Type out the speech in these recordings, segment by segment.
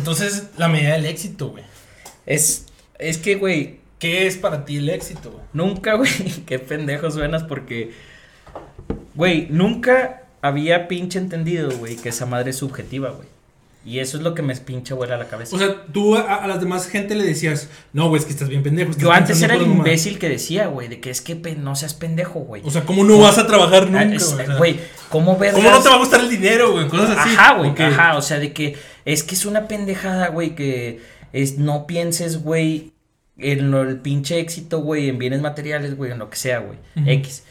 Entonces, la medida del éxito, güey. Es, es que, güey, ¿Qué es para ti el éxito, güey? nunca, güey, qué pendejo suenas porque, güey, nunca había pinche entendido, güey, que esa madre es subjetiva, güey. Y eso es lo que me pinche vuela a la cabeza. O sea, tú a, a las demás gente le decías, no, güey, es que estás bien pendejo. estás Yo antes era el puras mamadas". imbécil que decía, güey, de que es que pe- no seas pendejo, güey. O sea, ¿cómo no vas a trabajar nunca, Ah, güey? es- O sea, Güey, ¿cómo ver? ¿Cómo no te va a gustar el dinero, güey? Cosas así. Ajá, güey, ajá, o sea, de que es que es una pendejada, güey, que es, no pienses, güey, en lo- el pinche éxito, güey, en bienes materiales, güey, en lo que sea, güey. X.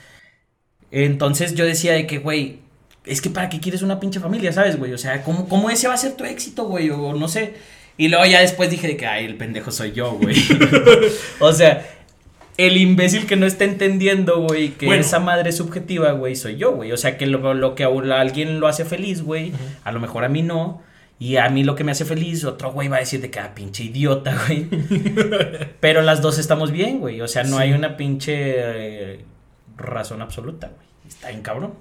Entonces yo decía de que, güey, es que para qué quieres una pinche familia, ¿sabes, güey? O sea, ¿cómo, cómo ese va a ser tu éxito, güey? O no sé. Y luego ya después dije de que, ay, el pendejo soy yo, güey. o sea, el imbécil que no está entendiendo, güey, que Bueno. esa madre subjetiva, güey, soy yo, güey. O sea, que lo, lo que a alguien lo hace feliz, güey, a lo mejor a mí no. Y a mí lo que me hace feliz, otro güey va a decir de que, ah, pinche idiota, güey. Pero las dos estamos bien, güey. O sea, no Sí. hay una pinche eh, razón absoluta, güey. Está bien cabrón.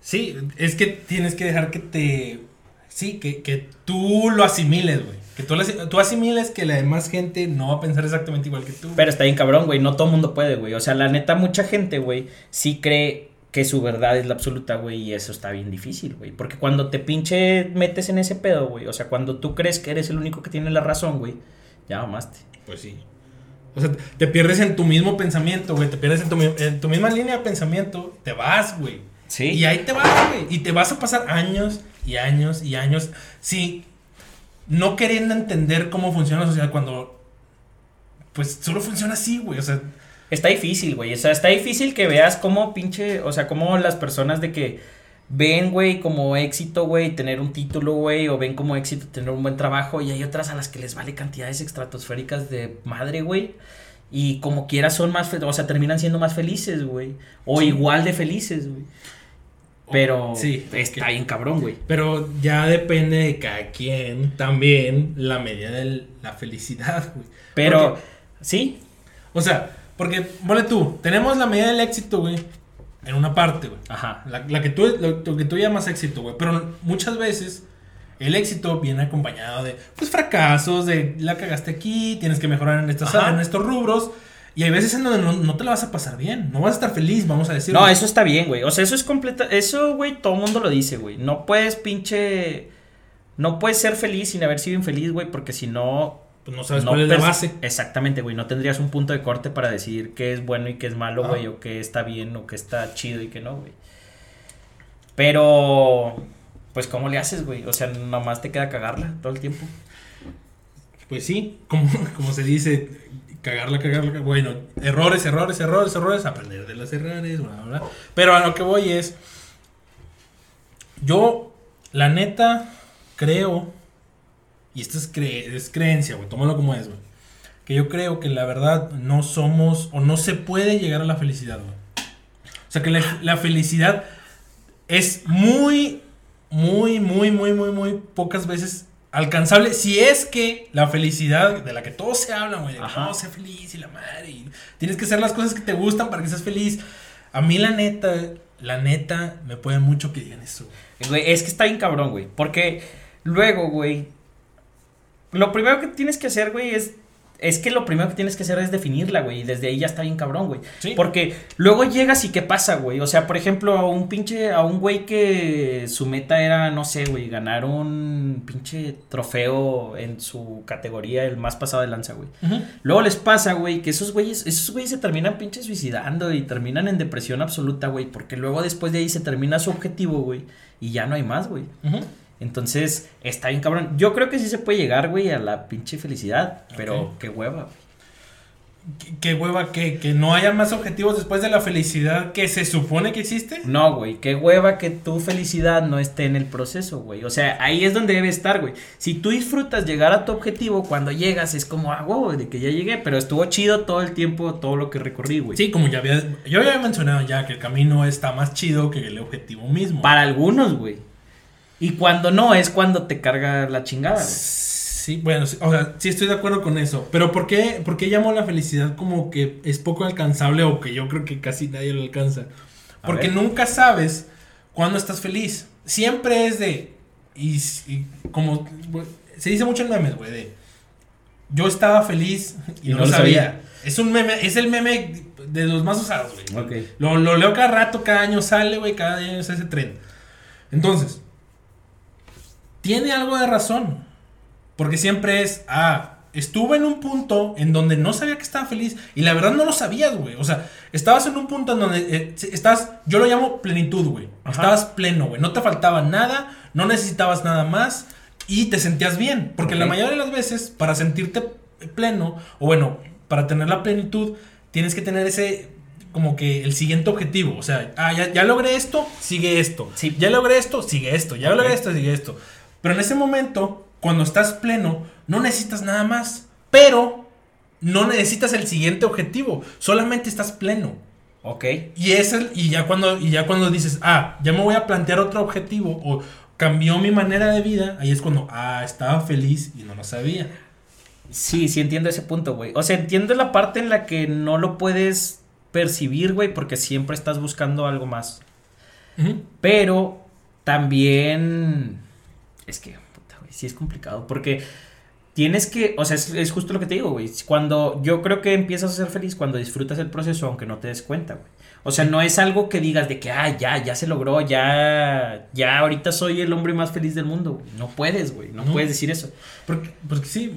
Sí, es que tienes que dejar que te. Sí, que, que tú lo asimiles, güey. Que tú, tú asimiles que la demás gente no va a pensar exactamente igual que tú. Pero está bien cabrón, güey. No todo mundo puede, güey. O sea, la neta, mucha gente, güey, sí cree que su verdad es la absoluta, güey. Y eso está bien difícil, güey. Porque cuando te pinche metes en ese pedo, güey. O sea, cuando tú crees que eres el único que tiene la razón, güey. Ya mamaste. Pues sí. O sea, te pierdes en tu mismo pensamiento, güey. Te pierdes en tu, mi- en tu misma línea de pensamiento. Te vas, güey. Sí. Y ahí te vas, güey. Y te vas a pasar años y años y años. Sí. No queriendo entender cómo funciona la sociedad cuando. Pues solo funciona así, güey. O sea, Está difícil, güey. O sea, está difícil que veas cómo pinche. O sea, cómo las personas de que ven, güey, como éxito, güey, tener un título, güey, o ven como éxito tener un buen trabajo, y hay otras a las que les vale cantidades estratosféricas de madre, güey. Y como quiera son más, o sea, terminan siendo más felices, güey. O Sí. igual de felices, güey. Pero Sí, está bien cabrón, güey. Pero ya depende de cada quien también la medida de la felicidad, güey. Pero, Porque- sí, o sea, porque, ponle tú, tenemos la medida del éxito, güey, en una parte, güey. ajá. La, la que tú, lo, lo que tú llamas éxito, güey. Pero muchas veces el éxito viene acompañado de, pues, fracasos, de la cagaste aquí, tienes que mejorar en estos, Ajá. en estos rubros. Y hay veces en donde no, no te la vas a pasar bien, no vas a estar feliz, vamos a decir. No, eso está bien, güey. O sea, eso es completa. Eso, güey, todo el mundo lo dice, güey. No puedes, pinche. No puedes ser feliz sin haber sido infeliz, güey, porque si no. Pues no sabes no cuál es la base. Exactamente, güey. No tendrías un punto de corte para decir qué es bueno y qué es malo, Ah. güey, o qué está bien o qué está chido y qué no, güey. Pero. Pues, ¿cómo le haces, güey? O sea, nomás te queda cagarla todo el tiempo. Pues sí, como, como se dice, cagarla, cagarla, bueno, errores, errores, errores, errores, aprender de los errores, bla, bla, bla. Pero a lo que voy es, yo, la neta, creo, y esto es, cre- es creencia, güey, tómalo como es, güey, que yo creo que la verdad no somos, o no se puede llegar a la felicidad, güey. O sea, que la, la felicidad es muy, muy, muy, muy, muy, muy pocas veces alcanzable. Si es que la felicidad de la que todos se hablan, güey, de que no, sé feliz y la madre, y tienes que hacer las cosas que te gustan para que seas feliz. A mí, la neta, la neta, me puede mucho que digan eso. Güey, es que está bien cabrón, güey. Porque luego, güey. Lo primero que tienes que hacer, güey, es. Es que lo primero que tienes que hacer es definirla, güey. Y desde ahí ya está bien cabrón, güey. Sí. Porque luego llegas y ¿qué pasa, güey? O sea, por ejemplo, a un pinche. A un güey que su meta era, no sé, güey, ganar un pinche trofeo en su categoría, el más pasado de lanza, güey. Luego les pasa, güey, que esos güeyes, esos güeyes se terminan pinche suicidando y terminan en depresión absoluta, güey, porque luego después de ahí se termina su objetivo, güey, y ya no hay más, güey. Ujú. Entonces, está bien cabrón. Yo creo que sí se puede llegar, güey, a la pinche felicidad, pero qué hueva, güey. ¿Qué, qué hueva que, que no haya más objetivos después de la felicidad que se supone que existe? No, güey, qué hueva que tu felicidad no esté en el proceso, güey. O sea, ahí es donde debe estar, güey. Si tú disfrutas llegar a tu objetivo, cuando llegas es como, ah, wow, de que ya llegué, pero estuvo chido todo el tiempo, todo lo que recorrí, güey. Sí, como ya había, yo había mencionado ya que el camino está más chido que el objetivo mismo. Para algunos, güey. Y cuando no, es cuando te carga la chingada, güey. Sí, bueno, sí, o sea, sí estoy de acuerdo con eso. Pero ¿por qué, por qué llamo la felicidad como que es poco alcanzable o que yo creo que casi nadie lo alcanza? Porque nunca sabes cuándo estás feliz. Siempre es de. Y, y como. se dice mucho en memes, güey, de yo estaba feliz y, no, lo sabía. Es un meme, es el meme de los más usados, güey. Lo, lo leo cada rato, cada año sale, güey, cada año es ese tren. Entonces, tiene algo de razón. Porque siempre es, ah, estuve en un punto en donde no sabía que estaba feliz. Y la verdad no lo sabías, güey. O sea, estabas en un punto en donde eh, estás, yo lo llamo plenitud, güey. Estabas pleno, güey. No te faltaba nada, no necesitabas nada más y te sentías bien. Porque la mayoría de las veces, para sentirte pleno, o bueno, para tener la plenitud, tienes que tener ese, como que el siguiente objetivo. O sea, ah, ya, ya logré esto, sigue esto. Sí. Ya logré esto, sigue esto. Ya logré esto, sigue esto. Pero en ese momento, cuando estás pleno, no necesitas nada más. Pero no necesitas el siguiente objetivo. Solamente estás pleno. Ok. Y es el, y ya cuando, y ya cuando dices, ah, ya me voy a plantear otro objetivo, o cambió mi manera de vida, ahí es cuando, ah, estaba feliz y no lo sabía. Sí, sí entiendo ese punto, güey. O sea, entiendo la parte en la que no lo puedes percibir, güey, porque siempre estás buscando algo más. Pero también es que, puta, güey, sí es complicado porque tienes que, o sea, es, es justo lo que te digo, güey. Cuando yo creo que empiezas a ser feliz cuando disfrutas el proceso, aunque no te des cuenta, güey. O sea, no es algo que digas de que, ah, ya, ya se logró, ya, ya ahorita soy el hombre más feliz del mundo, güey. No puedes, güey, no No. puedes decir eso. Porque, porque sí,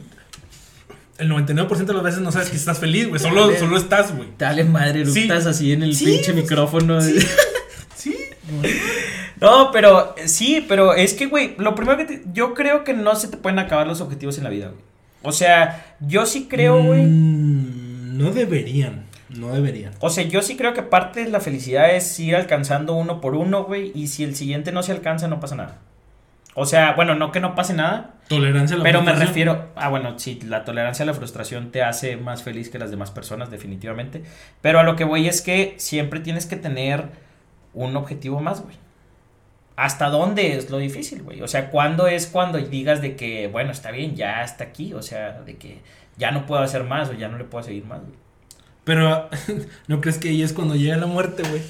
el 99% de las veces no sabes que estás feliz, güey. Solo, Dale. solo estás, güey. Dale madre, Sí. estás así en el Sí, pinche micrófono. Sí. No, pero eh, sí, pero es que, güey, lo primero que te- yo creo que no se te pueden acabar los objetivos en la vida, güey. O sea, yo sí creo, güey. Mm, no deberían. No deberían. O sea, yo sí creo que parte de la felicidad es ir alcanzando uno por uno, güey. Y si el siguiente no se alcanza, no pasa nada. O sea, bueno, no que no pase nada, Tolerancia a la pero me frustración. refiero. Ah, bueno, sí, la tolerancia a la frustración te hace más feliz que las demás personas, definitivamente. Pero a lo que voy es que siempre tienes que tener un objetivo más, güey. ¿Hasta dónde es lo difícil, güey? O sea, ¿cuándo es cuando digas de que, bueno, está bien, ya hasta aquí? O sea, de que ya no puedo hacer más o ya no le puedo seguir más, güey. Pero, ¿no crees que ahí es cuando llega la muerte, güey?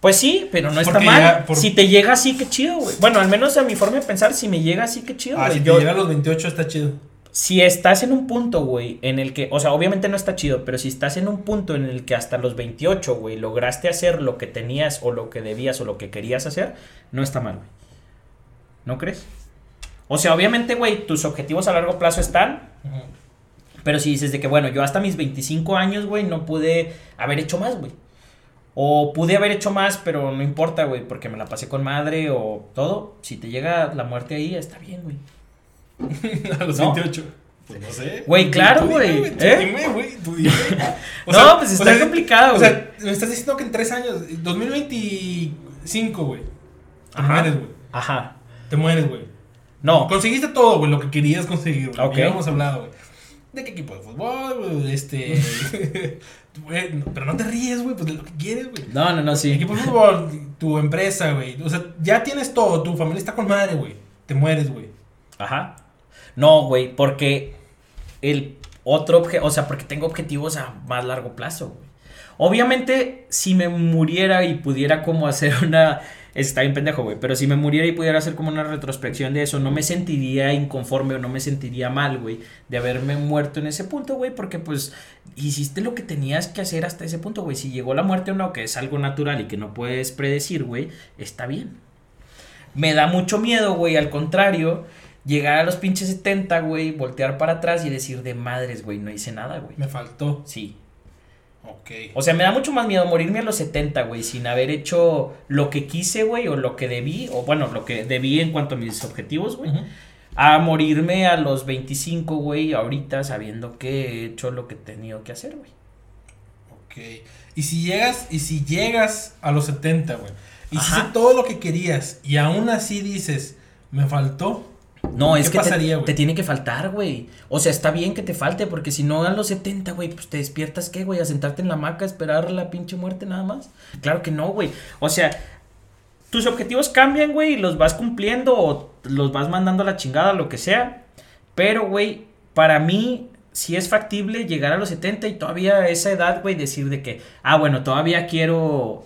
Pues sí, pero no está mal. ya, por- Si te llega así, qué chido, güey. Bueno, al menos a mi forma de pensar, si me llega así, qué chido, Ah, güey. si te Yo- llega a los 28 está chido. Si estás en un punto, güey, en el que, o sea, obviamente no está chido, pero si estás en un punto en el que hasta los 28, güey, lograste hacer lo que tenías o lo que debías o lo que querías hacer, no está mal, güey. ¿No crees? O sea, obviamente, güey, tus objetivos a largo plazo están, pero si dices de que, bueno, yo hasta mis 25 años, güey, no pude haber hecho más, güey. O pude haber hecho más, pero no importa, güey, porque me la pasé con madre o todo. Si te llega la muerte ahí, está bien, güey. a los ¿No? 28. Pues no sé. Güey, claro, dime, güey, ¿eh? Dime, güey, tú dime. No, pues está complicado, O sea, me estás diciendo que en tres años, 2025, güey. Te mueres, güey. Ajá. Te mueres, güey. No. Conseguiste todo, güey, lo que querías conseguir, güey. Ok. Ya hemos hablado, güey. ¿De qué equipo de fútbol, güey? Este. güey, no- pero no te ríes, güey, pues de lo que quieres, güey. No, no, no, sí. Equipo de fútbol, tu empresa, güey. O sea, ya tienes todo, tu familia está con madre, güey. Te mueres, güey. Ajá. No, güey, porque el otro objetivo, o sea, porque tengo objetivos a más largo plazo, güey. Obviamente, si me muriera y pudiera como hacer una... Está bien pendejo, güey, pero si me muriera y pudiera hacer como una retrospección de eso, no me sentiría inconforme o no me sentiría mal, güey, de haberme muerto en ese punto, güey, porque pues hiciste lo que tenías que hacer hasta ese punto, güey. Si llegó la muerte o no, que es algo natural y que no puedes predecir, güey, está bien. Me da mucho miedo, güey, al contrario, llegar a los pinches 70, güey, voltear para atrás y decir de madres, güey, no hice nada, güey. Me faltó. Sí. Ok. O sea, me da mucho más miedo morirme a los 70, güey, sin haber hecho lo que quise, güey, o lo que debí, o bueno, lo que debí en cuanto a mis objetivos, güey. A morirme a los 25, güey, ahorita sabiendo que he hecho lo que he tenido que hacer, güey. Ok. Y si llegas, y si llegas a los 70, güey. Hiciste Ajá. todo lo que querías y aún así dices, me faltó. No, ¿Qué es que te- pasaría, te, tiene que faltar, güey. O sea, está bien que te falte, porque si no a los 70, güey, pues te despiertas, ¿qué, güey? A sentarte en la hamaca, a esperar la pinche muerte nada más. Claro que no, güey. O sea, tus objetivos cambian, güey, y los vas cumpliendo o los vas mandando a la chingada, lo que sea. Pero, güey, para mí sí es factible llegar a los 70 y todavía a esa edad, güey, decir de que, ah, bueno, todavía quiero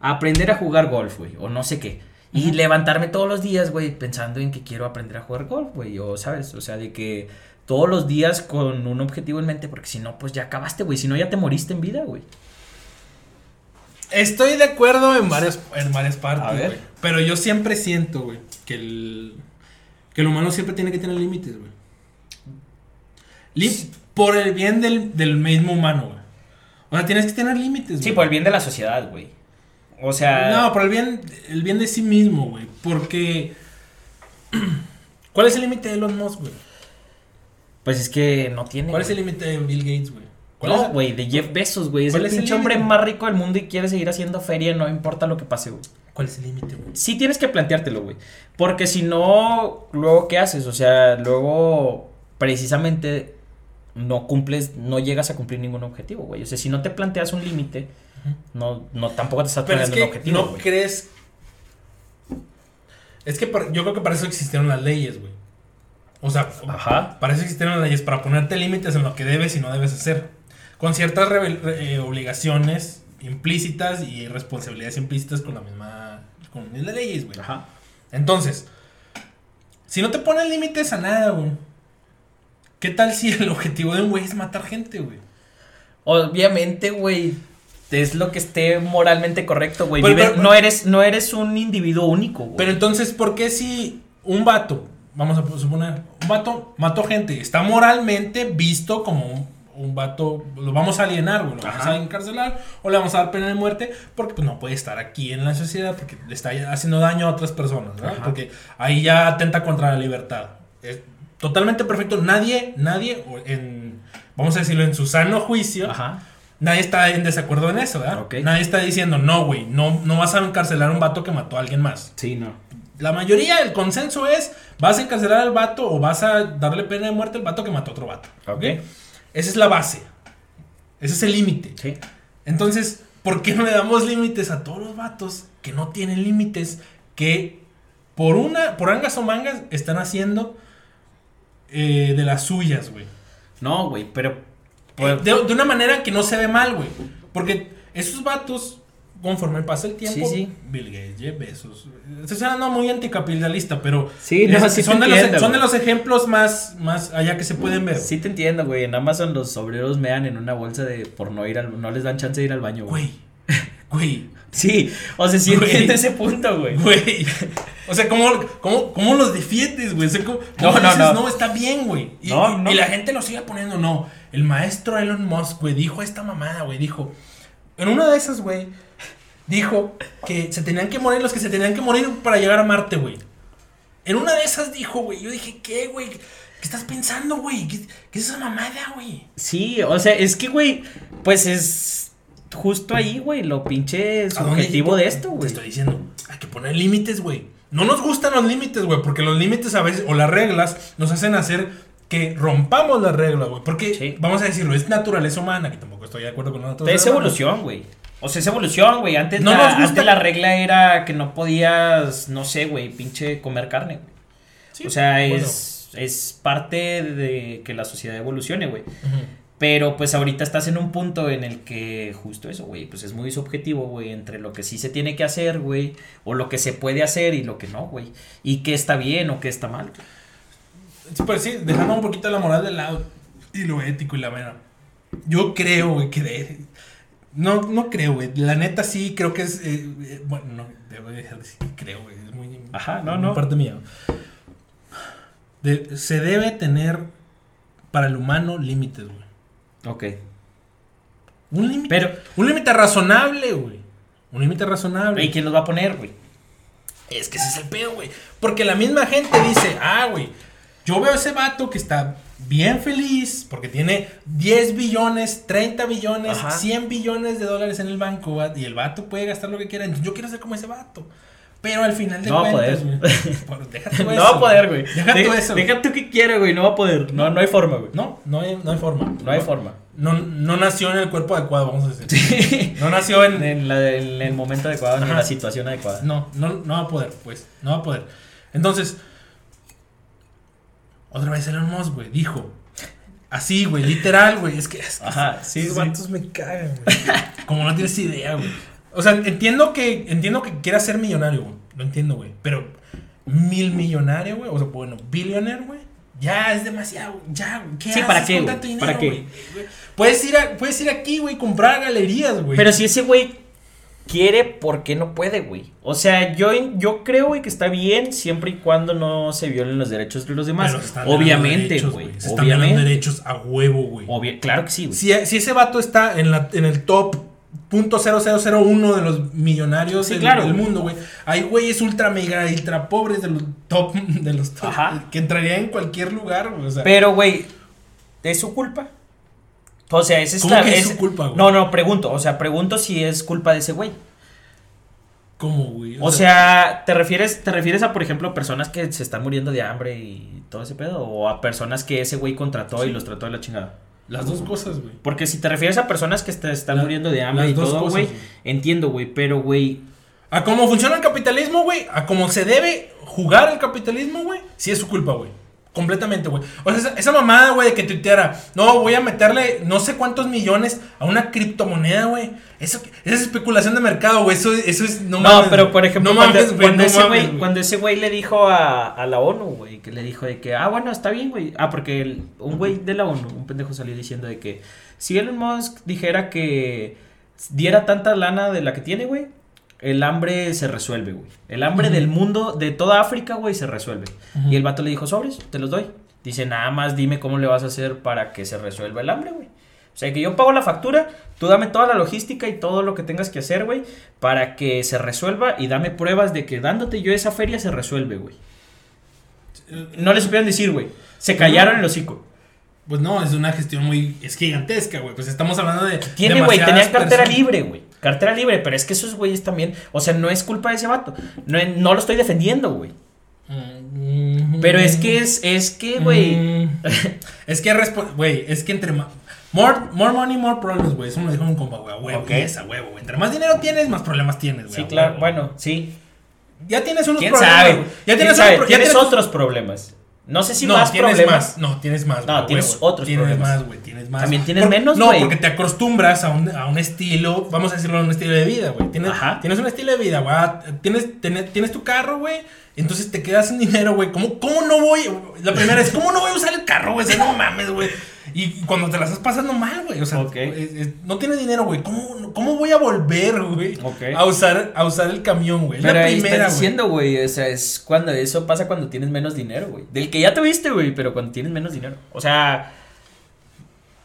aprender a jugar golf, güey, o no sé qué. Y levantarme todos los días, güey, pensando en que quiero aprender a jugar golf, güey. O, ¿sabes? O sea, de que todos los días con un objetivo en mente, porque si no, pues ya acabaste, güey. Si no, ya te moriste en vida, güey. Estoy de acuerdo en varias, en varias A partes, ver. güey. Pero yo siempre siento, güey, que el, que el humano siempre tiene que tener límites, güey. Lim- por el bien del, del mismo humano, güey. O sea, tienes que tener límites, Sí, güey. por el bien de la sociedad, güey. O sea. No, por el bien, el bien de sí mismo, güey. Porque. ¿Cuál es el límite de Elon Musk, güey? Pues es que no tiene. ¿Cuál es el límite de Bill Gates, güey? ¿Cuál No, es- güey, de Jeff Bezos, güey. Es ¿Cuál el es el hombre más rico del mundo y quiere seguir haciendo feria, no importa lo que pase, güey. ¿Cuál es el límite, güey? Sí tienes que planteártelo, güey. Porque si no, luego, ¿qué haces? O sea, luego, precisamente, no cumples, no llegas a cumplir ningún objetivo, güey. O sea, si no te planteas un límite, no, no, tampoco te estás Pero es planteando un que objetivo, no güey. crees. Es que por- yo creo que para eso existieron las leyes, güey. O sea, Ajá. para eso existieron las leyes, para ponerte límites en lo que debes y no debes hacer. Con ciertas eh, obligaciones implícitas y responsabilidades implícitas con la misma. con las leyes, güey. Ajá. Entonces, si no te ponen límites a nada, güey. ¿Qué tal si el objetivo de un güey es matar gente, güey? Obviamente, güey. Es lo que esté moralmente correcto, güey. Pero- Vive- pero- no, eres, no eres un individuo único, güey. Pero entonces, ¿por qué si un vato, vamos a suponer, un vato mató gente, está moralmente visto como un, un vato, lo vamos a alienar, güey, lo vamos Ajá. a encarcelar o le vamos a dar pena de muerte porque pues no puede estar aquí en la sociedad porque le está haciendo daño a otras personas, ¿verdad? Ajá. Porque ahí ya atenta contra la libertad. Es totalmente perfecto. Nadie, nadie, en, vamos a decirlo, en su sano juicio, Ajá. Nadie está en desacuerdo en eso, ¿verdad? Nadie está diciendo, no, güey, no, no vas a encarcelar a un vato que mató a alguien más. Sí, no. La mayoría, el consenso es, vas a encarcelar al vato o vas a darle pena de muerte al vato que mató a otro vato. Ok. Esa es la base. Ese es el límite. Sí. Entonces, ¿por qué no le damos límites a todos los vatos que no tienen límites que por una, por angas o mangas están haciendo eh, de las suyas, güey? No, güey, pero. Eh, de, de una manera que no se ve mal, güey. Porque esos vatos, conforme pasa el tiempo, Sí, sí. Bill Gates, Jeff Bezos. Estoy sonando muy anticapitalista, pero Sí, no, es- sí te son, de los, son de los ejemplos más, más allá que se pueden ver. Sí te entiendo, güey. En Amazon los obreros mean en una bolsa de por no ir al no les dan chance de ir al baño, güey. Güey, güey, Sí, o sea, sí Güey. entiendo ese punto, güey. güey. O sea, ¿cómo, cómo, cómo los defiendes, güey? O sea, ¿cómo, No, cómo no, dices, no. está bien, güey? Y, No, no. y la gente lo sigue poniendo, no. El maestro Elon Musk, güey, dijo esta mamada, güey, dijo. En una de esas, güey, dijo que se tenían que morir los que se tenían que morir para llegar a Marte, güey. En una de esas dijo, güey, yo dije, ¿qué, güey? ¿Qué estás pensando, güey? ¿Qué, qué es esa mamada, güey? Sí, o sea, es que, güey, pues es justo ahí, güey, lo pinche ¿A dónde- subjetivo de esto, Te güey. estoy diciendo, hay que poner límites, güey. No nos gustan los límites, güey, porque los límites a veces, o las reglas, nos hacen hacer que rompamos las reglas, güey. Porque, Sí. vamos a decirlo, es naturaleza humana, que tampoco estoy de acuerdo con la naturaleza Es evolución, güey. O sea, es evolución, güey. Antes, No la, antes la regla era que no podías, no sé, güey, pinche comer carne, güey. Sí, o sea, bueno. es, es parte de que la sociedad evolucione, güey. Ujú. Pero pues ahorita estás en un punto en el que justo eso, güey, pues es muy subjetivo, güey, entre lo que sí se tiene que hacer, güey, o lo que se puede hacer y lo que no, güey. Y qué está bien o qué está mal. Sí, Pues sí, dejando un poquito la moral de lado y lo ético y la vera. Yo creo, güey, que de- No, no creo, güey. La neta sí creo que es. eh, eh, bueno, no, debo dejar de decir que creo, güey. Es muy. Ajá, no, no. parte mía. De- se debe tener para el humano límites, güey. Ok. Un límite. Pero, Un límite razonable, güey. Un límite razonable. ¿y quién los va a poner, güey? Es que ese es el pedo, güey. Porque la misma gente dice, ah, güey, yo veo a ese vato que está bien feliz porque tiene 10 billones, 30 billones, Ajá. 100 billones de dólares en el banco, y el vato puede gastar lo que quiera. Entonces yo quiero ser como ese vato. Pero al final de No va a cuentas, poder. güey, tú no va a poder, güey. Deja tú eso. Deja tú que quiere, güey, no va a poder. No, no hay forma, güey. No, no hay, no hay forma. No hay forma. No, no nació en el cuerpo adecuado, vamos a decir. No nació en, En, la- en el momento adecuado, ni en la situación adecuada. No, no, no va a poder, pues. No va a poder. Entonces, otra vez Elon Musk, güey, dijo. Así, güey, literal, güey. Es que, es que Ajá, sí, esos sí. me cagan, güey. Como no tienes idea, güey. O sea, entiendo que, entiendo que quieras ser millonario, güey. Lo entiendo, güey. Pero mil millonario, güey. O sea, bueno, billionaire, güey. Ya es demasiado, ya, güey. ¿Qué Sí, haces ¿para qué, con tanto dinero, ¿Para qué? güey? Puedes ir, a- puedes ir aquí, güey, comprar galerías, güey. Pero si ese güey quiere, ¿por qué no puede, güey? O sea, yo, yo creo, güey, que está bien siempre y cuando no se violen los derechos de los demás. Pero están Obviamente, derechos, güey. Se están Obviamente. derechos a huevo, güey. Obvia- claro que sí, güey. Si, si ese vato está en, la, en el top .0001 de los millonarios Sí, del, claro, del güey. mundo, güey. Hay güeyes ultra mega ultra pobres de los top de los top, Ajá. que entrarían en cualquier lugar. O sea, Pero, güey, ¿es su culpa? O sea, es ¿Cómo esta- que es su culpa, güey? No, no, pregunto. O sea, pregunto si es culpa de ese güey. ¿cómo, güey? O sea, ¿te refieres, ¿te refieres a, por ejemplo, personas que se están muriendo de hambre y todo ese pedo? ¿O a personas que ese güey contrató y los trató de la chingada? Las dos cosas, güey. Porque si te refieres a personas que te están La- muriendo de hambre y todo, güey. entiendo, güey, pero, güey, A cómo funciona el capitalismo, güey. A cómo se debe jugar el capitalismo, güey. Sí es su culpa, güey. Completamente, güey. O sea, esa, esa mamada, güey, de que tuiteara, no, voy a meterle no sé cuántos millones a una criptomoneda, güey. Eso, esa es especulación de mercado, güey. Eso, eso es, no No, mames, pero por ejemplo, no cuando, mames, güey, cuando no ese mames, güey, güey. cuando ese güey le dijo a, a la ONU, güey, que le dijo de que, ah, bueno, está bien, güey. Ah, porque el- un güey de la ONU, un pendejo salió diciendo de que si Elon Musk dijera que diera tanta lana de la que tiene, güey, el hambre se resuelve, güey. El hambre del mundo, de toda África, güey, se resuelve. Y el vato le dijo, sobres, te los doy. Dice, nada más dime cómo le vas a hacer para que se resuelva el hambre, güey. O sea, que yo pago la factura, tú dame toda la logística y todo lo que tengas que hacer, güey, para que se resuelva y dame pruebas de que dándote yo esa feria se resuelve, güey. No le supieron decir, güey. Se callaron el hocico. Pues no, es una gestión muy. Es gigantesca, güey. Pues estamos hablando de. Tiene, güey, tenía cartera libre, güey. Cartera libre, pero es que esos güeyes también, o sea, no es culpa de ese vato. No, no lo estoy defendiendo, güey. Mm, Pero es que es, es que, güey. Mm. es que, güey, es que entre más. More, more money, more problems, güey. Eso me lo dijo un compa, güey. A huevo, Ok. y esa, huevo, güey. Entre más dinero tienes, más problemas tienes, güey. Sí, claro, bueno, sí. Ya tienes unos ¿Quién problemas. sabe? Ya ¿Quién sabe? pro- tienes- otros problemas. No sé si no, más tienes problemas. más. No, tienes más. No, tienes huevo. otros Tienes problemas. más, güey. Tienes más. También tienes Por- menos, No, porque te acostumbras a un, a un estilo. Vamos a decirlo, a un estilo de vida, güey. Tienes, Ajá. tienes un estilo de vida, güey. Ah, Tienes, tienes, tienes tu carro, güey. Entonces te quedas sin dinero, güey. ¿Cómo, ¿Cómo no voy? La primera es, ¿cómo no voy a usar el carro, güey? O sea, no mames, güey. Y cuando te la estás pasando mal, güey. O sea, Ok. es- es- no tienes dinero, güey. ¿Cómo, ¿Cómo voy a volver, güey? Ok. A, usar, a usar el camión, güey. Pero la primera, estás diciendo, güey, o sea, es cuando eso pasa cuando tienes menos dinero, güey. Del que ya tuviste, güey, pero cuando tienes menos dinero. O sea,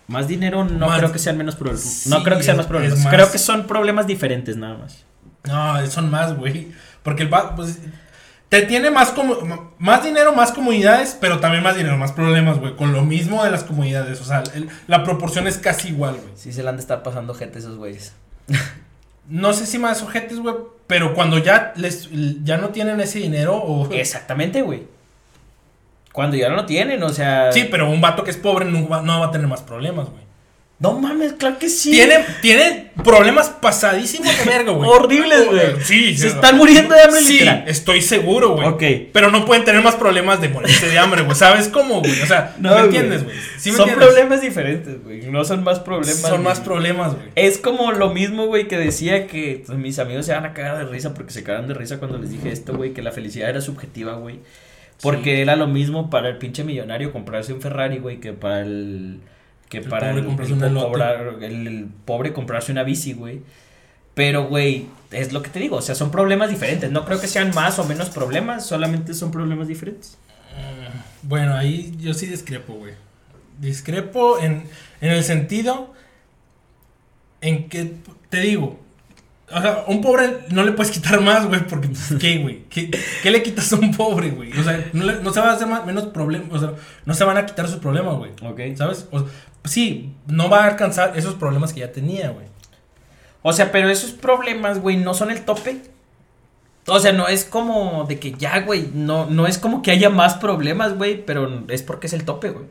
más dinero no Más- creo que sean menos problemas. Sí, no creo que sean más problemas. más- Creo que son problemas diferentes nada más. No, son más, güey. Porque el pues. Te tiene más como más dinero, más comodidades, pero también más dinero, más problemas, güey. Con lo mismo de las comodidades. O sea, el- la proporción es casi igual, güey. Sí se le han de estar pasando gente esos güeyes. No sé si más ojetes, güey. Pero cuando ya les ya no tienen ese dinero o. Exactamente, güey. Cuando ya no lo tienen, o sea. Sí, pero un vato que es pobre no va, no va a tener más problemas, güey. No mames, claro que sí. Tiene, tiene problemas pasadísimos de verga, güey. Horribles, güey. Sí, Se están muriendo de hambre, Sí, literal. estoy seguro, güey. Ok. Pero no pueden tener más problemas de morirse de hambre, güey. ¿Sabes cómo, güey? O sea, No, ¿me entiendes, güey? ¿Sí son entiendes? problemas diferentes, güey. No son más problemas. Son más problemas, güey. Es como lo mismo, güey, que decía que pues, mis amigos se van a cagar de risa porque se cagaron de risa cuando les dije esto, güey, que la felicidad era subjetiva, güey. Porque era lo mismo para el pinche millonario comprarse un Ferrari, güey, que para el. Que El para pobre el, comprarse el cobrar- el- el pobre comprarse una bici, güey. Pero, güey, es lo que te digo, o sea, son problemas diferentes. No creo que sean más o menos problemas, solamente son problemas diferentes. Bueno, ahí yo sí discrepo, güey. Discrepo en, en el sentido en que, te digo, o sea, un pobre no le puedes quitar más, güey, porque, pues, ¿qué, güey? ¿Qué, qué le quitas a un pobre, güey? O sea, no, le- no se va a hacer más, menos problemas, o sea, no se van a quitar sus problemas, güey. Ok. ¿Sabes? O sea, sí, no va a alcanzar esos problemas que ya tenía, güey. O sea, pero esos problemas, güey, no son el tope. O sea, no es como de que ya, güey, no, no es como que haya más problemas, güey, pero es porque es el tope, güey.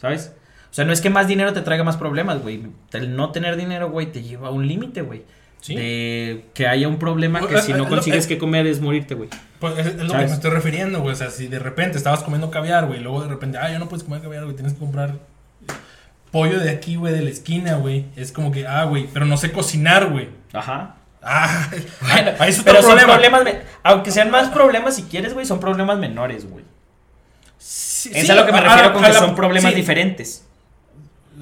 ¿Sabes? O sea, no es que más dinero te traiga más problemas, güey. El no tener dinero, güey, te lleva a un límite, güey. Sí. De que haya un problema que Eh, si no eh, consigues eh, que comer es morirte, güey. Pues es, es lo que me estoy refiriendo, güey. O sea, si de repente estabas comiendo caviar, güey, luego de repente, ah, ya no puedes comer caviar, güey, tienes que comprar pollo de aquí, güey, de la esquina, güey. Es como que, ah, güey, pero no sé cocinar, güey. Ajá. Ah, Bueno, ahí es otro pero son problema. problemas, aunque sean más problemas si quieres, güey, son problemas menores, güey. Sí, es sí, a lo que me refiero a- con a que la- son problemas sí. diferentes.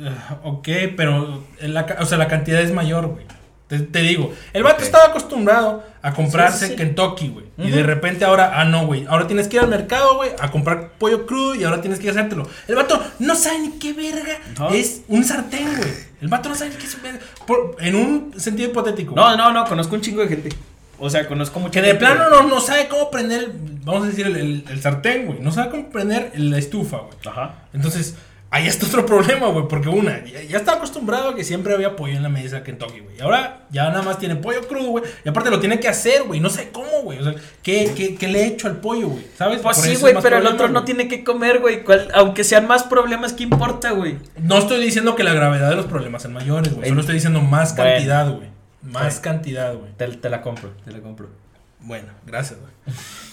Ah, Ok, pero la, o sea, la cantidad es mayor, güey. Te, te digo, el vato estaba acostumbrado a comprarse Sí, sí, sí. Kentucky, güey. Y de repente ahora, ah, no, güey. Ahora tienes que ir al mercado, güey, a comprar pollo crudo y ahora tienes que hacértelo. El vato no sabe ni qué verga No. es un sartén, güey. El vato no sabe ni qué es un verga. Por- en un sentido hipotético. No, no, no, conozco un chingo de gente. O sea, conozco mucha Que de gente, plano güey. no, no sabe cómo prender, vamos a decir, el, el- el sartén, güey. No sabe cómo prender la estufa, güey. Ajá. Entonces, ahí está otro problema, güey. Porque una, ya, ya estaba acostumbrado a que siempre había pollo en la mesa Kentucky, güey. Y ahora ya nada más tiene pollo crudo, güey. Y aparte lo tiene que hacer, güey. No sé cómo, güey. O sea, ¿qué, qué, qué le he hecho al pollo, güey? ¿Sabes? Pues Por sí, güey, pero el otro no tiene que comer, güey. ¿Cuál- Aunque sean más problemas, ¿qué importa, güey? No estoy diciendo que la gravedad de los problemas sean mayores, güey. Solo estoy diciendo más Bueno. cantidad, güey. Más Bueno. cantidad, güey. Te, te la compro, te la compro. Bueno, gracias, güey.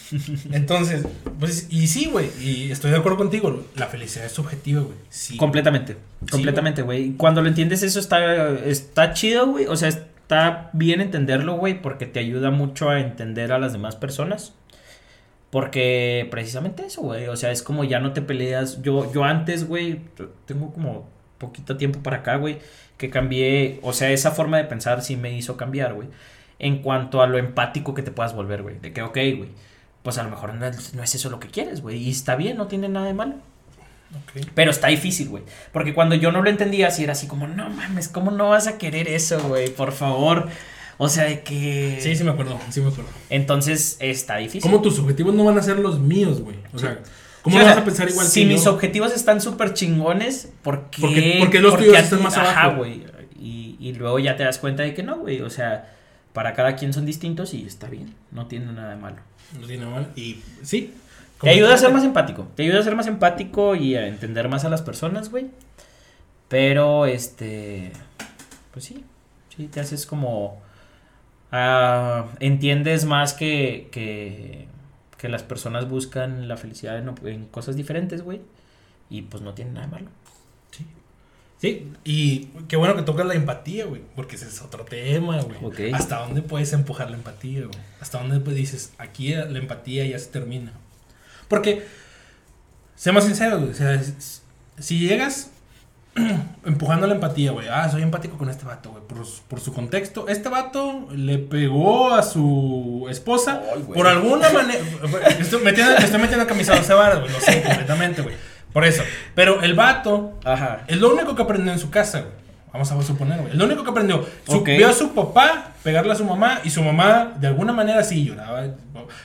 Entonces, pues, y sí, güey, y estoy de acuerdo contigo, la felicidad es subjetiva, güey. Sí. Completamente, completamente, güey. Cuando lo entiendes eso está, está chido, güey. O sea, está bien entenderlo, güey, porque te ayuda mucho a entender a las demás personas. Porque precisamente eso, güey. O sea, es como ya no te peleas. Yo, yo antes, güey, tengo como poquito tiempo para acá, güey, que cambié. O sea, esa forma de pensar sí me hizo cambiar, güey. En cuanto a lo empático que te puedas volver, güey. De que, ok, güey. Pues a lo mejor no es, no es eso lo que quieres, güey. Y está bien, no tiene nada de malo. Pero está difícil, güey. Porque cuando yo no lo entendía, así era así como, no mames, ¿cómo no vas a querer eso, güey? Por favor. O sea, de que. Sí, sí me acuerdo, sí me acuerdo. Entonces está difícil. ¿Cómo tus objetivos no van a ser los míos, güey? O sea, ¿cómo Sí, vas a pensar igual Si que mis yo? objetivos están súper chingones, ¿por qué? Porque- porque los tuyos están más Ajá, abajo. güey. Y, y luego ya te das cuenta de que no, güey. O sea, para cada quien son distintos y está bien. No tiene nada de malo. No tiene mal. Y sí. Te ayuda a ser más empático. Te ayuda a ser más empático y a entender más a las personas, güey. Pero, este. Pues sí. Sí, te haces como. ah, entiendes más que, que. que las personas buscan la felicidad en, en cosas diferentes, güey. Y pues no tiene nada de malo. Sí, y qué bueno que tocas la empatía, güey, porque ese es otro tema, güey. ¿Hasta dónde puedes empujar la empatía, güey? ¿Hasta dónde pues, dices, aquí la empatía ya se termina? Porque, seamos sinceros, güey, o sea, si llegas empujando la empatía, güey, ah, soy empático con este vato, güey, por, su- por su contexto, este vato le pegó a su esposa por alguna manera, estoy metiendo, me estoy metiendo camisado de varas, güey, lo sé completamente, güey, por eso, pero el vato Ajá. es lo único que aprendió en su casa, güey. Vamos a suponer, güey. Es lo único que aprendió. Su-. Vio a su papá pegarle a su mamá y su mamá de alguna manera sí lloraba.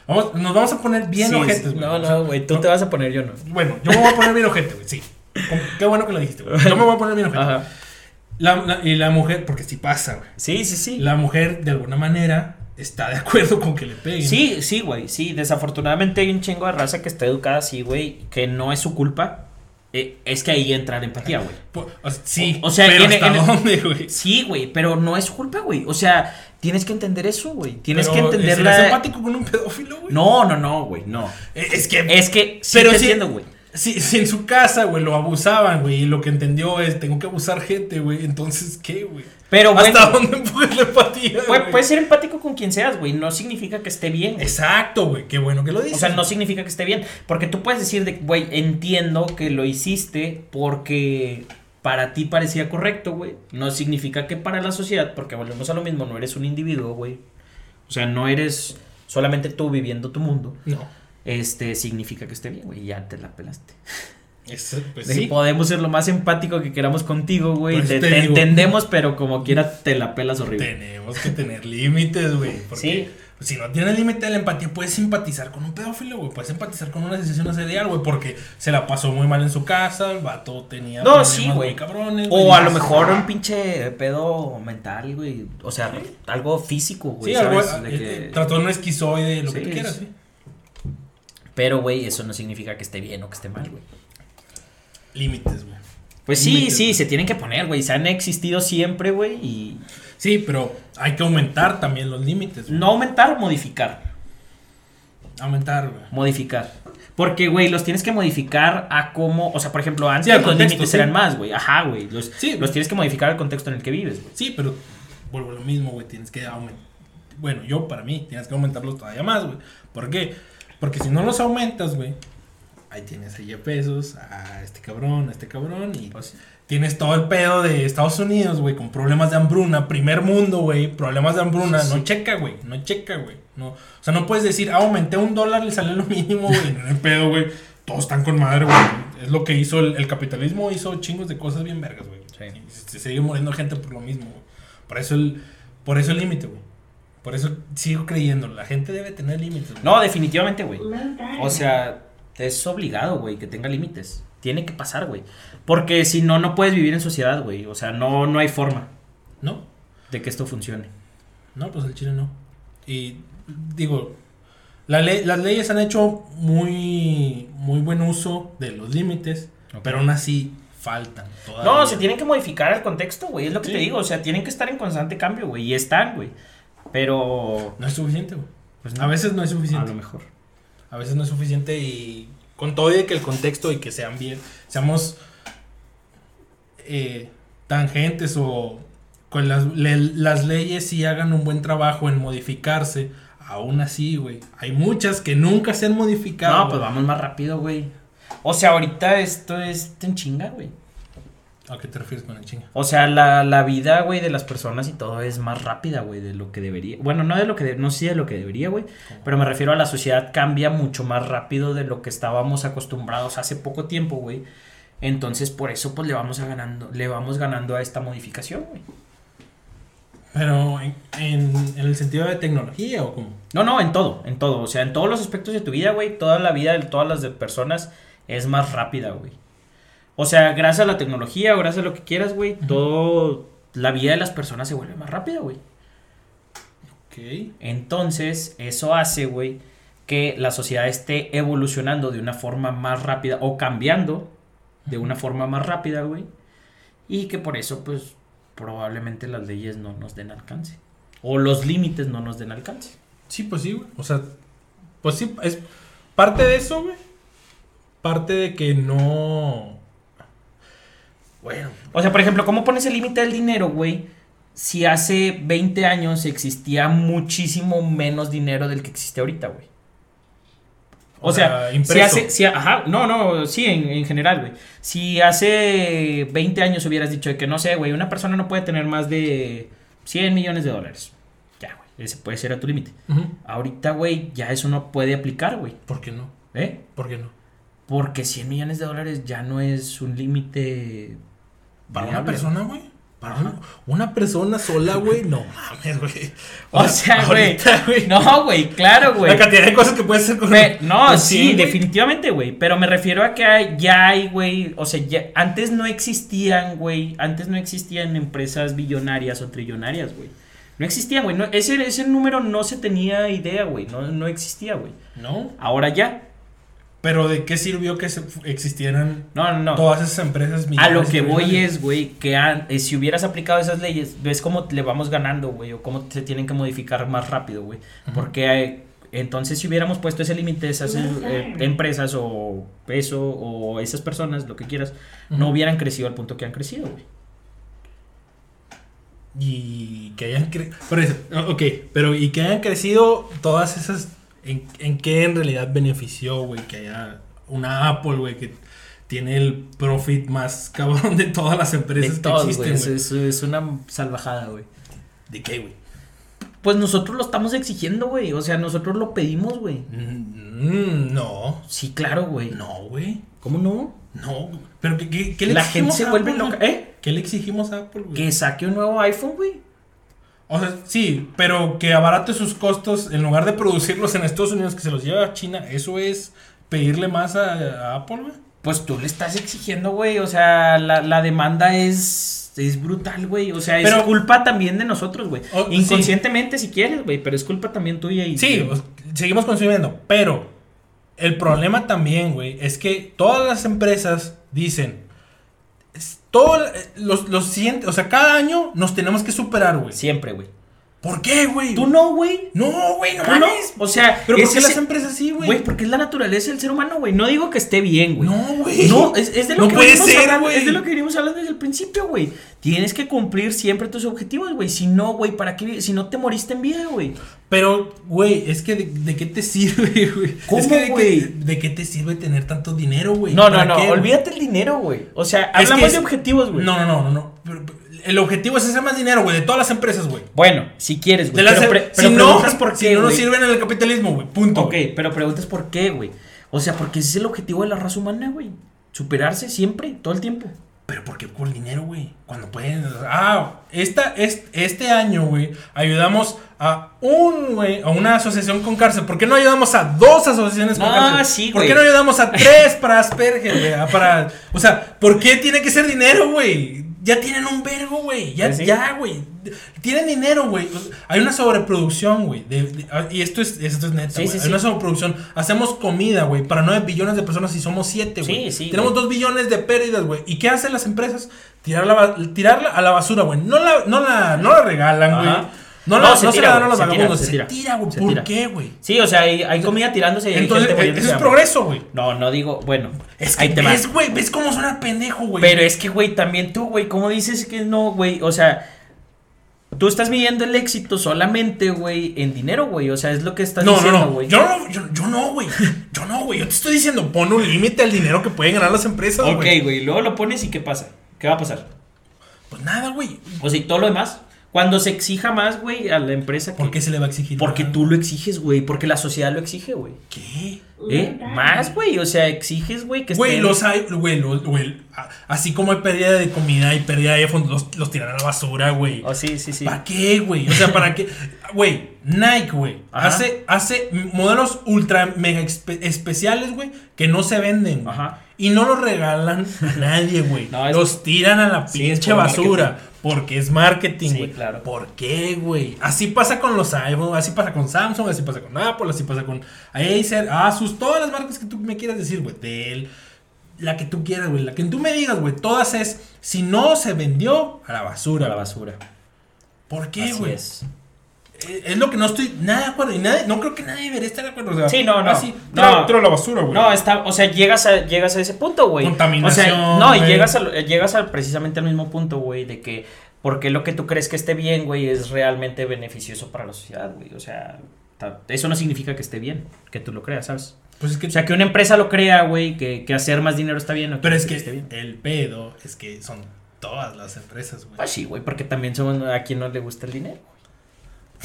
Vamos, nos vamos a poner bien Sí, ojetes, güey. No, no, güey. Tú te vas a poner, yo no. Bueno, yo me voy a poner bien ojete, güey, sí. Qué bueno que lo dijiste, güey. Yo me voy a poner bien ojete. Ajá. La- la- y la mujer, porque sí pasa, güey. Sí, sí, sí. La mujer de alguna manera está de acuerdo con que le peguen. Sí, sí, güey, sí. Desafortunadamente hay un chingo de raza que está educada así, güey, que no es su culpa. Eh, es que ahí entra la empatía, güey. Sí, O- o sea, pero en- ¿hasta en- dónde, güey? Sí, güey, pero no es su culpa, güey. O sea, tienes que entender eso, güey. Tienes Pero, que entender ¿serás la... empático con un pedófilo, güey? No, no, no, güey, no. Es que Es que sí Pero te sí- entiendo, güey. Si, si en su casa, güey, lo abusaban, güey, y lo que entendió es, tengo que abusar gente, güey, entonces, ¿qué, güey? Pero bueno, ¿Hasta dónde empujas la empatía, güey? puedes ser empático con quien seas, güey. No significa que esté bien. güey. Exacto, güey, qué bueno que lo dices. O sea, no significa que esté bien. Porque tú puedes decir de, güey, entiendo que lo hiciste porque para ti parecía correcto, güey. No significa que para la sociedad, porque volvemos a lo mismo, no eres un individuo, güey. O sea, no eres solamente tú viviendo tu mundo. No, Este significa que esté bien, güey. Ya te la pelaste. es, pues De- sí. Podemos ser lo más empático que queramos contigo, güey. Eso Te, te te digo. entendemos, pero como quiera te la pelas horrible. Tenemos que tener límites, güey. Sí. si no tienes límite de la empatía, puedes simpatizar con un pedófilo, güey. Puedes simpatizar con una asesino serial, güey. Porque se la pasó muy mal en su casa, el vato tenía. No, sí, güey. cabrones. O a lo mejor un pinche pedo mental, güey. O sea, algo físico, güey. Sí, algo. De eh, que- eh, trastorno esquizoide, lo que Sí, tú quieras, sí. Pero, güey, eso no significa que esté bien o que esté mal, güey. Límites, güey. Pues sí, Límites, sí, se tienen que poner, güey. Se han existido siempre, güey. Y Sí, pero hay que aumentar también los límites. güey. no aumentar, modificar. Aumentar, güey. Modificar. Porque, güey, los tienes que modificar a cómo. O sea, por ejemplo, antes Sí, los límites sí. eran más, güey. Ajá, güey. Los, Sí. los tienes que modificar al contexto en el que vives, güey. Sí, pero vuelvo a lo mismo, güey. Tienes que aumentar. bueno, yo para mí, tienes que aumentarlos todavía más, güey. ¿Por qué? Porque si no los aumentas, güey, ahí tienes a Bezos, a este cabrón, a este cabrón, y Pues, tienes todo el pedo de Estados Unidos, güey, con problemas de hambruna, primer mundo, güey, problemas de hambruna, Sí, sí. no checa, güey, no checa, güey. No, o sea, no puedes decir, ah, aumenté un dólar, le sale lo mínimo, güey, no hay pedo, güey. Todos están con madre, güey. Es lo que hizo el, el capitalismo, hizo chingos de cosas bien vergas, güey. Sí. Y se sigue muriendo gente por lo mismo, güey. Por eso el, por eso el límite, güey. Por eso sigo creyendo, la gente debe tener límites. güey. No, definitivamente, güey. O sea, es obligado, güey, que tenga límites. Tiene que pasar, güey. Porque si no, no puedes vivir en sociedad, güey. O sea, no, no hay forma ¿No? de que esto funcione. No, pues el Chile no. Y digo, la ley- las leyes han hecho muy, muy buen uso de los límites, pero aún así faltan. Todavía. No, se tienen que modificar el contexto, güey. Es lo que Sí. te digo. O sea, tienen que estar en constante cambio, güey. Y están, güey. Pero. No es suficiente, güey. Pues A veces no es A suficiente. lo mejor. A veces no es suficiente y con todo y que el contexto y que sean bien, seamos eh, tangentes o con las, le- las leyes sí hagan un buen trabajo en modificarse, aún así, güey. Hay muchas que nunca se han modificado. No, pues vamos más rápido, güey. O sea, ahorita esto es en chinga, güey. ¿A qué te refieres con el chinga? O sea, la, la vida, güey, de las personas y todo es más rápida, güey, de lo que debería. Bueno, no de lo que de- no sí de lo que debería, güey. Pero me refiero a la sociedad cambia mucho más rápido de lo que estábamos acostumbrados hace poco tiempo, güey. Entonces, por eso, pues le vamos a ganando, le vamos ganando a esta modificación, güey. Pero en, en- en el sentido de tecnología o cómo? No, no, en todo, en todo. O sea, en todos los aspectos de tu vida, güey. Toda la vida de todas las de personas es más rápida, güey. O sea, gracias a la tecnología o gracias a lo que quieras, güey, todo. La vida de las personas se vuelve más rápida, güey. Ok. Entonces, eso hace, güey, que la sociedad esté evolucionando de una forma más rápida o cambiando de una forma más rápida, güey. Y que por eso, pues, probablemente las leyes no nos den alcance. O los límites no nos den alcance. Sí, pues sí, güey. O sea, pues sí, es parte de eso, güey. Parte de que no. Bueno, O sea, por ejemplo, ¿cómo pones el límite del dinero, güey? Si hace 20 años existía muchísimo menos dinero del que existe ahorita, güey. O, O sea, sea, si hace, si, ajá, no, no, sí, en, en general, güey. Si hace 20 años hubieras dicho de que, no sé, güey, una persona no puede tener más de 100 millones de dólares. Ya, güey, ese puede ser a tu límite. Ahorita, güey, ya eso no puede aplicar, güey. ¿por qué no? ¿Eh? ¿Por qué no? Porque 100 millones de dólares ya no es un límite... Para una persona, güey. Para una, una persona sola, güey. No mames, güey. O sea, güey. No, güey, claro, güey. La cantidad de cosas que puedes hacer con Me- no, con sí, 100, güey. definitivamente, güey. Pero me refiero a que hay- ya hay, güey. O sea, ya, antes no existían, güey. Antes no existían empresas billonarias o trillonarias, güey. No existían, güey. No, ese, ese número no se tenía idea, güey. No, no existía, güey. No. Ahora ya. Pero ¿de qué sirvió que se- existieran No, no, no. todas esas empresas A lo que voy es, güey, que an- eh, si hubieras aplicado esas leyes, ves cómo le vamos ganando, güey, o cómo se tienen que modificar más rápido, güey. Porque eh, entonces si hubiéramos puesto ese límite de esas eh, empresas o eso o esas personas, lo que quieras, no hubieran crecido al punto que han crecido, güey. Y que hayan crecido. Ok, pero y que hayan crecido todas esas. ¿En, en qué en realidad benefició, güey? Que haya una Apple, güey, que tiene el profit más cabrón de todas las De empresas que todos, existen, güey. Es, es- es una salvajada, güey. ¿De qué, güey? Pues nosotros lo estamos exigiendo, güey. O sea, nosotros lo pedimos, güey. Mm, no. Sí, claro, güey. No, güey. ¿Cómo no? No. Pero ¿qué, qué, qué le La gente se a vuelve Apple, loca. ¿Eh? ¿Qué le exigimos a Apple, güey? Que saque un nuevo iPhone, güey. O sea, sí, pero que abarate sus costos en lugar de producirlos en Estados Unidos, que se los lleve a China, eso es pedirle más a, a Apple, güey. Pues tú le estás exigiendo, güey. O sea, la, la demanda es, es brutal, güey. O sea, es Pero- culpa también de nosotros, güey. Oh, sí. Inconscientemente, si quieres, güey. Pero es culpa también tuya y. Sí, pues, seguimos consumiendo, pero el problema también, güey, es que todas las empresas dicen, todo, eh, los, los siguientes, o sea, cada año nos tenemos que superar, güey. Siempre, güey. ¿Por qué, güey? Tú no, güey. No, güey, no Tú no. mames. O sea, ¿Pero por qué las empresas así, güey? Güey, porque es la naturaleza del ser humano, güey. No digo que esté bien, güey. No, güey. No, es, es de lo No que puede ser, hablando, güey. Es de lo que venimos hablando desde el principio, güey. Tienes que cumplir siempre tus objetivos, güey. Si no, güey, ¿para qué? Si no te moriste en vida, güey. Pero, güey, es que de, de qué te sirve, güey? ¿Cómo, es que de, güey? qué- de qué te sirve tener tanto dinero, güey? No, no, ¿Para no. qué, güey? Olvídate el dinero, güey. O sea, Es hablamos que es- de objetivos, güey. No, no, no, no, no. Pero- pero el objetivo es hacer más dinero, güey, de todas las empresas, güey. Bueno, si quieres, güey. Pero, em- pre- si pero no, por si qué, no nos güey. sirven en el capitalismo, güey. Punto. Ok, pero preguntas por qué, güey. O sea, porque ese es el objetivo de la raza humana, güey. Superarse siempre, todo el tiempo. Pero ¿por qué por el dinero, güey? Cuando pueden. Ah, esta, es- este año, güey, ayudamos a un, güey, a una asociación con cárcel. ¿Por qué no ayudamos a dos asociaciones con Ah, cárcel? sí, ¿Por güey. qué no ayudamos a tres para Asperger, güey? Ah, Para, o sea, ¿por qué tiene que ser dinero, güey? Ya tienen un vergo, güey. Ya, sí. ya, güey. Tienen dinero, güey. Hay una sobreproducción, güey. ah, y esto es, esto es neta, Sí, güey. sí, Hay sí. una sobreproducción. Hacemos comida, güey, para 9 billones de personas y somos 7, Sí, güey. sí, Tenemos güey. 2 billones de pérdidas, güey. ¿Y qué hacen las empresas? Tirarla, tirarla a la basura, güey. No la, no la, no la regalan, güey. No, No, la, se no tira, se la dan a güey, los se tira, vagabundos. se Se tira. tira, güey. ¿Por tira. qué, güey? Sí, o sea, hay, hay comida tirándose y hay Entonces, gente eh, muriéndose eso es progreso, güey. No, no digo, bueno. Es que ahí te ves, güey, ves cómo suena pendejo, güey. Pero es que, güey, también tú, güey, ¿cómo dices que no, güey? O sea, tú estás midiendo el éxito solamente, güey, en dinero, güey. O sea, es lo que estás no, no, diciendo, no. güey. Yo no, yo, yo no, güey. Yo no, güey. Yo te estoy diciendo, pon un límite al dinero que pueden ganar las empresas, Ok, güey. güey, luego lo pones y ¿qué pasa? ¿Qué va a pasar? Pues nada, güey. O sea, y todo lo demás. Cuando se exija más, güey, a la empresa. ¿Por que- qué se le va a exigir? Porque tú lo exiges, güey. Porque la sociedad lo exige, güey. ¿Qué? ¿Eh? Más, güey. O sea, exiges, güey, que Güey, estén- los hay, güey, los- güey, así como hay pérdida de comida y pérdida de iPhone, los, los tiran a la basura, güey. Oh, sí, sí, sí. ¿Para qué, güey? O sea, ¿para qué? Güey, Nike, güey, hace, hace modelos ultra mega espe- especiales, güey, que no se venden. Ajá. Y no los regalan a nadie, güey. No, es- los tiran a la Sí, es pinche por basura. Porque es marketing, Sí, güey. claro. ¿Por qué, güey? Así pasa con los iPhone, así pasa con Samsung, así pasa con Apple, así pasa con Acer, Asus, todas las marcas que tú me quieras decir, güey. Dell, la que tú quieras, güey. La que tú me digas, güey. Todas es, si no se vendió, a la basura. A la güey. basura. ¿Por qué, Así güey? Es. Eh, Es lo que no estoy nada de acuerdo. Y nadie, no creo que nadie debería estar de acuerdo. O sea, Sí, no, no. así, No. tira- tira a la basura, güey. No, está, o sea, llegas a, llegas a ese punto, güey. Contaminación, O sea, no, y llegas, al, llegas al, precisamente al mismo punto, güey, de que porque lo que tú crees que esté bien, güey, es realmente beneficioso para la sociedad, güey. O sea, eso no significa que esté bien, que tú lo creas, ¿sabes? Pues es que. O sea, que una empresa lo crea, güey, que, que hacer más dinero está bien. o pero es que esté bien. el pedo es que son todas las empresas, güey. Pues sí, güey, porque también son a quien no le gusta el dinero.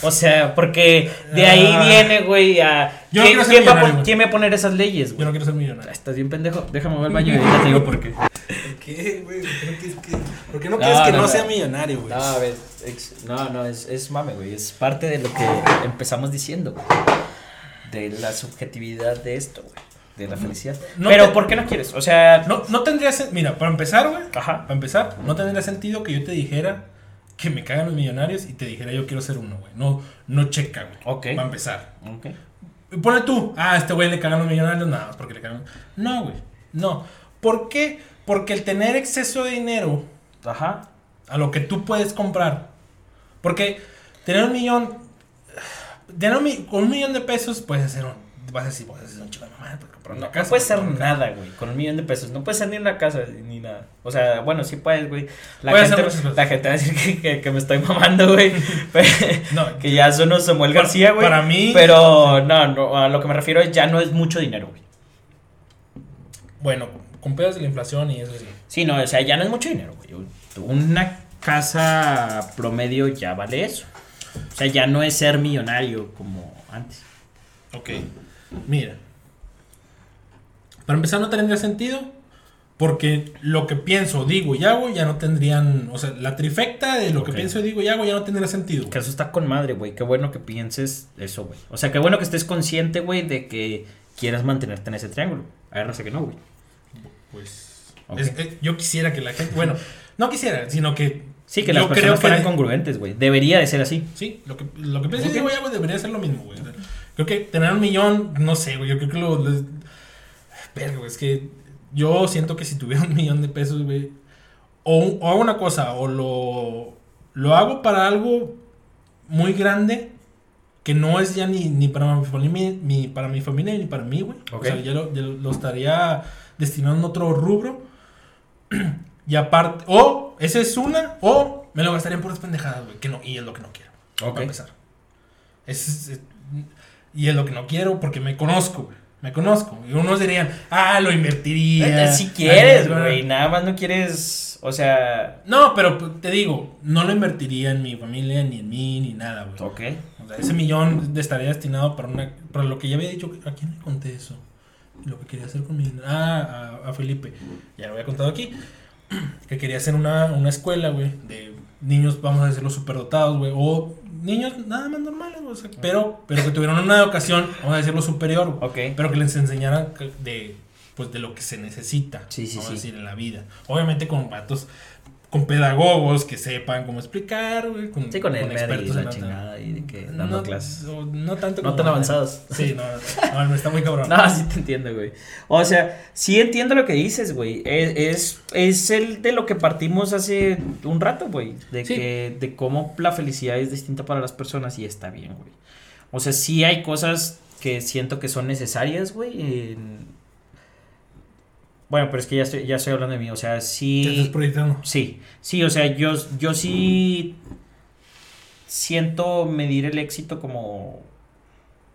O sea, porque de ahí Ah. viene, güey, a... Yo no ¿quién, quiero ser quién va a quién va a poner esas leyes, Yo güey? no quiero ser millonario. Estás bien pendejo. Déjame mover al baño y ahorita te digo por qué. ¿Qué, güey? ¿Por qué no quieres que, por qué no No, quieres que no, no, no. sea millonario, güey? No, a ver, ex- no, no, es, es mame, güey. Es parte de lo que empezamos diciendo, güey. De la subjetividad de esto, güey. De la felicidad. No Pero, te- ¿por qué no quieres? O sea, No, no tendría Mira, para empezar, güey. Ajá. Para empezar, no tendría sentido que yo te dijera que me cagan los millonarios y te dijera yo quiero ser uno, güey. No, no checa, güey. Ok. Para empezar. Ok. Ponle tú, ah, a este güey le cagan los millonarios, nada más porque le cagan. No, güey. No. ¿Por qué? Porque el tener exceso de dinero Ajá. a lo que tú puedes comprar. Porque tener un millón. Tener un, con un millón de pesos puedes hacer un. Vas a decir, puedes hacer un chico de mamá comprar una No, casa. no puede ser nada, güey, con un millón de pesos. No puede ser ni una casa ni nada. O sea, bueno, sí puedes, güey. La, Puede gente, la gente va a decir que, que- que me estoy mamando, güey. No, que ya son Samuel Para- García, güey. para mí- Pero no, no, a lo que me refiero es ya no es mucho dinero, güey. Bueno, con pedos de la inflación y eso sí. Sí, no, o sea, ya no es mucho dinero, güey. Una casa promedio ya vale eso. O sea, ya no es ser millonario como antes. Ok. Mira. Para empezar, no tendría sentido. Porque lo que pienso, digo y hago ya no tendrían. O sea, la trifecta de lo que pienso, digo y hago ya no tendría sentido. Que eso está con madre, güey. Qué bueno que pienses eso, güey. O sea, qué bueno que estés consciente, güey, de que quieras mantenerte en ese triángulo. Raza que no, güey. Pues. Ok. es- es- yo quisiera que la gente. Bueno, no quisiera, sino que. Sí, que yo las creo personas fueran de- congruentes, güey. Debería de ser así. Sí, lo que, lo que pienso y Ok. digo y hago debería ser lo mismo, güey. Creo que tener un millón, no sé, güey. Yo creo que lo. Güey, es que yo siento que si tuviera un millón de pesos, güey. O, o hago una cosa, o lo. Lo hago para algo muy grande que no es ya ni, ni para mi familia ni para mi familia ni para mí, güey. O sea, ya lo, ya lo estaría destinando a otro rubro. y aparte, o esa es una, o me lo gastaría en puras pendejadas, güey, que no, y es lo que no quiero. Ok. Para empezar. Es- es- y es lo que no quiero porque me conozco, güey. Me conozco. Y unos dirían, ah, lo invertiría. Si quieres, güey. Nada más no quieres. O sea. No, pero pues, te digo, no lo invertiría en mi familia, ni en mí, ni nada, güey. Ok. O sea, ese millón estaría destinado para una para lo que ya había dicho. ¿A quién le conté eso? Lo que quería hacer con mi. Ah, a, a Felipe. Ya lo había contado aquí. Que quería hacer una, una escuela, güey. De niños, vamos a decirlo, superdotados, güey. O niños nada más normales, o sea, pero, pero que tuvieran una educación, vamos a decirlo, superior, güey. Ok. Pero que les enseñaran de, pues, de lo que se necesita. Sí, sí, vamos a decir, en la vida. Obviamente con vatos, con pedagogos que sepan cómo explicar, güey. Con, Sí, con el med y expertos la en chingada y de que dando no, clases. o No tanto No como- tan avanzados. Sí, no, no, no, está muy cabrón. No, sí te entiendo, güey. O sea, sí entiendo lo que dices, güey. Es, es, es el de lo que partimos hace un rato, güey. De Sí. que, de cómo la felicidad es distinta para las personas y está bien, güey. O sea, sí hay cosas que siento que son necesarias, güey. en- Bueno, pero es que ya estoy, ya estoy hablando de mí. O sea, Te estás sí. proyectando. Sí, sí, o sea, yo, yo sí siento medir el éxito como...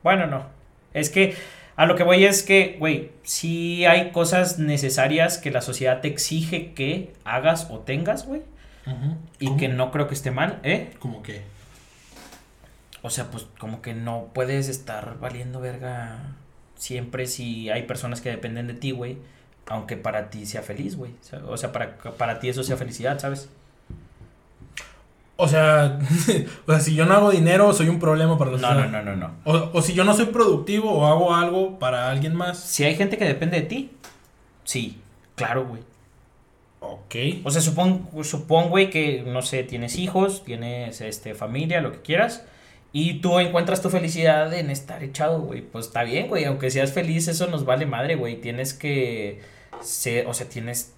Bueno, no. Es que a lo que voy es que, güey, sí hay cosas necesarias que la sociedad te exige que hagas o tengas, güey. Ujú. Y que no creo que esté mal, ¿eh? ¿Cómo qué? O sea, pues como que no puedes estar valiendo verga siempre si hay personas que dependen de ti, güey. Aunque para ti sea feliz, güey. O sea, para, para ti eso sea felicidad, ¿sabes? O sea, o sea, si yo no hago dinero, soy un problema para No, los no, no, no, no. O, o si yo no soy productivo o hago algo para alguien más. Si hay gente que depende de ti, sí, claro, güey. Ok. O sea, supón, supón, güey, que, no sé, tienes hijos, tienes, este, familia, lo que quieras, y tú encuentras tu felicidad en estar echado, güey. Pues está bien, güey, aunque seas feliz, eso nos vale madre, güey. Tienes que ser, o sea, tienes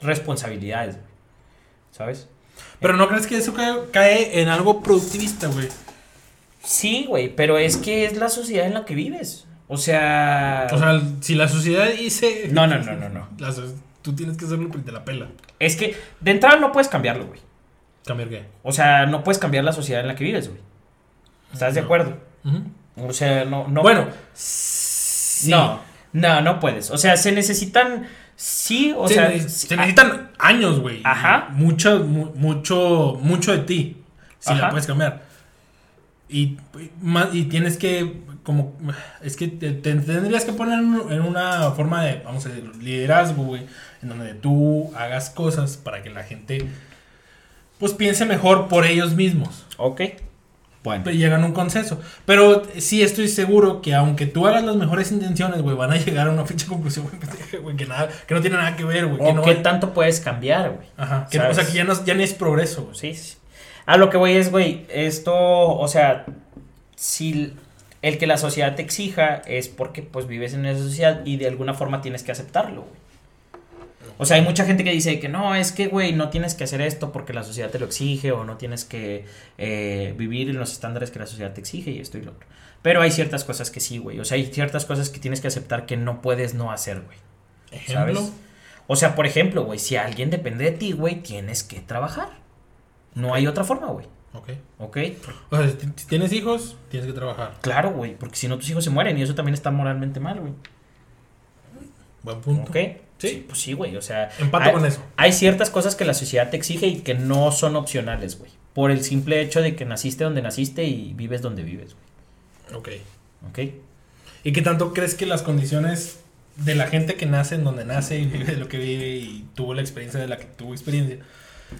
responsabilidades, güey. ¿Sabes? Pero no crees que eso cae, cae en algo productivista, güey. Sí, güey, pero es que es la sociedad en la que vives. O sea... O sea, si la sociedad dice. No, no, no, no, no. La tú tienes que hacerlo porque te la pela. es que de entrada no puedes cambiarlo, güey. ¿Cambiar qué? O sea, no puedes cambiar la sociedad en la que vives, güey. ¿Estás de acuerdo? O sea, no, no. Bueno, sí. No, no, no puedes. O sea, se necesitan. Sí, o se, sea. ne- se necesitan años, güey. Ajá. Mucho, mu- mucho, mucho de ti. Si Ajá. la puedes cambiar. Y, y tienes que, como, es que te, te tendrías que poner en una forma de, vamos a decir, liderazgo, güey. En donde tú hagas cosas para que la gente, pues piense mejor por ellos mismos. Ok. Bueno. Pero llegan a un consenso. Pero sí estoy seguro que aunque tú hagas las mejores intenciones, güey, van a llegar a una pinche conclusión, güey, que, nada, que no tiene nada que ver, güey. Que ¿O no, qué tanto puedes cambiar, güey? Ajá. que o sea, que ya no, ya ni es progreso, güey. Sí, sí. A lo que voy es, güey, esto, o sea, si el que la sociedad te exija es porque pues vives en esa sociedad y de alguna forma tienes que aceptarlo, güey. O sea, hay mucha gente que dice que no, es que, güey, no tienes que hacer esto porque la sociedad te lo exige o no tienes que eh, vivir en los estándares que la sociedad te exige y esto y lo otro. Pero hay ciertas cosas que sí, güey. O sea, hay ciertas cosas que tienes que aceptar que no puedes no hacer, güey. Ejemplo. ¿Sabes? O sea, por ejemplo, güey, si alguien depende de ti, güey, tienes que trabajar. No hay otra forma, güey. Ok. ¿Ok? O sea, si, si tienes hijos, tienes que trabajar. Claro, güey, porque si no tus hijos se mueren y eso también está moralmente mal, güey. Buen punto. ¿Ok? Sí. Pues sí, güey, o sea... Empato hay, con eso. Hay ciertas cosas que la sociedad te exige y que no son opcionales, güey. Por el simple hecho de que naciste donde naciste y vives donde vives, Ok. güey. ¿Ok? ¿Y qué tanto crees que las condiciones de la gente que nace en donde nace y vive lo que vive y tuvo la experiencia de la que tuvo experiencia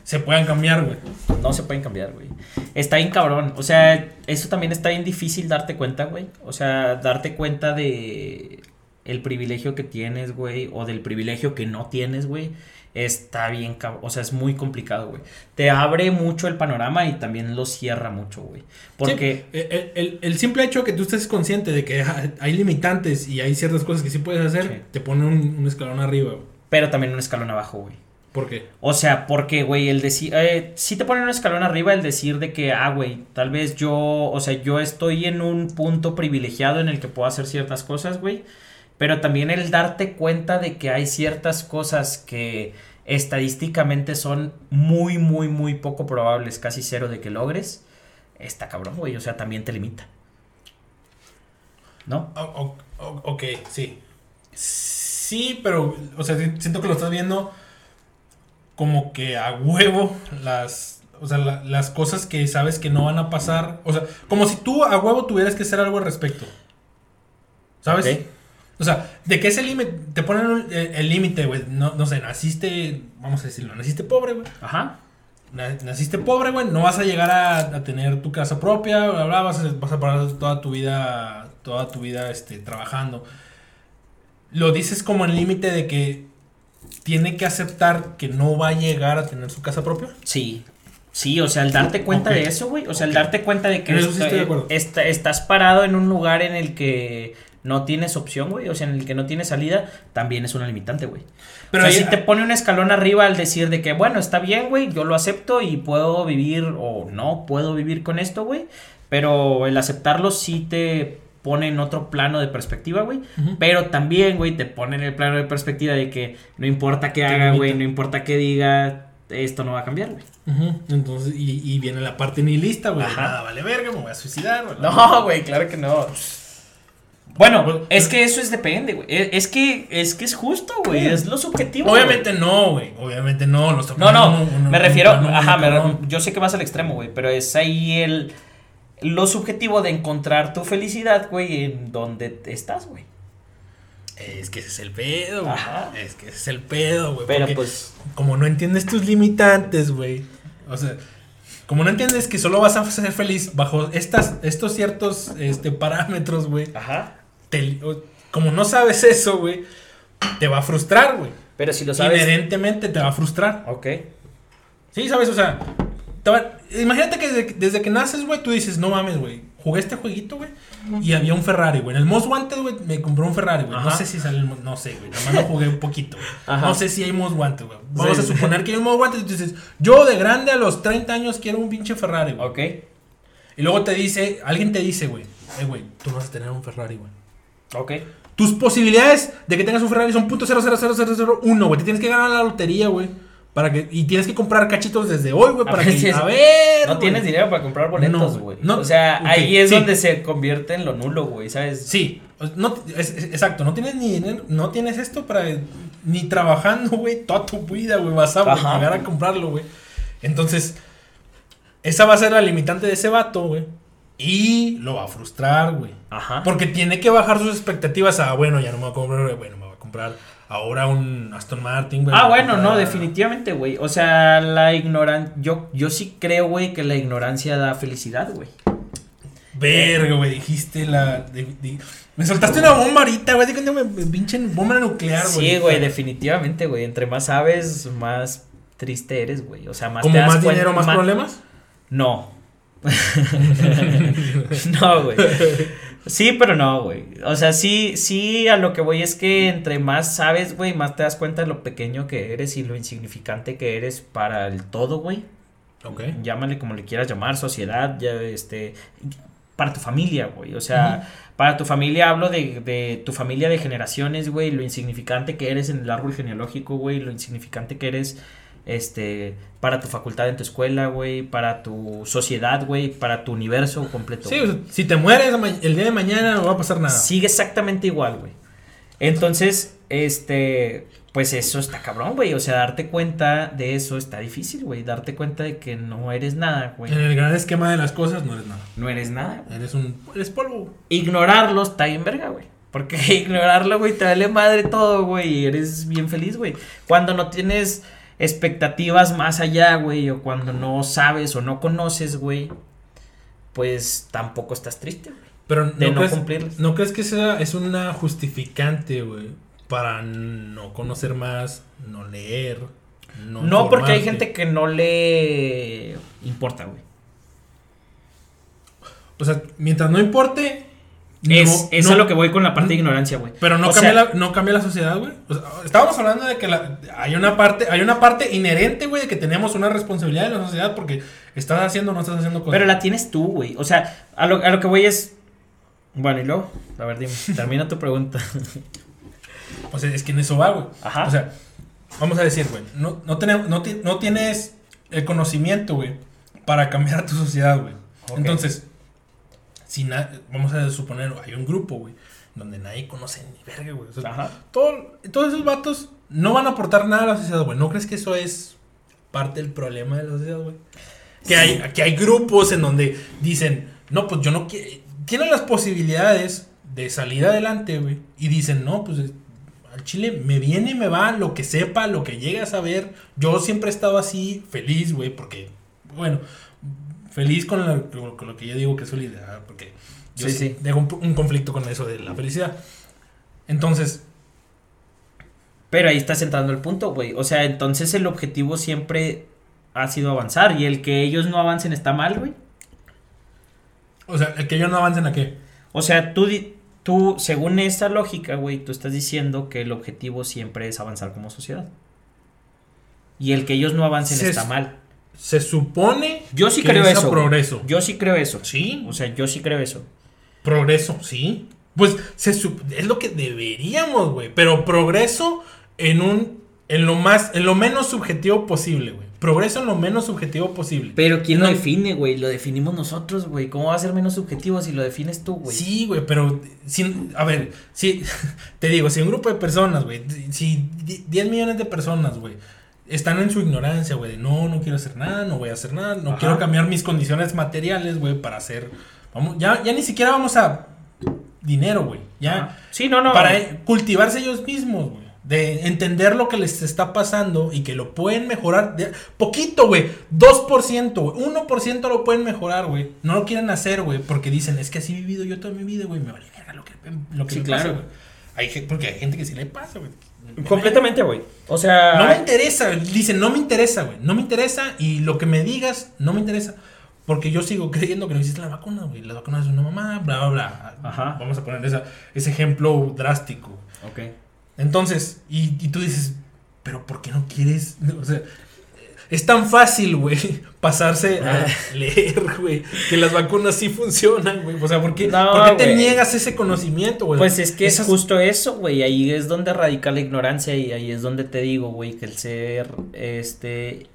se puedan cambiar, güey? No se pueden cambiar, güey. Está bien cabrón. O sea, eso también está bien difícil darte cuenta, güey. O sea, darte cuenta de el privilegio que tienes, güey, o del privilegio que no tienes, güey. Está bien. O sea, es muy complicado, güey. Te abre mucho el panorama y también lo cierra mucho, güey. Porque... Sí, el, el- el simple hecho de que tú estés consciente de que hay limitantes y hay ciertas cosas que sí puedes hacer, Sí. te pone un, un escalón arriba, güey. Pero también un escalón abajo, güey. ¿Por qué? O sea, porque, güey, el decir, eh, sí te pone un escalón arriba el decir de que, ah, güey, tal vez yo, o sea, yo estoy en un punto privilegiado en el que puedo hacer ciertas cosas, güey, pero también el darte cuenta de que hay ciertas cosas que estadísticamente son muy, muy, muy poco probables, casi cero de que logres, está cabrón, güey, o sea, también te limita. ¿No? O- o- o- ok, sí. Sí, pero, o sea, si- siento que lo estás viendo como que a huevo las, o sea, la- las cosas que sabes que no van a pasar. O sea, como si tú a huevo tuvieras que hacer algo al respecto. ¿Sabes? Ok. O sea, de que ese límite, te ponen un- el límite, güey. No, no sé, naciste, vamos a decirlo, naciste pobre, güey. Ajá. Na- Naciste pobre, güey, no vas a llegar a, a tener tu casa propia, bla, bla, vas a, vas a parar toda tu vida, toda tu vida, este, trabajando. Lo dices como el límite de que tiene que aceptar que no va a llegar a tener su casa propia. Sí. Sí, o sea, el darte cuenta de eso, güey. O sea, el darte cuenta de que eso sí esto- estoy de esta- estás parado en un lugar en el que no tienes opción, güey. O sea, en el que no tienes salida, también es una limitante, güey. Pero Pero ahí- si te pone un escalón arriba al decir de que, bueno, está bien, güey, yo lo acepto y puedo vivir o no puedo vivir con esto, güey. Pero el aceptarlo sí te pone en otro plano de perspectiva, güey. Pero también, güey, te pone en el plano de perspectiva de que no importa qué haga, güey, no importa qué diga, esto no va a cambiar, güey. Entonces, y, y viene la parte nihilista, güey. Nada, vale verga, me voy a suicidar, güey. No, güey, claro que no. Bueno, es que eso es depende, güey. Es es que es que es justo, güey. Es lo subjetivo. Obviamente no, güey. Obviamente no. No, no, poniendo un- un- me refiero, ajá, me re- cabrón. yo sé que vas al extremo, güey, pero es ahí el lo subjetivo de encontrar tu felicidad, güey, en donde estás, güey. Es que ese es el pedo, güey. Ajá. Es que ese es el pedo, güey. Pero pues Como no entiendes tus limitantes, güey. O sea, como no entiendes que solo vas a ser feliz bajo estas, estos ciertos este, parámetros, güey. ajá. te- Como no sabes eso, güey, te va a frustrar, güey. Pero si lo sabes, Inherentemente te va a frustrar. ok. Sí, ¿sabes? O sea, va- imagínate que desde, desde que naces, güey, tú dices, no mames, güey. Jugué este jueguito, güey. Y había un Ferrari, güey. En el Most Wanted, güey, me compré un Ferrari, güey. No sé si sale el Mo- No sé, güey. Nada más lo jugué un poquito, güey. Ajá. No sé si hay Most Wanted, güey. Vamos Sí, a suponer que hay un Most Wanted. Y tú dices, yo de grande a los 30 años quiero un pinche Ferrari, güey. Ok. Y luego te dice, alguien te dice, güey, eh, güey, tú no vas a tener un Ferrari, güey. Ok. Tus posibilidades de que tengas un Ferrari son .0000001, güey. Te tienes que ganar la lotería, güey. Para que, y tienes que comprar cachitos desde hoy, güey, para ver que, es- a ver, No güey. tienes dinero para comprar boletos, güey. no, o sea, ahí es sí. donde se convierte en lo nulo, güey, ¿sabes? Sí, no, es- es- exacto, no tienes ni dinero, no tienes esto para, ni trabajando, güey, toda tu vida, güey, vas a güey, Ajá. llegar a comprarlo, güey. Entonces, esa va a ser la limitante de ese vato, güey. Y lo va a frustrar, güey. Ajá. Porque tiene que bajar sus expectativas a, bueno, ya no me voy a comprar, bueno, me voy a comprar ahora un Aston Martin, güey. Ah, bueno, no, definitivamente, güey. O sea, la ignorancia. Yo, yo sí creo, güey, que la ignorancia da felicidad, güey. Verga, güey, dijiste la... de- de- me soltaste una bomba ahorita, güey, que me, me pinche bomba nuclear, güey. Sí, güey, definitivamente, güey. Entre más sabes, más triste eres, güey. O sea, más ¿Como más dinero, más ma- problemas? No. no, güey. Sí, pero no, güey. O sea, sí, sí, a lo que voy es que entre más sabes, güey, más te das cuenta de lo pequeño que eres y lo insignificante que eres para el todo, güey. Ok. Llámale como le quieras llamar, sociedad, ya, este, para tu familia, güey. O sea, para tu familia hablo de, de tu familia de generaciones, güey, lo insignificante que eres en el árbol genealógico, güey, lo insignificante que eres, este, para tu facultad en tu escuela, güey, para tu sociedad, güey, para tu universo completo. Sí, si te mueres el día de mañana no va a pasar nada. Sigue exactamente igual, güey. Entonces, este, pues eso está cabrón, güey. O sea, darte cuenta de eso está difícil, güey. Darte cuenta de que no eres nada, güey. En el gran esquema de las cosas no eres nada. No eres nada, güey. Eres un... Eres polvo. Ignorarlo está bien verga, güey. Porque ignorarlo, güey, te vale madre todo, güey. Y eres bien feliz, güey. Cuando no tienes expectativas más allá, güey. O cuando no sabes o no conoces, güey. Pues tampoco estás triste, güey. Pero De no crees, cumplirlas. ¿no crees que sea, es una justificante, güey? Para no conocer más, no leer, no No, porque hay gente que no le importa, güey. O sea, mientras no importe, Es, No- es lo que voy con la parte de ignorancia, güey. Pero no O cambia, sea, la, no cambia la sociedad, güey. O sea, estábamos hablando de que la- hay una parte, hay una parte inherente, güey, de que tenemos una responsabilidad en la sociedad porque estás haciendo o no estás haciendo cosas. Pero la tienes tú, güey. O sea, a lo, a lo que voy es. Bueno, y luego, a ver, dime, termina tu pregunta. O sea, es que en eso va, güey. Ajá. O sea, vamos a decir, güey, no, no, tenemos, no, ti- no tienes el conocimiento, güey, para cambiar a tu sociedad, güey. Entonces, si vamos a suponer, hay un grupo, güey, donde nadie conoce ni verga, güey. O sea, Ajá. todo- todos esos vatos no van a aportar nada a la sociedad, güey. ¿No crees que eso es parte del problema de la sociedad, güey? Que, hay, que hay grupos en donde dicen, no, pues yo no quiero. Tienen las posibilidades de salir adelante, güey. Y dicen, no, pues al Chile me viene y me va lo que sepa, lo que llegue a saber. Yo siempre he estado así, feliz, güey, porque, bueno, feliz con, la- con lo que yo digo que es felicidad, porque yo Sí, sí, tengo un, un conflicto con eso de la felicidad. Entonces, Pero ahí estás entrando el punto, güey. O sea, entonces el objetivo siempre ha sido avanzar. Y el que ellos no avancen está mal, güey. o sea, el que ellos no avancen a qué. O sea, tú, tú, según esta lógica, güey, tú estás diciendo que el objetivo siempre es avanzar como sociedad. Y el que ellos no avancen está mal. Se supone Yo sí que creo es eso. progreso. Yo sí creo eso. Sí, O sea, yo sí creo eso. progreso, sí. Pues se sup- es lo que deberíamos, güey. Pero progreso en un. En lo más. En lo menos subjetivo posible, güey. Progreso en lo menos subjetivo posible. Pero ¿quién No. lo define, güey? Lo definimos nosotros, güey. ¿Cómo va a ser menos subjetivo si lo defines tú, güey? Sí, güey, pero sin, a ver, si te digo, si un grupo de personas, güey, si di- 10 millones de personas, güey, están en su ignorancia, güey, de no, no quiero hacer nada, no voy a hacer nada, no Ajá. quiero cambiar mis condiciones materiales, güey, para hacer, vamos, ya, ya ni siquiera vamos a dinero, güey, ya, Ajá. Sí, no, no. para cultivarse ellos mismos, güey. De entender lo que les está pasando y que lo pueden mejorar. de- poquito, güey. 2%, güey. 1% lo pueden mejorar, güey. No lo quieren hacer, güey. Porque dicen, es que así he vivido yo toda mi vida, güey. Me vale verga lo que, lo que Sí, me claro. pasa, güey. Hay, porque hay gente que sí le pasa, güey. Completamente, güey. O sea. No me interesa. Dicen, no me interesa, güey. No me interesa y lo que me digas no me interesa. Porque yo sigo creyendo que no hiciste la vacuna, güey. La vacuna es una mamá, bla, bla, bla. Ajá. Vamos a poner esa- ese ejemplo drástico. Ok. Entonces, y, y tú dices, pero ¿por qué no quieres? O sea, es tan fácil, güey, pasarse a leer, güey, que las vacunas sí funcionan, güey. O sea, ¿por qué, No, ¿por qué te niegas ese conocimiento, güey? Pues es que Esas- es justo eso, güey. Ahí es donde radica la ignorancia y ahí es donde te digo, güey, que el ser este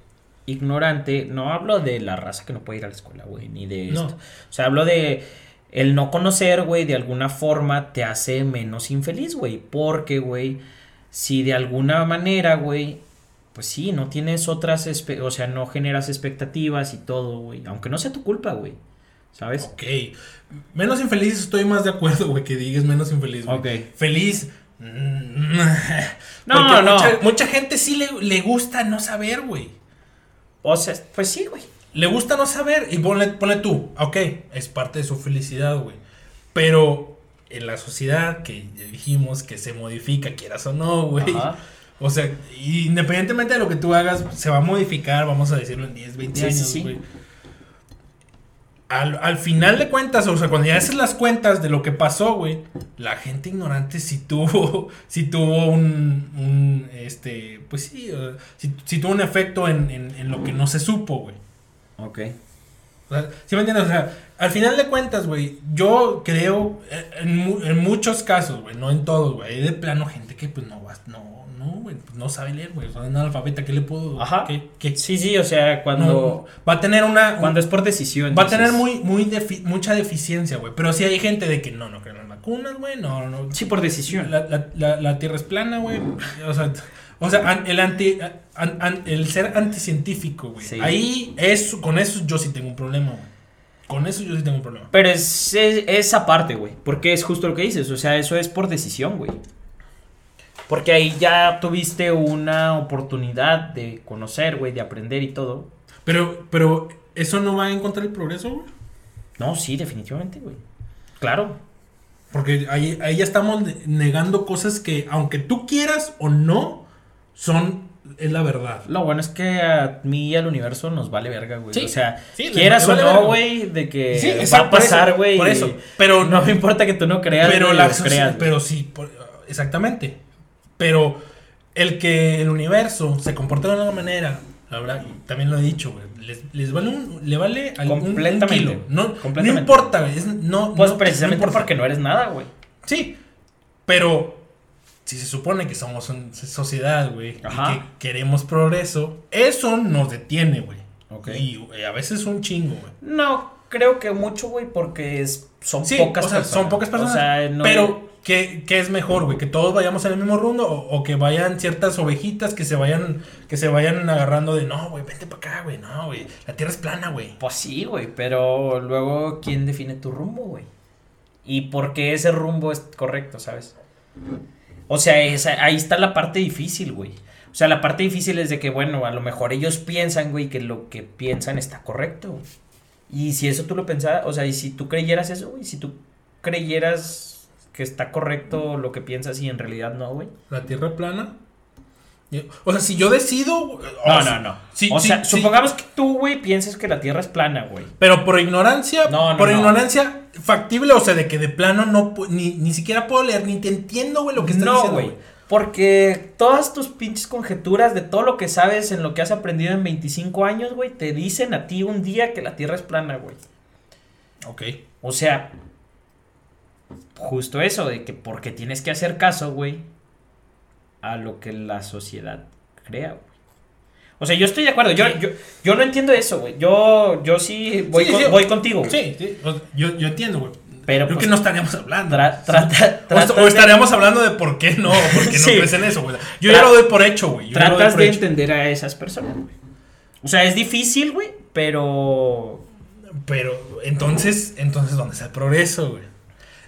ignorante, no hablo de la raza que no puede ir a la escuela, güey, ni de No. esto. O sea, hablo de el no conocer, güey, de alguna forma te hace menos infeliz, güey, porque, güey, si de alguna manera, güey, pues sí, no tienes otras, o sea, no generas expectativas y todo, güey, aunque no sea tu culpa, güey. ¿Sabes? Ok. Menos infeliz estoy más de acuerdo, güey, que digas menos infeliz, güey. Ok. Feliz. No, no. Mucha, mucha gente sí le, le gusta no saber, güey. O sea, pues sí, güey. Le gusta no saber. Y ponle, ponle tú, ok, es parte de su felicidad, güey. Pero en la sociedad que dijimos que se modifica, quieras o no, güey. Ajá. O sea, independientemente de lo que tú hagas, se va a modificar, vamos a decirlo en 10, 20 Sí, sí, años, sí. güey. Al, al final de cuentas, o sea, cuando ya haces las cuentas de lo que pasó, güey, la gente ignorante sí tuvo, sí tuvo un, un, este, pues sí, eh, sí, sí tuvo un efecto en, en, en lo que no se supo, güey. Ok. O sea, ¿sí me entiendes? O sea, al final de cuentas, güey, yo creo, eh, en, en muchos casos, güey, no en todos, güey, hay de plano gente que, pues, no va, no, no, güey, pues, no sabe leer, güey, es analfabeta, ¿qué le puedo? Ajá. ¿Qué, qué- Sí, sí, o sea, cuando, no, va a tener una... cuando es por decisión. va a tener muy, muy defi- mucha deficiencia, güey, pero sí hay gente de que no, no creen en las vacunas, güey, no, no, Sí, por decisión. la, la, la, la tierra es plana, güey. O sea, o sea el, anti, an- an- el ser anticientífico, güey. Sí. Ahí, eso, con eso yo sí tengo un problema, güey. Con eso yo sí tengo un problema. Pero es, es- esa parte, güey. Porque es justo lo que dices. O sea, eso es por decisión, güey. Porque ahí ya tuviste una oportunidad de conocer, güey, de aprender y todo. Pero, pero, ¿eso no va en contra del progreso, güey? No, sí, definitivamente, güey. Claro. Porque ahí, ahí ya estamos ne- negando cosas que, aunque tú quieras o no, son es la verdad. Lo bueno es que a mí y al universo nos vale verga, güey. Sí, o sea, sí, quieras vale o no, güey, de que Sí, va a pasar, por eso, güey. por eso. Pero no me importa que tú no creas, pero la creas. pero sí, por- exactamente. Pero el que el universo se comporta de una manera, la verdad, también lo he dicho, güey, les, les vale un, le vale al- un- un Completamente. kilo. No, Completamente. no importa, güey, es- no, Pues no- precisamente no porque no eres nada, güey. Sí, pero si se supone que somos una sociedad, güey, y que queremos progreso, eso nos detiene, güey. Y güey, a veces un chingo, güey. No, creo que mucho, güey, porque es, son Sí, pocas o sea, personas. son pocas personas. O sea, no- pero, ¿qué, qué es mejor, güey? ¿Que todos vayamos en el mismo rumbo o, que vayan ciertas ovejitas que se vayan que se vayan agarrando de, no, güey, vente para acá, güey, no, güey, la tierra es plana, güey? Pues sí, güey, pero luego, ¿quién define tu rumbo, güey? Y por qué ese rumbo es correcto, ¿sabes? O sea, esa- ahí está la parte difícil, güey. O sea, la parte difícil es de que, bueno, a lo mejor ellos piensan, güey, que lo que piensan está correcto. Y si eso tú lo pensabas, o sea, y si tú creyeras eso, güey, si tú creyeras que está correcto lo que piensas y en realidad no, güey. La tierra plana. O sea, si yo decido. No, no, no. sí, o sí, sea, sí. supongamos que tú, güey, pienses que la Tierra es plana, güey. Pero por ignorancia, No, no, por no. ignorancia factible, o sea, de que de plano no ni, ni siquiera puedo leer, ni te entiendo, güey, lo que estás no, diciendo, güey. Porque todas tus pinches conjeturas de todo lo que sabes en lo que has aprendido en 25 años, güey, te dicen a ti un día que la Tierra es plana, güey. Ok. O sea, justo eso, de que porque tienes que hacer caso, güey, a lo que la sociedad crea, güey. O sea, yo estoy de acuerdo, yo, yo, yo no entiendo eso, güey. Yo, yo sí voy, Sí, con- sí. voy contigo. güey. Sí, sí, yo, yo entiendo, güey. Pero, Creo pues, que no estaríamos hablando. Tra- O- de- estaríamos hablando de por qué no, por qué no crees en eso, güey. Yo ya lo doy por hecho, güey. Yo tratas de hecho. entender a esas personas, güey. O sea, es difícil, güey, pero Pero entonces, entonces, ¿dónde está el progreso, güey?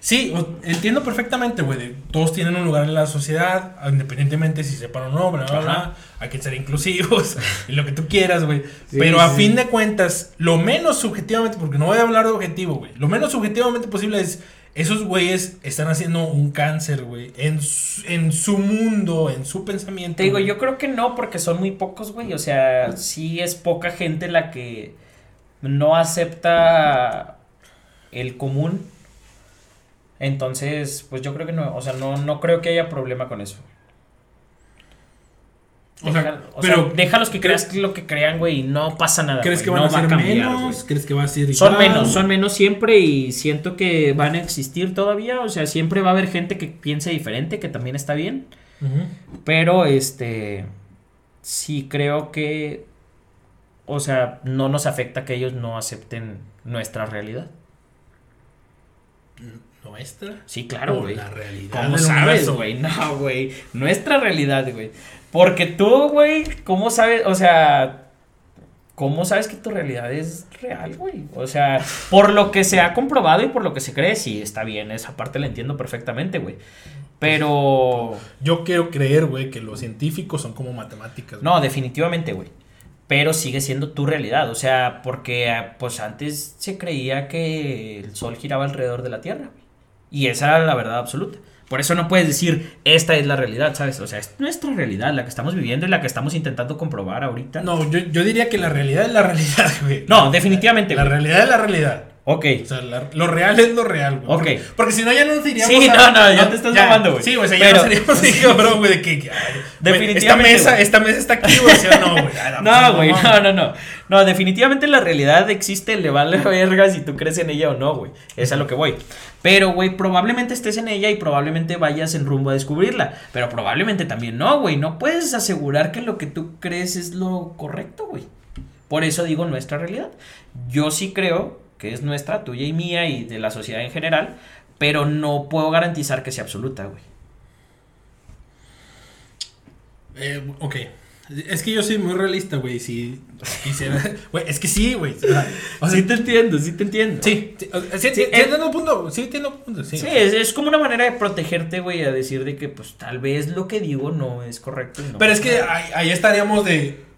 Sí, entiendo perfectamente, güey. Todos tienen un lugar en la sociedad, independientemente si sepan o no, bla, bla. Hay que ser inclusivos y lo que tú quieras, güey. Sí, Pero a sí. fin de cuentas, lo menos subjetivamente, porque no voy a hablar de objetivo, güey. Lo menos subjetivamente posible es. Esos güeyes están haciendo un cáncer, güey, en su, en su mundo, en su pensamiento. te digo, yo creo que no, porque son muy pocos, güey. O sea, sí es poca gente la que no acepta el común. Entonces, pues yo creo que no, o sea, no, no creo que haya problema con eso. O sea, o pero- sea, déjalos que creas lo que crean, güey, y no pasa nada. ¿Crees que van no a va ser cambiar, menos? güey. ¿Crees que va a ser Son igual? menos, son menos siempre y siento que van a existir todavía. O sea, siempre va a haber gente que piense diferente, que también está bien. Pero este sí creo que o sea, no nos afecta que ellos no acepten nuestra realidad. ¿Nuestra? Sí, claro, güey. La realidad. ¿Cómo sabes, güey? No, güey. Nuestra realidad, güey. Porque tú, güey, ¿cómo sabes? O sea, ¿cómo sabes que tu realidad es real, güey? O sea, por lo que se ha comprobado y por lo que se cree, sí, está bien. Esa parte la entiendo perfectamente, güey. Pero... Yo quiero creer, güey, que los científicos son como matemáticas. No, definitivamente, güey. Pero sigue siendo tu realidad. O sea, porque ah, pues antes se creía que el sol giraba alrededor de la Tierra. Y esa era la verdad absoluta. Por eso no puedes decir, esta es la realidad, ¿sabes? O sea, es nuestra realidad, la que estamos viviendo y la que estamos intentando comprobar ahorita. No, yo, yo diría que la realidad es la realidad, güey. No, definitivamente, La realidad es la realidad. Ok. O sea, la- lo real es lo real, güey. Ok. Porque, porque si no, ya no nos iríamos. Sí, no, no, ya te estás mamando, güey. Sí, güey, o sea, ya Pero- no seríamos así, cabrón, güey, de que. ay, Definitivamente, Esta mesa, esta mesa está aquí, güey. ¿sí no, güey? No, güey, no, no, no. No, definitivamente la realidad existe, le vale verga si tú crees en ella o no, güey. Es a lo que voy. Pero, güey, probablemente estés en ella y probablemente vayas en rumbo a descubrirla. Pero probablemente también no, güey. No puedes asegurar que lo que tú crees es lo correcto, güey. Por eso digo nuestra realidad. Yo sí creo que es nuestra, tuya y mía y de la sociedad en general. Pero no puedo garantizar que sea absoluta, güey. Eh, ok. Es que yo soy muy realista, güey. Si quisiera. Güey, es que sí, güey. O sea, sí te entiendo, sí te entiendo. sí, sí, sí, sí, eh. entiendo un punto. Sí, entiendo un punto. Sí, es, es como una manera de protegerte, güey, a decir de que, pues, tal vez lo que digo no es correcto. no Pero es que ahí estaríamos de.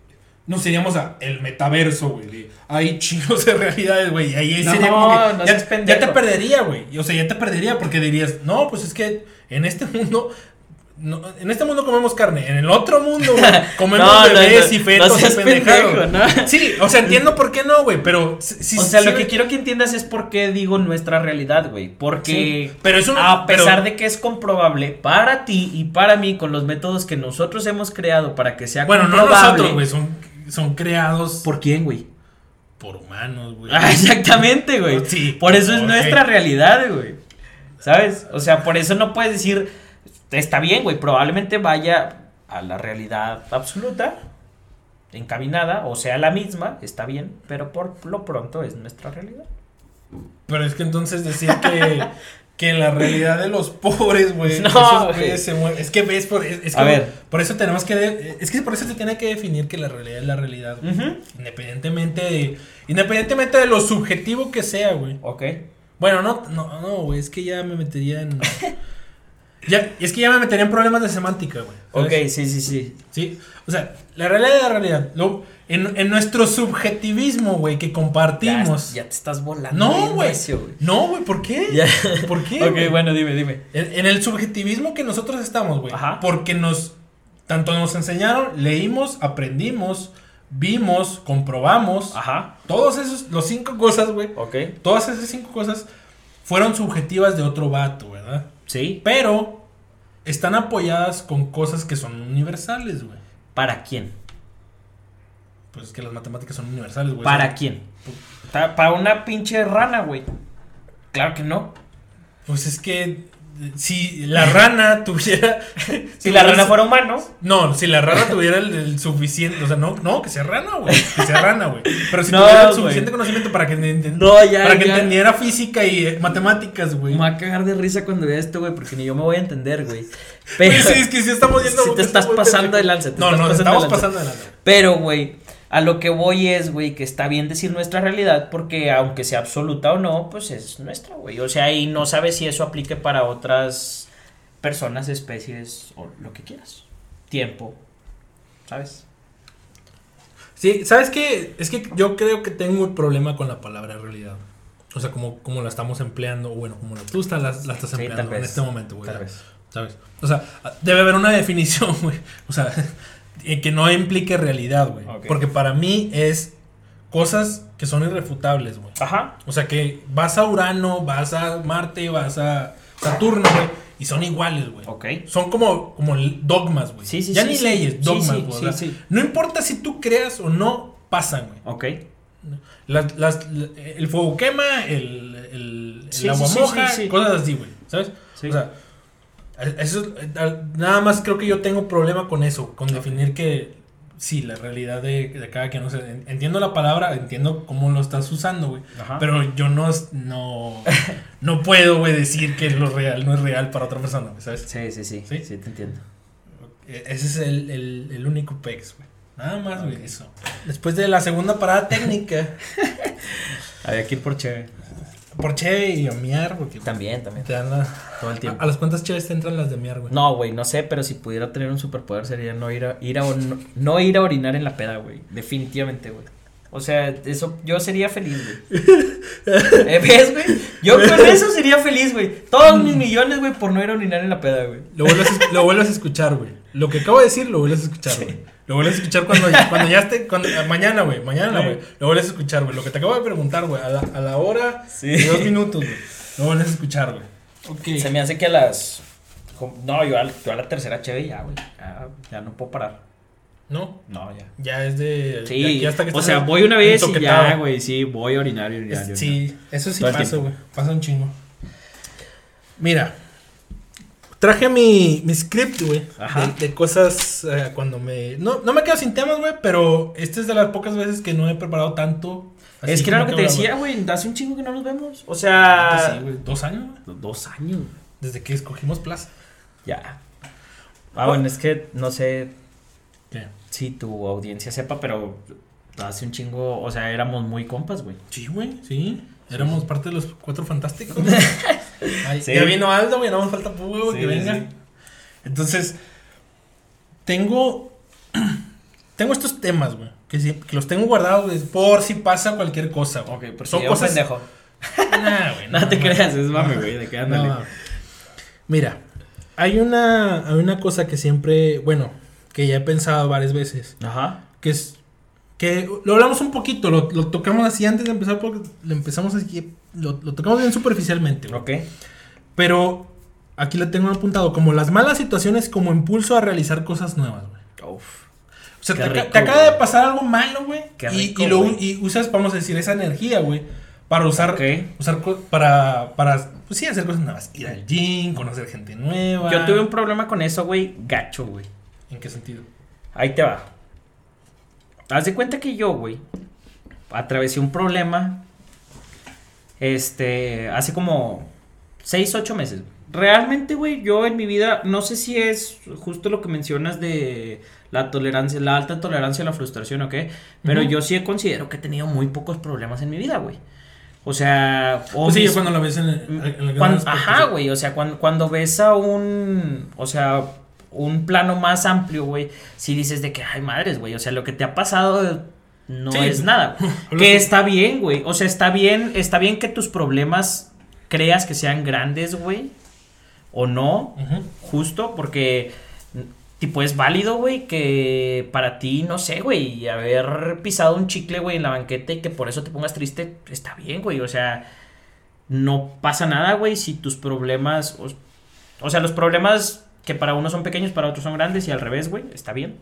Nos iríamos a el metaverso, güey. Hay chingos de realidades, güey. Y ahí No, sería como que. no ya, te perdería, güey. O sea, ya te perdería porque dirías, no, pues es que en este mundo no, en este mundo comemos carne, en el otro mundo, güey, comemos No, no, bebés no, y fetos no y pendejo, ¿no? Sí, o sea, entiendo por qué no, güey, pero sí- o sea, lo que quiero que entiendas es por qué digo nuestra realidad, güey. Porque Sí, pero es un- a pesar pero- de que es comprobable para ti y para mí con los métodos que nosotros hemos creado para que sea Bueno, no comprobable. nosotros, güey, son, son creados ¿Por quién, güey? por humanos, güey. Ah, exactamente, güey. Sí, por eso es nuestra realidad, güey. ¿Sabes? O sea, por eso no puedes decir, está bien, güey, probablemente vaya a la realidad absoluta, encaminada, o sea, la misma, está bien, pero por lo pronto es nuestra realidad. Pero es que entonces decir que, que la realidad de los pobres, güey. No, esos güey. güeyes se mueven. Es que ves, por, es, es A como- ver. por eso tenemos que. de- es que por eso se tiene que definir que la realidad es la realidad, güey. Independientemente de. Independientemente de lo subjetivo que sea, güey. Ok. Bueno, no, no, no, güey. Es que ya me metería en. ya, es que ya me metería en problemas de semántica, güey. Ok, ¿sabes? sí, sí, sí. Sí. O sea, la realidad es la realidad. Lo- en, en nuestro subjetivismo, güey, que compartimos. ya te estás volando. no, güey. No, güey, ¿por qué? Ya. ¿Por qué? ok, bueno, dime, dime. En, en el subjetivismo que nosotros estamos, güey. Ajá. Porque nos. Tanto nos enseñaron, leímos, aprendimos, vimos, comprobamos. Ajá. Todos esos, los cinco cosas, güey. Ok. Todas esas cinco cosas fueron subjetivas de otro vato, ¿verdad? Sí. Pero están apoyadas con cosas que son universales, güey. ¿Para quién? Pues es que las matemáticas son universales, güey. ¿Para quién? Para una pinche rana, güey. Claro que no. Pues es que si la rana tuviera. Si la rana fuera humano. No, si la rana tuviera el, el suficiente. O sea, no, no, que sea rana, güey. Que sea rana, güey. Pero si No, tuviera el suficiente conocimiento para que, No, ya, para que ya. entendiera física y eh, matemáticas, güey. Me va a cagar de risa cuando vea esto, güey, porque ni yo me voy a entender, güey. Pero, sí, es que sí estamos yendo. Si te estás pasando de lanza, No, no, estamos pasando de lanza. pero, güey, a lo que voy es, güey, que está bien decir nuestra realidad, porque aunque sea absoluta o no, pues es nuestra, güey. O sea, y no sabes si eso aplique para otras personas, especies o lo que quieras. Tiempo, ¿sabes? Sí, ¿sabes qué? Es que yo creo que tengo un problema con la palabra realidad. O sea, como, como la estamos empleando, o bueno, como tú estás, la, la estás empleando en vez. este momento, güey. Tal vez. ¿Sabes? O sea, debe haber una definición, güey. O sea, que no implique realidad, güey. Porque para mí es cosas que son irrefutables, güey. Ajá. O sea, que vas a Urano, vas a Marte, vas a Saturno, güey. Y son iguales, güey. Ok. Son como, como dogmas, güey. Sí, sí, ya sí, ni leyes, dogmas, güey. Sí, sí. No importa si tú creas o no, pasan, güey. Ok. Las- las- el fuego quema, el, el, el agua moja, cosas así, güey. ¿Sabes? Sí. O sea, eso, es- nada más creo que yo tengo problema con eso, con definir que sí, la realidad de, de cada quien. O sea, en- entiendo la palabra, entiendo cómo lo estás usando, güey. Pero yo no, no, no puedo, güey, decir que lo real no es real para otra persona, ¿sabes? Sí, sí, sí. ¿Sí? Sí, te entiendo. Ese es el, el, el único pex, güey. Nada más, güey, eso. Después de la segunda parada técnica, Había que ir por chévere. Por Cheve y a miar, porque También, también. te dan la- Todo el tiempo. A, a las cuantas Cheves te entran las de miar, güey. No, güey, no sé, pero si pudiera tener un superpoder sería no ir a, ir a no, no ir a orinar en la peda, güey. Definitivamente, güey. O sea, eso yo sería feliz, güey. ¿Eh, ¿Ves, güey? Yo con eso sería feliz, güey. Todos mis millones, güey, por no ir a orinar en la peda, güey. Lo vuelves, lo vuelves a escuchar, güey. Lo que acabo de decir, lo vuelves a escuchar, güey. Lo vuelves a escuchar cuando, ya- cuando ya esté. Cuando, mañana, güey. Mañana, Sí. güey. Lo vuelves a escuchar, güey. Lo que te acabo de preguntar, güey. A la, a la hora Sí. y dos minutos, güey. Lo vuelves a escuchar, güey. Se me hace que a las. No, yo a, yo a la tercera chévere ya, güey. Ya, ya no puedo parar. ¿No? No, ya. Ya es de. Sí, ya- ya hasta que o sea, voy una vez y ya, güey, sí, voy a orinar y orinar. Es- sí, eso sí Todo pasa, güey. Pasa un chingo. Mira. Traje mi, mi script, güey. Ajá. De, de cosas eh, cuando me. No, no me quedo sin temas, güey. Pero esta es de las pocas veces que no he preparado tanto. Es que era lo que te decía, güey. Hace un chingo que no nos vemos. O sea. Sí, güey. Dos años, güey. Dos años. Desde que escogimos plaza. Ya. Ah, bueno, es que no sé ¿Qué? si tu audiencia sepa, pero hace un chingo, o sea, éramos muy compas, güey. Sí, güey. Sí. Éramos parte de los cuatro fantásticos. Ay, Sí. Ya vino Aldo, güey. No nos falta güey, Sí, que venga. sí. Entonces, tengo. Tengo estos temas, güey. Que, los tengo guardados güey, por si pasa cualquier cosa, güey. Ok, porque Son cosas. pendejo. Nah, güey, No te no, creas, es mame, güey, de que ándale. no. Mira, Hay una, hay una cosa que siempre, bueno, que ya he pensado varias veces, Ajá. que es que lo hablamos un poquito, lo, lo tocamos así antes de empezar porque lo empezamos así, lo, lo tocamos bien superficialmente, güey. Ok. Pero aquí le tengo apuntado como las malas situaciones como impulso a realizar cosas nuevas, güey. Uf. O sea, te, aca- rico, te acaba güey. de pasar algo malo, güey. Qué Y, rico, y, lo, güey. y usas, vamos a decir, esa energía, güey. Para usar, Ok. usar para, para, pues sí, hacer cosas nuevas. Ir al gym, conocer gente nueva. Yo tuve un problema con eso, güey, gacho, güey. ¿En qué sentido? Ahí te va. Haz de cuenta que yo, güey, atravesé un problema. Este, hace como 6, 8 meses. Realmente, güey, yo en mi vida, no sé si es justo lo que mencionas de la tolerancia, la alta tolerancia a la frustración, ¿ok? Pero Ujú. yo sí considero que he tenido muy pocos problemas en mi vida, güey. O sea, o Pues sí, cuando lo ves en, el- en el cuando- ajá, güey, o sea, cuando, cuando ves a un, o sea, un plano más amplio, güey, si dices de que, ay, madres, güey, o sea, lo que te ha pasado no Sí, es nada. que está bien, güey, o sea, está bien, está bien que tus problemas creas que sean grandes, güey, o no, justo, porque, tipo, es válido, güey, que para ti, no sé, güey, haber pisado un chicle, güey, en la banqueta y que por eso te pongas triste, está bien, güey, o sea, no pasa nada, güey, si tus problemas, o, o sea, los problemas que para unos son pequeños, para otros son grandes y al revés, güey, está bien.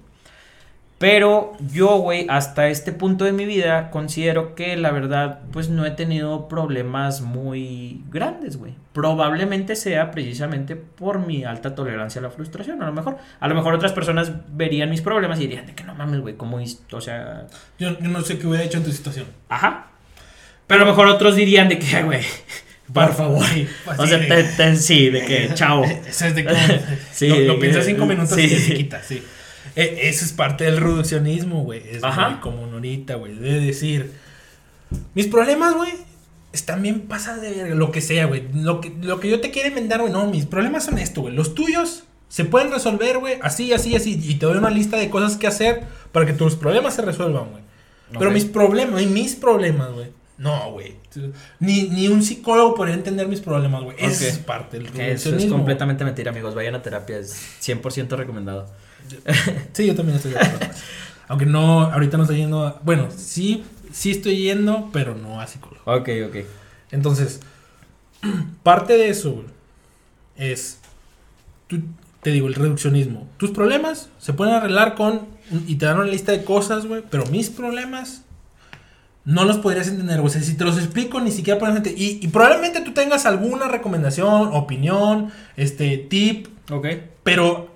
Pero yo, güey, hasta este punto de mi vida considero que la verdad, pues no he tenido problemas muy grandes, güey. Probablemente sea precisamente por mi alta tolerancia a la frustración, a lo mejor. A lo mejor otras personas verían mis problemas y dirían de que no mames, güey, ¿cómo O sea, Yo, yo no sé qué hubiera hecho en tu situación. ajá. Pero a lo mejor otros dirían de que, "Ay, güey, por favor. Sí, O sea, sí. te- te- sí, de que, chao. Eso es de como. Sí, lo, lo piensas cinco minutos y se quita, sí. Eh, eso es parte del reduccionismo, güey. Es Ajá. muy común ahorita, güey. De decir. Mis problemas, güey. Están bien pasadas de verga. Lo que sea, güey. Lo que, lo que yo te quiero enmendar, güey. No, mis problemas son esto, güey. Los tuyos se pueden resolver, güey. Así, así, así. Y te doy una lista de cosas que hacer para que tus problemas se resuelvan, güey. Pero Ok. mis problemas, y mis problemas, güey. No, güey. Ni, ni un psicólogo podría entender mis problemas, güey. Eso Ok. es parte del Eso es completamente mentira, amigos. Vayan a terapia, es 100% recomendado. Sí, yo también estoy de acuerdo. Aunque no, ahorita no estoy yendo a- Bueno, sí, sí estoy yendo, pero no a psicólogo. Ok, ok. Entonces, parte de eso güey, es, tú- te digo, el reduccionismo. Tus problemas se pueden arreglar con, y te dan una lista de cosas, güey, pero mis problemas no los podrías entender. O sea, si te los explico, ni siquiera probablemente, y, y probablemente tú tengas alguna recomendación, opinión, este, tip, Ok. pero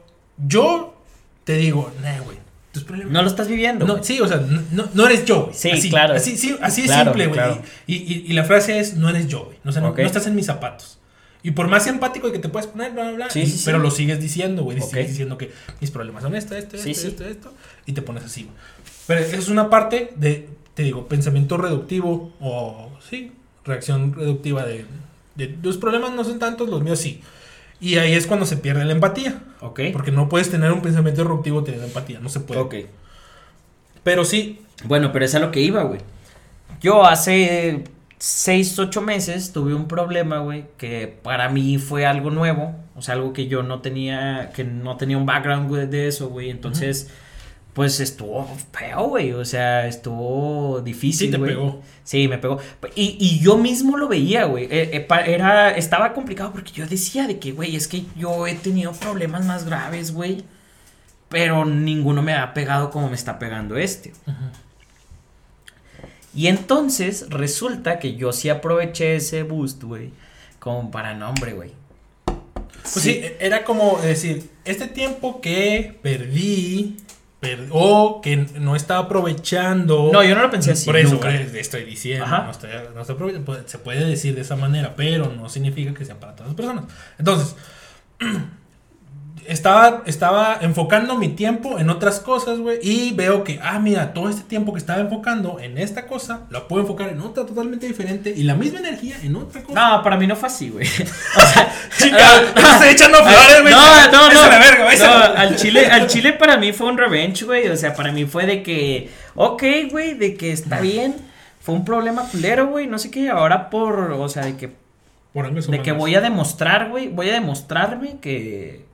yo te digo, nah, güey, tus problemas... No lo estás viviendo. No, sí, o sea, no, no- eres yo, güey. Sí, así, claro. Así, sí, así es simple, güey. claro. Y, y- y la frase es, no eres yo, güey. O sea, no, no estás en mis zapatos. Y por más empático que te puedas poner, bla, bla, bla. Sí, sí, pero lo sigues diciendo, güey. Ok. Sigues diciendo que mis problemas son esto, esto, esto, esto, esto. Y te pones así, güey. Pero esa es una parte de, te digo, pensamiento reductivo o, sí, reacción reductiva de, de tus problemas no son tantos, los míos sí. Y ahí es cuando se pierde la empatía. Ok. Porque no puedes tener un pensamiento reductivo teniendo empatía, no se puede. Ok. Pero sí, Bueno, pero es a lo que iba, güey. Yo hace 6, 8 meses tuve un problema, güey, que para mí fue algo nuevo. O sea, algo que yo no tenía, que no tenía un background güey, de eso, güey. Entonces, pues estuvo feo, güey. O sea, estuvo difícil, Sí te pegó. Sí, me pegó. Y, y yo mismo lo veía, güey. Eh, eh, era, estaba complicado porque yo decía de que, güey, es que yo he tenido problemas más graves, güey. Pero ninguno me ha pegado como me está pegando este. Y entonces resulta que yo sí aproveché ese boost, güey. Como para nombre, güey. Pues sí. era como decir, este tiempo que perdí, per- o que no estaba aprovechando. No, yo no lo pensé así. Por eso nunca. eh, estoy diciendo, Ajá. no estoy, no estoy aprovechando, puede- se puede decir de esa manera, pero no significa que sea para todas las personas. Entonces, estaba, estaba enfocando mi tiempo en otras cosas, güey, y veo que, ah, mira, todo este tiempo que estaba enfocando en esta cosa, lo puedo enfocar en otra totalmente diferente y la misma energía en otra cosa. No, para mí no fue así, güey. O sea, Chica, te estoy echando flores, güey. No, no, no. la verga, No, al chile, al chile para mí fue un revenge, güey. O sea, para mí fue de que, ok, güey, de que está bien. Fue un problema culero, güey. No sé qué. Ahora por, o sea, de que Por De que voy a demostrar, güey, voy a demostrarme que,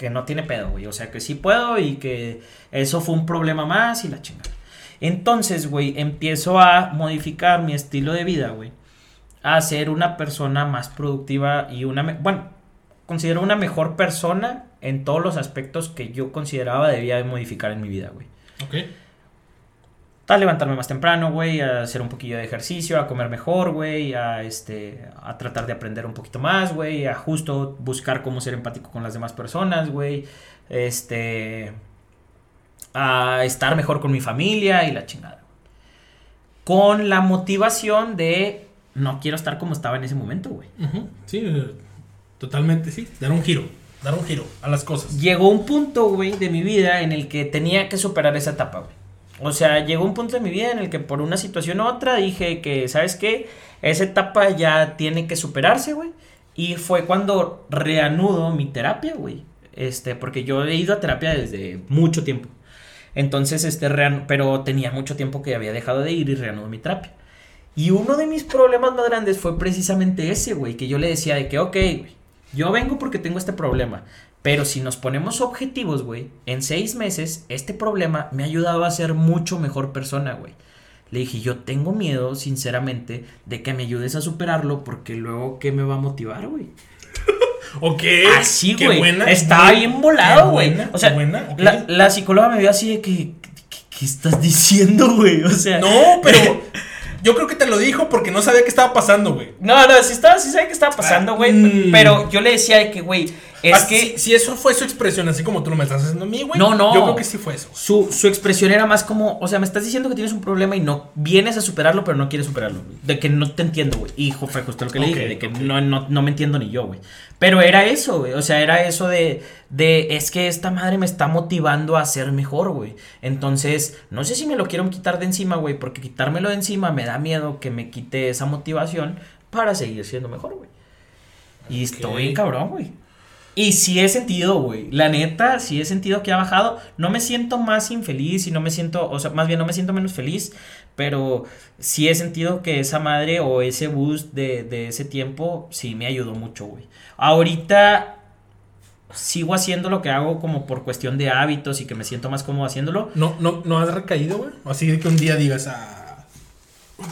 que no tiene pedo, güey. O sea, que sí puedo y que eso fue un problema más y la chingada. Entonces, güey, empiezo a modificar mi estilo de vida, güey. A ser una persona más productiva y una... Bueno, considero una mejor persona en todos los aspectos que yo consideraba debía de modificar en mi vida, güey. Ok. A levantarme más temprano, güey, a hacer un poquillo de ejercicio, a comer mejor, güey, a este, a tratar de aprender un poquito más, güey, a justo buscar cómo ser empático con las demás personas, güey, este, a estar mejor con mi familia y la chingada. Con la motivación de no quiero estar como estaba en ese momento, güey. Sí, eh, totalmente sí. Dar un giro. Dar un giro a las cosas. Llegó un punto, güey, de mi vida en el que tenía que superar esa etapa, güey. O sea, llegó un punto de mi vida en el que por una situación u otra dije que, ¿sabes qué? Esa etapa ya tiene que superarse, güey. Y fue cuando reanudo mi terapia, güey. Este, porque yo he ido a terapia desde mucho tiempo. Entonces, este, pero tenía mucho tiempo que había dejado de ir y reanudo mi terapia. Y uno de mis problemas más grandes fue precisamente ese, güey, que yo le decía de que, ok, güey, yo vengo porque tengo este problema, pero si nos ponemos objetivos, güey, en seis meses, este problema me ha ayudado a ser mucho mejor persona, güey. Le dije, yo tengo miedo, sinceramente, de que me ayudes a superarlo, porque luego, ¿qué me va a motivar, güey? Ok. Así, güey. Estaba bien volado, güey. O sea, buena, la, la psicóloga me vio así de que, ¿qué, qué estás diciendo, güey? O sea, No, pero yo creo que te lo dijo porque no sabía qué estaba pasando, güey. No, no, sí, estaba, sí sabía qué estaba pasando, güey. Mm. Pero yo le decía de que, güey, es Ah, que si, eso fue su expresión, así como tú lo me estás haciendo a mí, güey. No, no. Yo creo que sí fue eso. su, su expresión era más como, o sea, me estás diciendo que tienes un problema y no vienes a superarlo, pero no quieres superarlo. De que no te entiendo, güey. Y jo, fue justo lo que le Ok, dije, de que no, no, no me entiendo ni yo, güey. Pero era eso, güey. O sea, era eso de, de, es que esta madre me está motivando a ser mejor, güey. Entonces, no sé si me lo quiero quitar de encima, güey, porque quitármelo de encima me da miedo que me quite esa motivación para seguir siendo mejor, güey. Y estoy cabrón, güey. Y sí he sentido, güey. La neta, sí he sentido que ha bajado. No me siento más infeliz y no me siento, o sea, más bien no me siento menos feliz. Pero sí he sentido que esa madre o ese boost de, de ese tiempo sí me ayudó mucho, güey. Ahorita sigo haciendo lo que hago como por cuestión de hábitos y que me siento más cómodo haciéndolo. No, no, no has recaído, güey. Así de que un día digas, ah,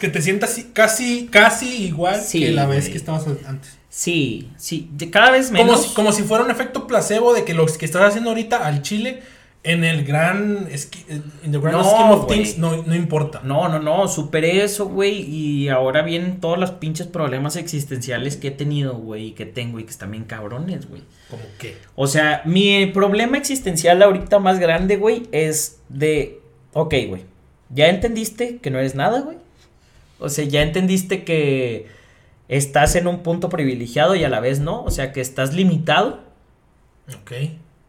que te sientas así- casi, casi igual Sí, que la vez que estabas antes. Sí, sí, cada vez menos. Como si, como si fuera un efecto placebo de que lo que estás haciendo ahorita al chile en el gran esqui- en the grand No, scheme of things no, no importa. No, no, no, superé eso, güey, y ahora vienen todos los pinches problemas existenciales que he tenido, güey, y que tengo y que están bien cabrones, güey. Como que. O sea, mi problema existencial ahorita más grande, güey, es de, ok, güey, ya entendiste que no eres nada, güey. O sea, ya entendiste que estás en un punto privilegiado y a la vez no, o sea, que estás limitado, Ok.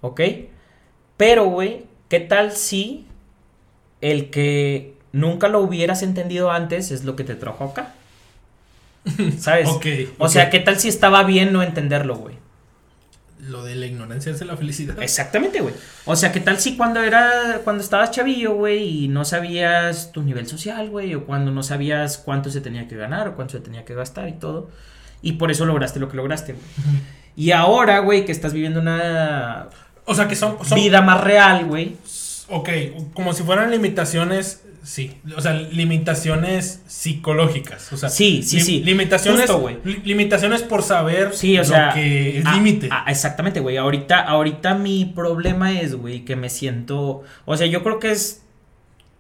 ¿ok? Pero, güey, ¿qué tal si el que nunca lo hubieras entendido antes es lo que te trajo acá? ¿Sabes? Ok, O sea, ¿qué tal si estaba bien no entenderlo, güey? Lo de la ignorancia es la felicidad. Exactamente, güey. O sea, ¿qué tal si cuando era cuando estabas chavillo, güey, y no sabías tu nivel social, güey, o cuando no sabías cuánto se tenía que ganar o cuánto se tenía que gastar y todo, y por eso lograste lo que lograste, güey. Y ahora, güey, que estás viviendo una O sea que son, son vida más real, güey. Ok, como si fueran limitaciones, sí. O sea, limitaciones psicológicas. O sea, Sí, sí, sí. Limitaciones, Justo, li- limitaciones por saber Sí, o lo sea. que es ah, límite. ah, exactamente, güey. Ahorita, ahorita mi problema es, güey, que me siento. O sea, yo creo que es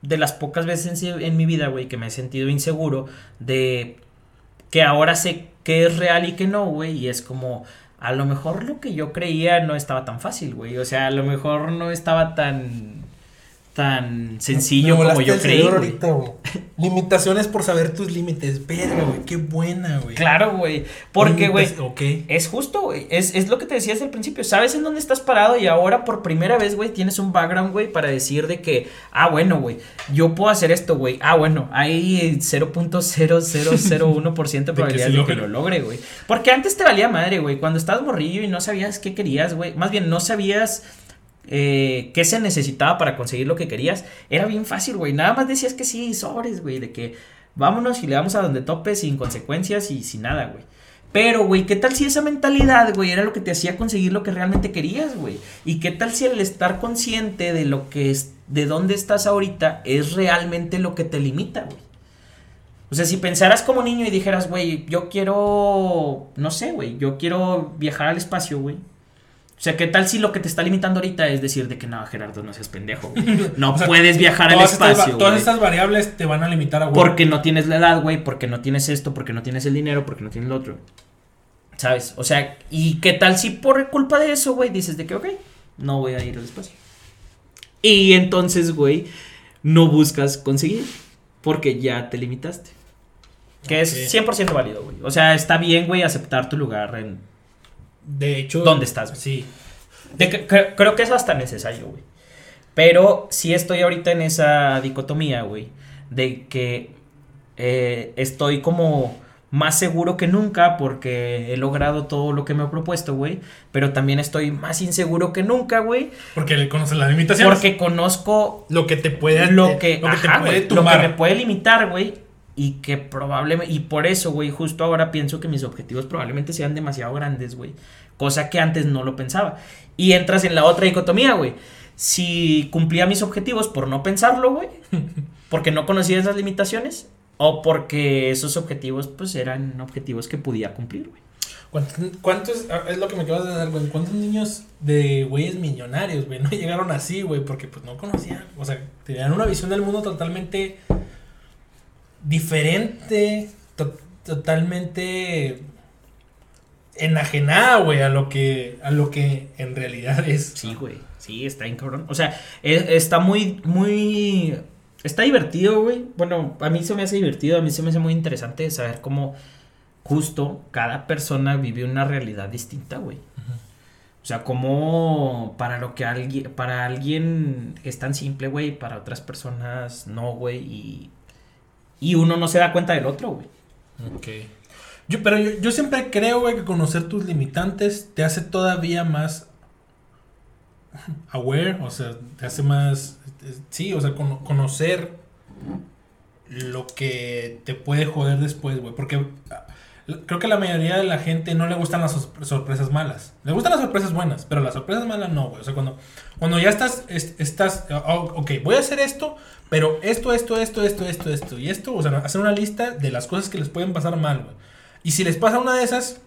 de las pocas veces en, en mi vida, güey, que me he sentido inseguro de que ahora sé que es real y que no, güey. Y es como. A lo mejor lo que yo creía no estaba tan fácil, güey. O sea, a lo mejor no estaba tan. Tan sencillo Me como yo el creí. cerebro güey. ahorita, güey. Limitaciones por saber tus límites. Verga, güey. Qué buena, güey. Claro, güey. Porque, güey. Limitas- Ok. Es justo, güey. Es, es lo que te decía desde el principio. Sabes en dónde estás parado y ahora por primera vez, güey, tienes un background, güey, para decir de que, ah, bueno, güey, yo puedo hacer esto, güey. Ah, bueno, hay 0.0001% de probabilidades de que logre. lo logre, güey. Porque antes te valía madre, güey. Cuando estabas morrillo y no sabías qué querías, güey. Más bien, no sabías eh, qué se necesitaba para conseguir lo que querías. Era bien fácil, güey. Nada más decías que sí, sobres, güey. De que vámonos y le damos a donde tope sin consecuencias y sin nada, güey. Pero, güey, ¿qué tal si esa mentalidad, güey, era lo que te hacía conseguir lo que realmente querías, güey? ¿Y qué tal si el estar consciente de lo que es, de dónde estás ahorita, es realmente lo que te limita, güey? O sea, si pensaras como niño y dijeras, güey, yo quiero, no sé, güey, yo quiero viajar al espacio, güey. O sea, ¿qué tal si lo que te está limitando ahorita es decir de que no, Gerardo, no seas pendejo, güey. No O sea, puedes viajar al todas estas espacio, todas estas variables te van a limitar a güey. Porque no tienes la edad, güey, porque no tienes esto, porque no tienes el dinero, porque no tienes lo otro. ¿Sabes? O sea, ¿y qué tal si por culpa de eso, güey, dices de que, ok, no voy a ir al espacio? Y entonces, güey, no buscas conseguir, porque ya te limitaste. Que es Ok. 100% válido, güey. O sea, está bien, güey, aceptar tu lugar en... De hecho. ¿Dónde estás, güey? Sí. de cre- creo que es hasta necesario, güey. Pero sí estoy ahorita en esa dicotomía, güey, de que eh, estoy como más seguro que nunca porque he logrado todo lo que me he propuesto, güey. Pero también estoy más inseguro que nunca, güey. Porque le conoces las limitaciones. Porque conozco lo que te puede. lo que, lo que te puede güey, lo que me puede limitar, güey. Y que probablemente, y por eso, güey, justo ahora pienso que mis objetivos probablemente sean demasiado grandes, güey. Cosa que antes no lo pensaba. Y entras en la otra dicotomía, güey. Si cumplía mis objetivos por no pensarlo, güey. Porque no conocía esas limitaciones. O porque esos objetivos, pues, eran objetivos que podía cumplir, güey. ¿Cuántos, cuántos- ah, es lo que me acabas de dar, güey? ¿Cuántos niños de güeyes millonarios, güey, no llegaron así, güey? Porque pues no conocían, o sea, tenían una visión del mundo totalmente diferente, to- totalmente enajenada, güey, a lo que a lo que en realidad es. Sí, güey. Sí, está bien cabrón. O sea, e- está muy, muy. Está divertido, güey. Bueno, a mí se me hace divertido, a mí se me hace muy interesante saber cómo justo cada persona vive una realidad distinta, güey. O sea, cómo para lo que alguien, para alguien es tan simple, güey, para otras personas no, güey, y, y uno no se da cuenta del otro, güey. Ok. Yo, pero yo, yo siempre creo, güey, que conocer tus limitantes te hace todavía más aware, o sea, te hace más, eh, sí, o sea, cono- conocer lo que te puede joder después, güey, porque creo que la mayoría de la gente no le gustan las sor- sorpresas malas, le gustan las sorpresas buenas, pero las sorpresas malas no, güey, o sea, cuando, cuando ya estás, es- estás, oh, ok, voy a hacer esto, pero esto, esto, esto, esto, esto, esto y esto, o sea, hacer una lista de las cosas que les pueden pasar mal, güey. Y si les pasa una de esas,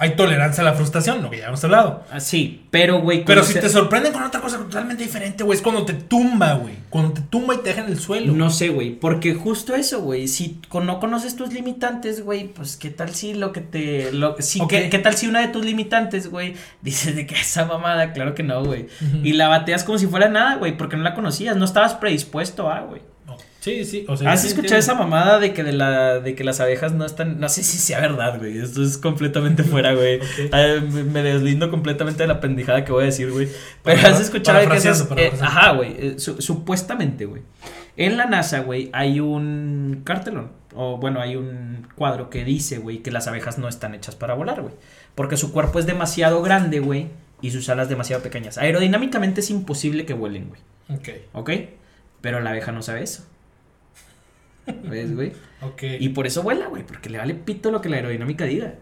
hay tolerancia a la frustración, lo que ya hemos hablado. Así, pero, güey. Pero si te sorprenden con otra cosa totalmente diferente, güey, es cuando te tumba, güey. Cuando te tumba y te deja en el suelo. No sé, güey, porque justo eso, güey, si no conoces tus limitantes, güey, pues qué tal si lo que te, lo, si. ¿qué, qué tal si una de tus limitantes, güey, dices de que esa mamada, claro que no, güey, y la bateas como si fuera nada, güey, porque no la conocías, no estabas predispuesto a, güey. Sí, sí, o sea. ¿Has escuchado esa mamada de que de la, de que las abejas no están, no sé si sea verdad, güey, esto es completamente fuera, güey. Ah, me deslindo completamente de la pendejada que voy a decir, güey. Pero Para- has escuchado de que esas, eh, ajá, güey. eh, su- supuestamente, güey. En la NASA, güey, hay un cartelón. O bueno, hay un cuadro que dice, güey, que las abejas no están hechas para volar, güey. Porque su cuerpo es demasiado grande, güey. Y sus alas demasiado pequeñas. Aerodinámicamente es imposible que vuelen, güey. Ok, ¿Ok? Pero la abeja no sabe eso. ¿Ves, güey? ok. Y por eso vuela, güey. Porque le vale pito lo que la aerodinámica diga.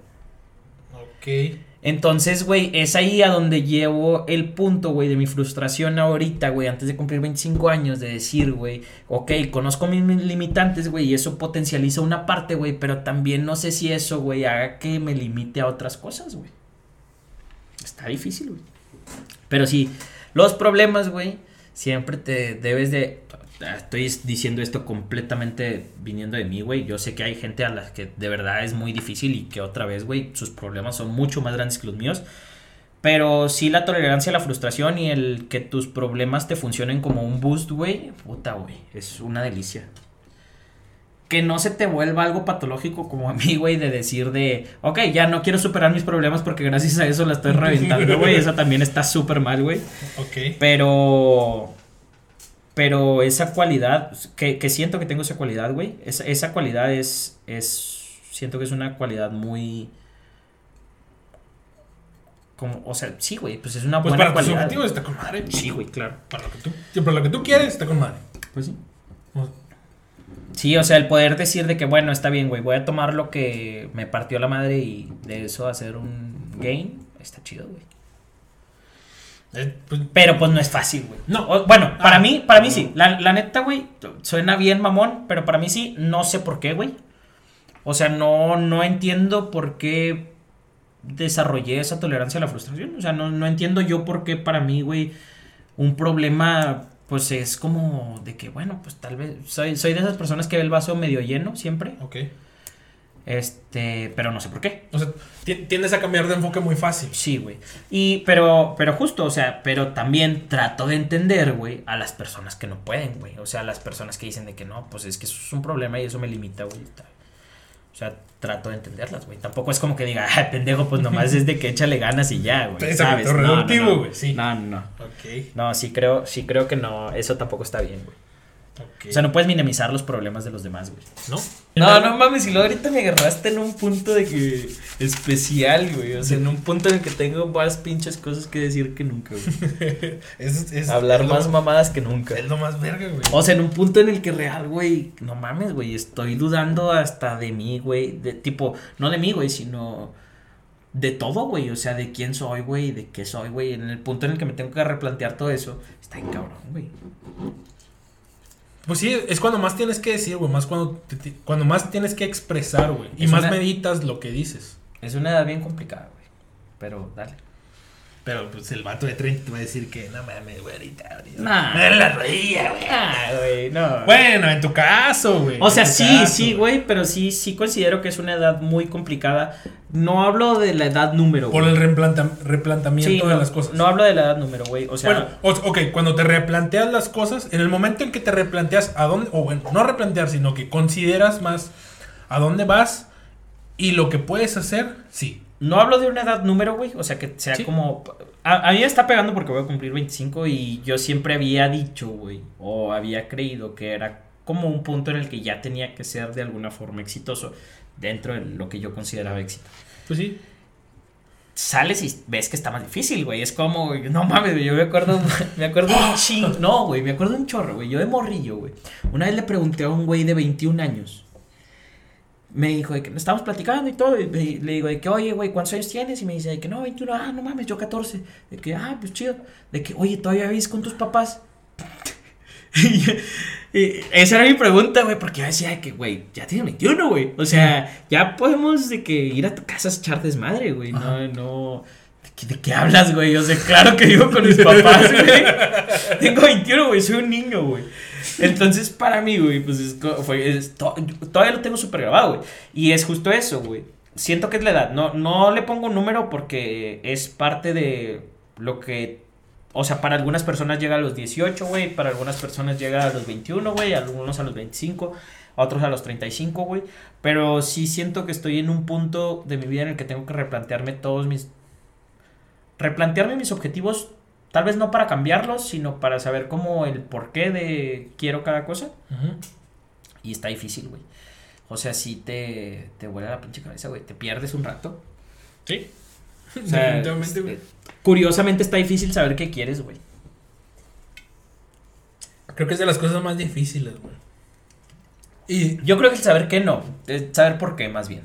Ok. Entonces, güey, es ahí a donde llevo el punto, güey, de mi frustración ahorita, güey, antes de cumplir 25 años, de decir, güey, ok, conozco mis mis limitantes, güey, y eso potencializa una parte, güey, pero también no sé si eso, güey, haga que me limite a otras cosas, güey. Está difícil, güey. Pero sí, los problemas, güey, siempre te debes de... Estoy diciendo esto completamente viniendo de mí, güey. Yo sé que hay gente a la que de verdad es muy difícil y que otra vez, güey, sus problemas son mucho más grandes que los míos. Pero sí la tolerancia a la frustración y el que tus problemas te funcionen como un boost, güey. Puta, güey. Es una delicia. Que no se te vuelva algo patológico como a mí, güey, de decir de, ok, ya no quiero superar mis problemas porque gracias a eso la estoy reventando, güey. Eso también está súper mal, güey. Ok. Pero. Pero esa cualidad, que, que siento que tengo esa cualidad, güey. Esa, esa cualidad es, es. Siento que es una cualidad muy. Como, o sea, sí, güey, pues es una Pues buena para tus cualidad. objetivos está con madre. Sí, güey, claro. Para lo que tú, para lo que tú quieres está con madre. Pues sí. Sí, o sea, el poder decir de que, bueno, está bien, güey, voy a tomar lo que me partió la madre y de eso hacer un gain, está chido, güey. Eh, pues, Pero pues no es fácil, güey. No. Bueno, para Ah. mí, para mí sí. La, la neta, güey, suena bien mamón, pero para mí sí, no sé por qué, güey. O sea, no, no entiendo por qué desarrollé esa tolerancia a la frustración. O sea, no, no entiendo yo por qué para mí, güey, un problema, pues es como de que, bueno, pues tal vez, soy, soy de esas personas que ve el vaso medio lleno siempre. ok. Este, pero no sé por qué. O sea, ti- tiendes a cambiar de enfoque muy fácil. Sí, güey. Y, pero, pero justo, o sea, pero también trato de entender, güey, a las personas que no pueden, güey. O sea, a las personas que dicen de que no, pues es que eso es un problema y eso me limita, güey. O sea, trato de entenderlas, güey. Tampoco es como que diga, ah, pendejo, pues nomás es de que échale ganas y ya, güey. ¿Sabes? No, no, no. güey, sí. No, no, no. Ok. No, sí creo, sí creo que no, eso tampoco está bien, güey. O sea, no puedes minimizar los problemas de los demás, güey. ¿No? No, no mames, y luego ahorita me agarraste en un punto de que especial, güey. O sea, en un punto en el que tengo más pinches cosas que decir que nunca, güey. Es, es- Hablar es lo más mamadas que nunca. Es lo más verga, güey. O sea, en un punto en el que real, güey, no mames, güey, estoy dudando hasta de mí, güey, de tipo, no de mí, güey, sino de todo, güey, o sea, de quién soy, güey, de qué soy, güey, en el punto en el que me tengo que replantear todo eso, está bien cabrón, güey. Pues sí, es cuando más tienes que decir, güey. Más cuando, te- te- cuando más tienes que expresar, güey. Y Es más una- meditas lo que dices. Es una edad bien complicada, güey, pero dale. Pero pues el vato de 30 te va a decir que no mames, güey, ahorita. Nah. Me duele la rodilla, güey. Güey, no. Bueno, en tu caso, güey. O sea, sí, caso, sí, güey, pero sí, sí considero que es una edad muy complicada. No hablo de la edad número, Por güey. el replanta- replantamiento Sí, de no, las cosas. No hablo de la edad número, güey. O sea, bueno, ok, cuando te replanteas las cosas, en el momento en que te replanteas a dónde, o bueno, no replantear, sino que consideras más a dónde vas y lo que puedes hacer, sí. No hablo de una edad número, güey. O sea, que sea Sí. como. A, a mí me está pegando porque voy a cumplir 25 y yo siempre había dicho, güey, o había creído que era como un punto en el que ya tenía que ser de alguna forma exitoso dentro de lo que yo consideraba éxito. Pues sí. sales y ves que está más difícil, güey. Es como, güey, no mames. Yo me acuerdo, me acuerdo un ching. No, güey, me acuerdo un chorro, güey. Yo de morrillo, güey. Una vez le pregunté a un güey de 21 años. Me dijo de que estábamos platicando y todo. Y me- le digo de que, oye, güey, ¿cuántos años tienes? Y me dice de que no, 21. Ah, no mames, yo 14. De que, ah, pues chido. De que, oye, ¿todavía vives con tus papás? Y esa era mi pregunta, güey, porque yo decía que, güey, ya tienes 21, güey. O sea, ya podemos de que ir a tu casa a echar desmadre, güey. No, no. ¿De qué, hablas, güey? O sea, claro que vivo con mis papás, güey. Tengo 21, güey, soy un niño, güey. Entonces, para mí, güey, pues es, fue, todavía lo tengo súper grabado, güey. Y es justo eso, güey. Siento que es la edad. No, no le pongo un número porque es parte de lo que o sea, para algunas personas llega a los 18, güey. Para algunas personas llega a los 21, güey. Algunos a los 25. A otros a los 35, güey. Pero sí siento que estoy en un punto de mi vida en el que tengo que replantearme todos mis... Replantearme mis objetivos. Tal vez no para cambiarlos, sino para saber cómo el porqué de quiero cada cosa. Y está difícil, güey. O sea, sí te, te vuela la pinche cabeza, güey. Te pierdes un rato. Sí. O sea, eh, curiosamente está difícil saber qué quieres, güey. Creo que es de las cosas más difíciles, güey. Y Yo creo que el saber qué no, es saber por qué más bien.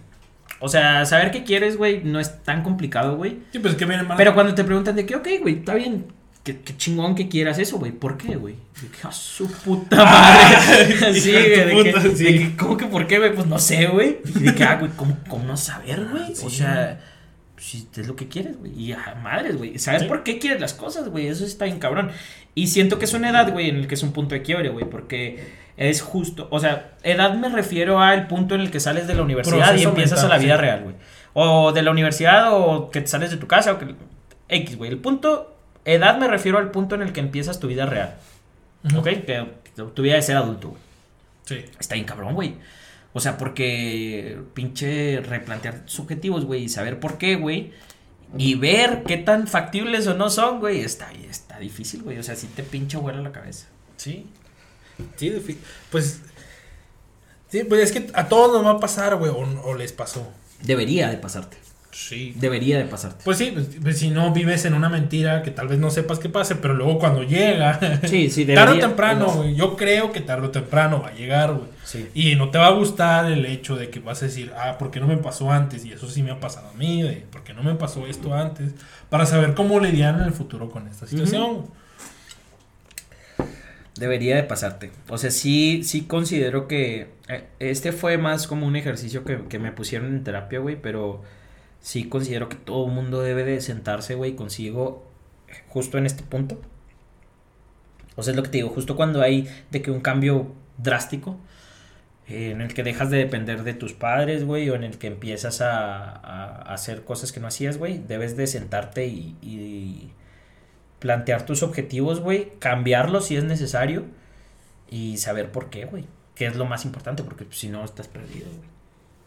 O sea, saber qué quieres, güey, no es tan complicado, güey. sí, pues que viene mal. Pero cuando te preguntan de que, ok, güey, está bien, qué, qué chingón que quieras eso, güey, ¿por qué, güey? De que, a su puta madre. sí, de güey, de, que, puta, sí. de que, ¿cómo que por qué, güey? Pues no sé, güey. Y de que, ah, güey, ¿cómo, cómo no saber, güey? O sea, si es lo que quieres, güey. Y a madres, güey. Saber Sí. por qué quieres las cosas, güey. Eso está bien cabrón. Y siento que es una edad, güey, en el que es un punto de quiebre, güey. Porque es justo. O sea, edad me refiero al punto en el que sales de la universidad y empiezas mental, a la vida sí. real, güey. O de la universidad o que te sales de tu casa o que... X, güey. El punto... Edad me refiero al punto en el que empiezas tu vida real. ¿Ok? Que tu vida de ser adulto, güey. Sí. Está bien cabrón, güey. O sea, porque pinche replantear tus objetivos, güey, y saber por qué, güey. Y ver qué tan factibles o no son, güey. Está, está difícil, güey. O sea, sí te pinche vuela la cabeza. Sí. Sí, pues. Sí, pues es que a todos nos va a pasar, güey, o, o les pasó. Debería de pasarte. Sí. Debería de pasarte. Pues sí, pues, pues si no vives en una mentira que tal vez no sepas qué pase, pero luego cuando llega, Sí, sí, tarde o temprano, no. güey, yo creo que tarde o temprano va a llegar, güey. Sí. Y no te va a gustar el hecho de que vas a decir, ah, ¿por qué no me pasó antes? Y eso sí me ha pasado a mí, de ¿por qué no me pasó esto antes? Para saber cómo lidiar en el futuro con esta situación. güey. Debería de pasarte. O sea, sí, sí considero que eh, este fue más como un ejercicio que, que me pusieron en terapia, güey, pero sí considero que todo mundo debe de sentarse, güey, consigo justo en este punto. O sea, es lo que te digo, justo cuando hay de que un cambio drástico, en el que dejas de depender de tus padres, güey, o en el que empiezas a, a hacer cosas que no hacías, güey, debes de sentarte y plantear tus objetivos, güey, cambiarlos si es necesario y saber por qué, güey. Que es lo más importante, porque pues, si no estás perdido, güey.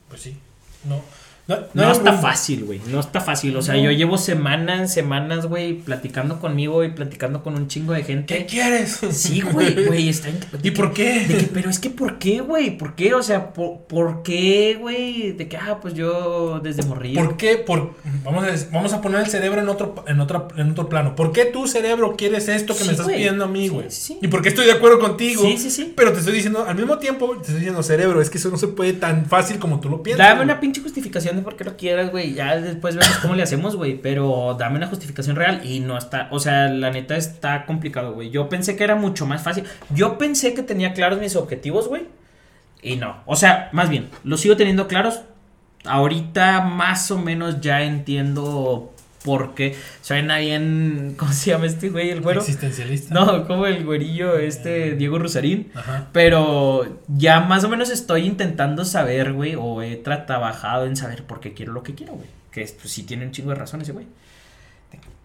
Pues sí. No, no, No, está fácil, güey. No está fácil. O sea, No. yo llevo semanas, semanas, güey, platicando conmigo y platicando con un chingo de ¿Qué gente. quieres? Sí, güey, güey, está ¿Y por qué? De que, pero es que, ¿por qué, güey? ¿Por qué? O sea, ¿por, por qué, güey? De que, ah, pues yo desde morrillo. ¿Por qué? Por, vamos, a, vamos a poner el cerebro en otro, en, otra, en otro plano. ¿Por qué tu cerebro quieres esto que Sí, me estás pidiendo a mí, güey? sí, sí. ¿Y por qué estoy de acuerdo contigo? Sí, sí, sí. Pero te estoy diciendo, al mismo tiempo, te estoy diciendo, cerebro, es que eso no se puede tan fácil como tú lo piensas. Dame una pinche justificación qué lo quieras, güey. Ya después vemos cómo le hacemos, güey. Pero dame una justificación real. Y no está. O sea, la neta está complicado, güey. Yo pensé que era mucho más fácil. Yo pensé que tenía claros mis objetivos, güey. Y no. O sea, más bien, los sigo teniendo claros. Ahorita más o menos ya entiendo por qué. Suena bien. ¿Cómo se llama este güey? El güero. Existencialista. No, como el güerillo, este Diego Rusarín. Ajá. Pero ya más o menos estoy intentando saber, güey, o he tra- trabajado en saber por qué quiero lo que quiero, güey. Que es, pues sí tiene un chingo de razón ese güey.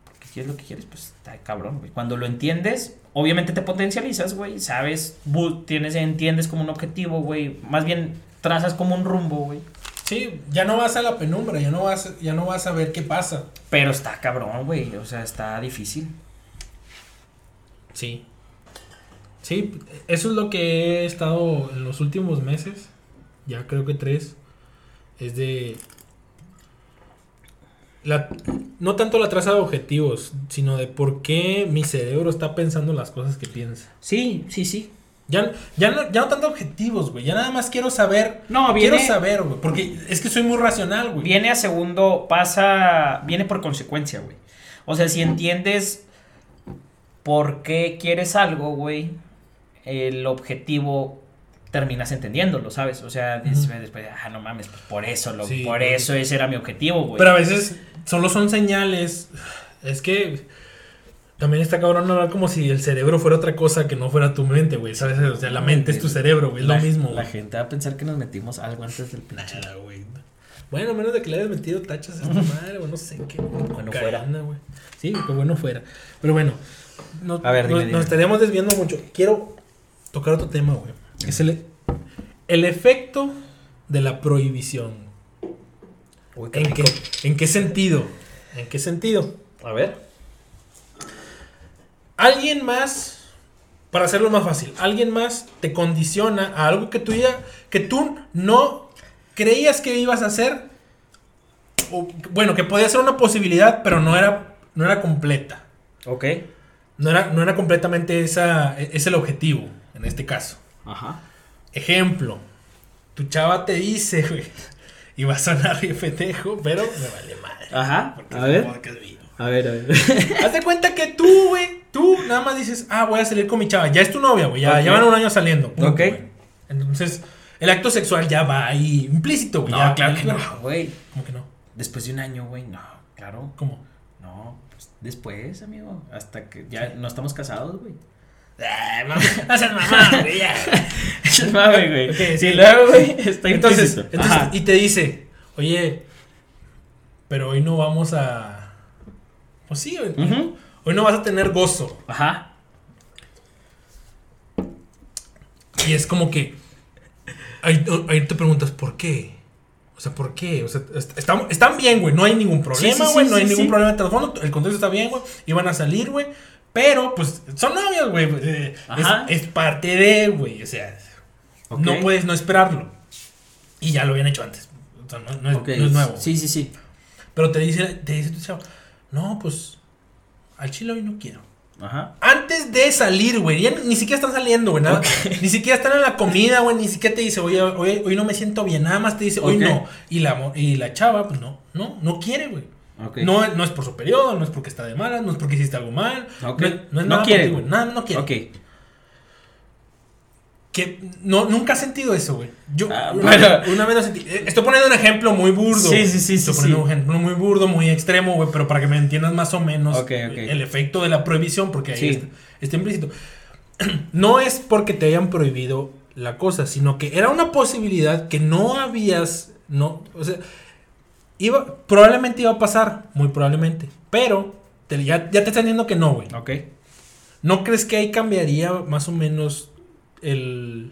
Porque si es lo que quieres, pues está cabrón, güey. Cuando lo entiendes, obviamente te potencializas, güey. Sabes, tienes, entiendes como un objetivo, güey. Más bien trazas como un rumbo, güey. Sí, ya no vas a la penumbra, ya no vas, ya no vas a ver qué pasa. Pero está cabrón, güey. O sea, está difícil. Sí. Sí, eso es lo que he estado en los últimos meses. Ya creo que tres. Es de. La, no tanto la traza de objetivos, sino de por qué mi cerebro está pensando las cosas que piensa. Sí, sí, sí. Ya, ya, no, ya no tanto objetivos, güey. Ya nada más quiero saber. No, viene- Quiero saber, güey. Porque es que soy muy racional, güey. Viene a segundo, pasa, viene por consecuencia, güey. O sea, si entiendes por qué quieres algo, güey, el objetivo terminas entendiéndolo, ¿sabes? O sea, des- Ujú. después, ah, no mames, pues por eso, lo, Sí, por eso ese era mi objetivo, güey. Pero a veces solo son señales. Es que también está cabrón hablar como si el cerebro fuera otra cosa que no fuera tu mente, güey. ¿Sabes? O sea, la mente es tu cerebro, güey. Es La- lo mismo, La gente va a pensar que nos metimos algo antes del pinche. Nada, güey. Bueno, a menos de que le hayas metido tachas a esta madre, güey. No sé qué. Bueno fuera. güey. Sí, que bueno fuera. Pero bueno. no- A ver, dime, nos, dime. nos estaríamos desviando mucho. Quiero tocar otro tema, güey. Es el, el efecto de la prohibición. Uy, ¿En qué, ¿En qué sentido? ¿En qué sentido? A ver. Alguien más, para hacerlo más fácil, alguien más te condiciona a algo que tú ya, que tú no creías que ibas a hacer. O, bueno, que podía ser una posibilidad, pero no era, no era completa. Ok. No era, no era completamente esa, es el objetivo, en este caso. Ajá. Ejemplo, tu chava te dice, güey, y va a sonar bien pendejo, pero me vale madre. Ajá. porque A ver. podcast mío. A ver, a ver. Haz de cuenta que tú, güey, tú nada más dices, ah, voy a salir con mi chava. Ya es tu novia, güey. Ya, Ok. ya van un año saliendo. punto, Ok. güey. Entonces, el acto sexual ya va ahí implícito, güey. No, ya, claro que no, güey. ¿Cómo que no? Después de un año, güey, no, claro. ¿Cómo? No, pues después, amigo. Hasta que ya no estamos casados, güey. Ah, mamá, mamá, güey, ya. Mame, güey. Sí, luego, güey, está Entonces, implícito. entonces, Ajá. y te dice, oye, pero hoy no vamos a. Pues sí, hoy, Ujú. Hoy no vas a tener gozo. Ajá. Y es como que. Ahí, ahí te preguntas, ¿por qué? O sea, ¿por qué? O sea, est- están, están bien, güey. No hay ningún problema, Sí, sí, güey. sí, no hay ningún problema de trasfondo. El contexto está bien, güey. Iban a salir, güey. Pero, pues, son novios, güey. Eh, Es, parte de, güey. O sea, no puedes no esperarlo. Y ya lo habían hecho antes. O sea, no, no es, no es nuevo. Sí, sí, sí. Pero te dice, te dice tu chavo, no, pues al chile hoy no quiero. Ajá. Antes de salir, güey, ya ni siquiera están saliendo, güey, nada. Ni siquiera están en la comida, güey, ni siquiera te dice, oye, hoy, hoy no me siento bien, nada más te dice, hoy no. Y la, y la chava, pues no, no, no quiere, güey. Ok. No, no es por su periodo, no es porque está de malas, no es porque hiciste algo mal. No, no es No nada quiere. Nada, no quiere. Ok. Que no, nunca has sentido eso, güey. Yo Ah, una, bueno. vez, una vez lo sentí. Eh, Estoy poniendo un ejemplo muy burdo. Sí, sí, sí, Estoy sí, poniendo sí. un ejemplo muy burdo, muy extremo, güey, pero para que me entiendas más o menos el efecto de la prohibición, porque ahí Sí. está, está implícito. No es porque te hayan prohibido la cosa, sino que era una posibilidad que no habías, no, o sea, iba, probablemente iba a pasar, muy probablemente, pero te- ya, ya te están diciendo que no, güey. Ok. ¿No crees que ahí cambiaría más o menos el,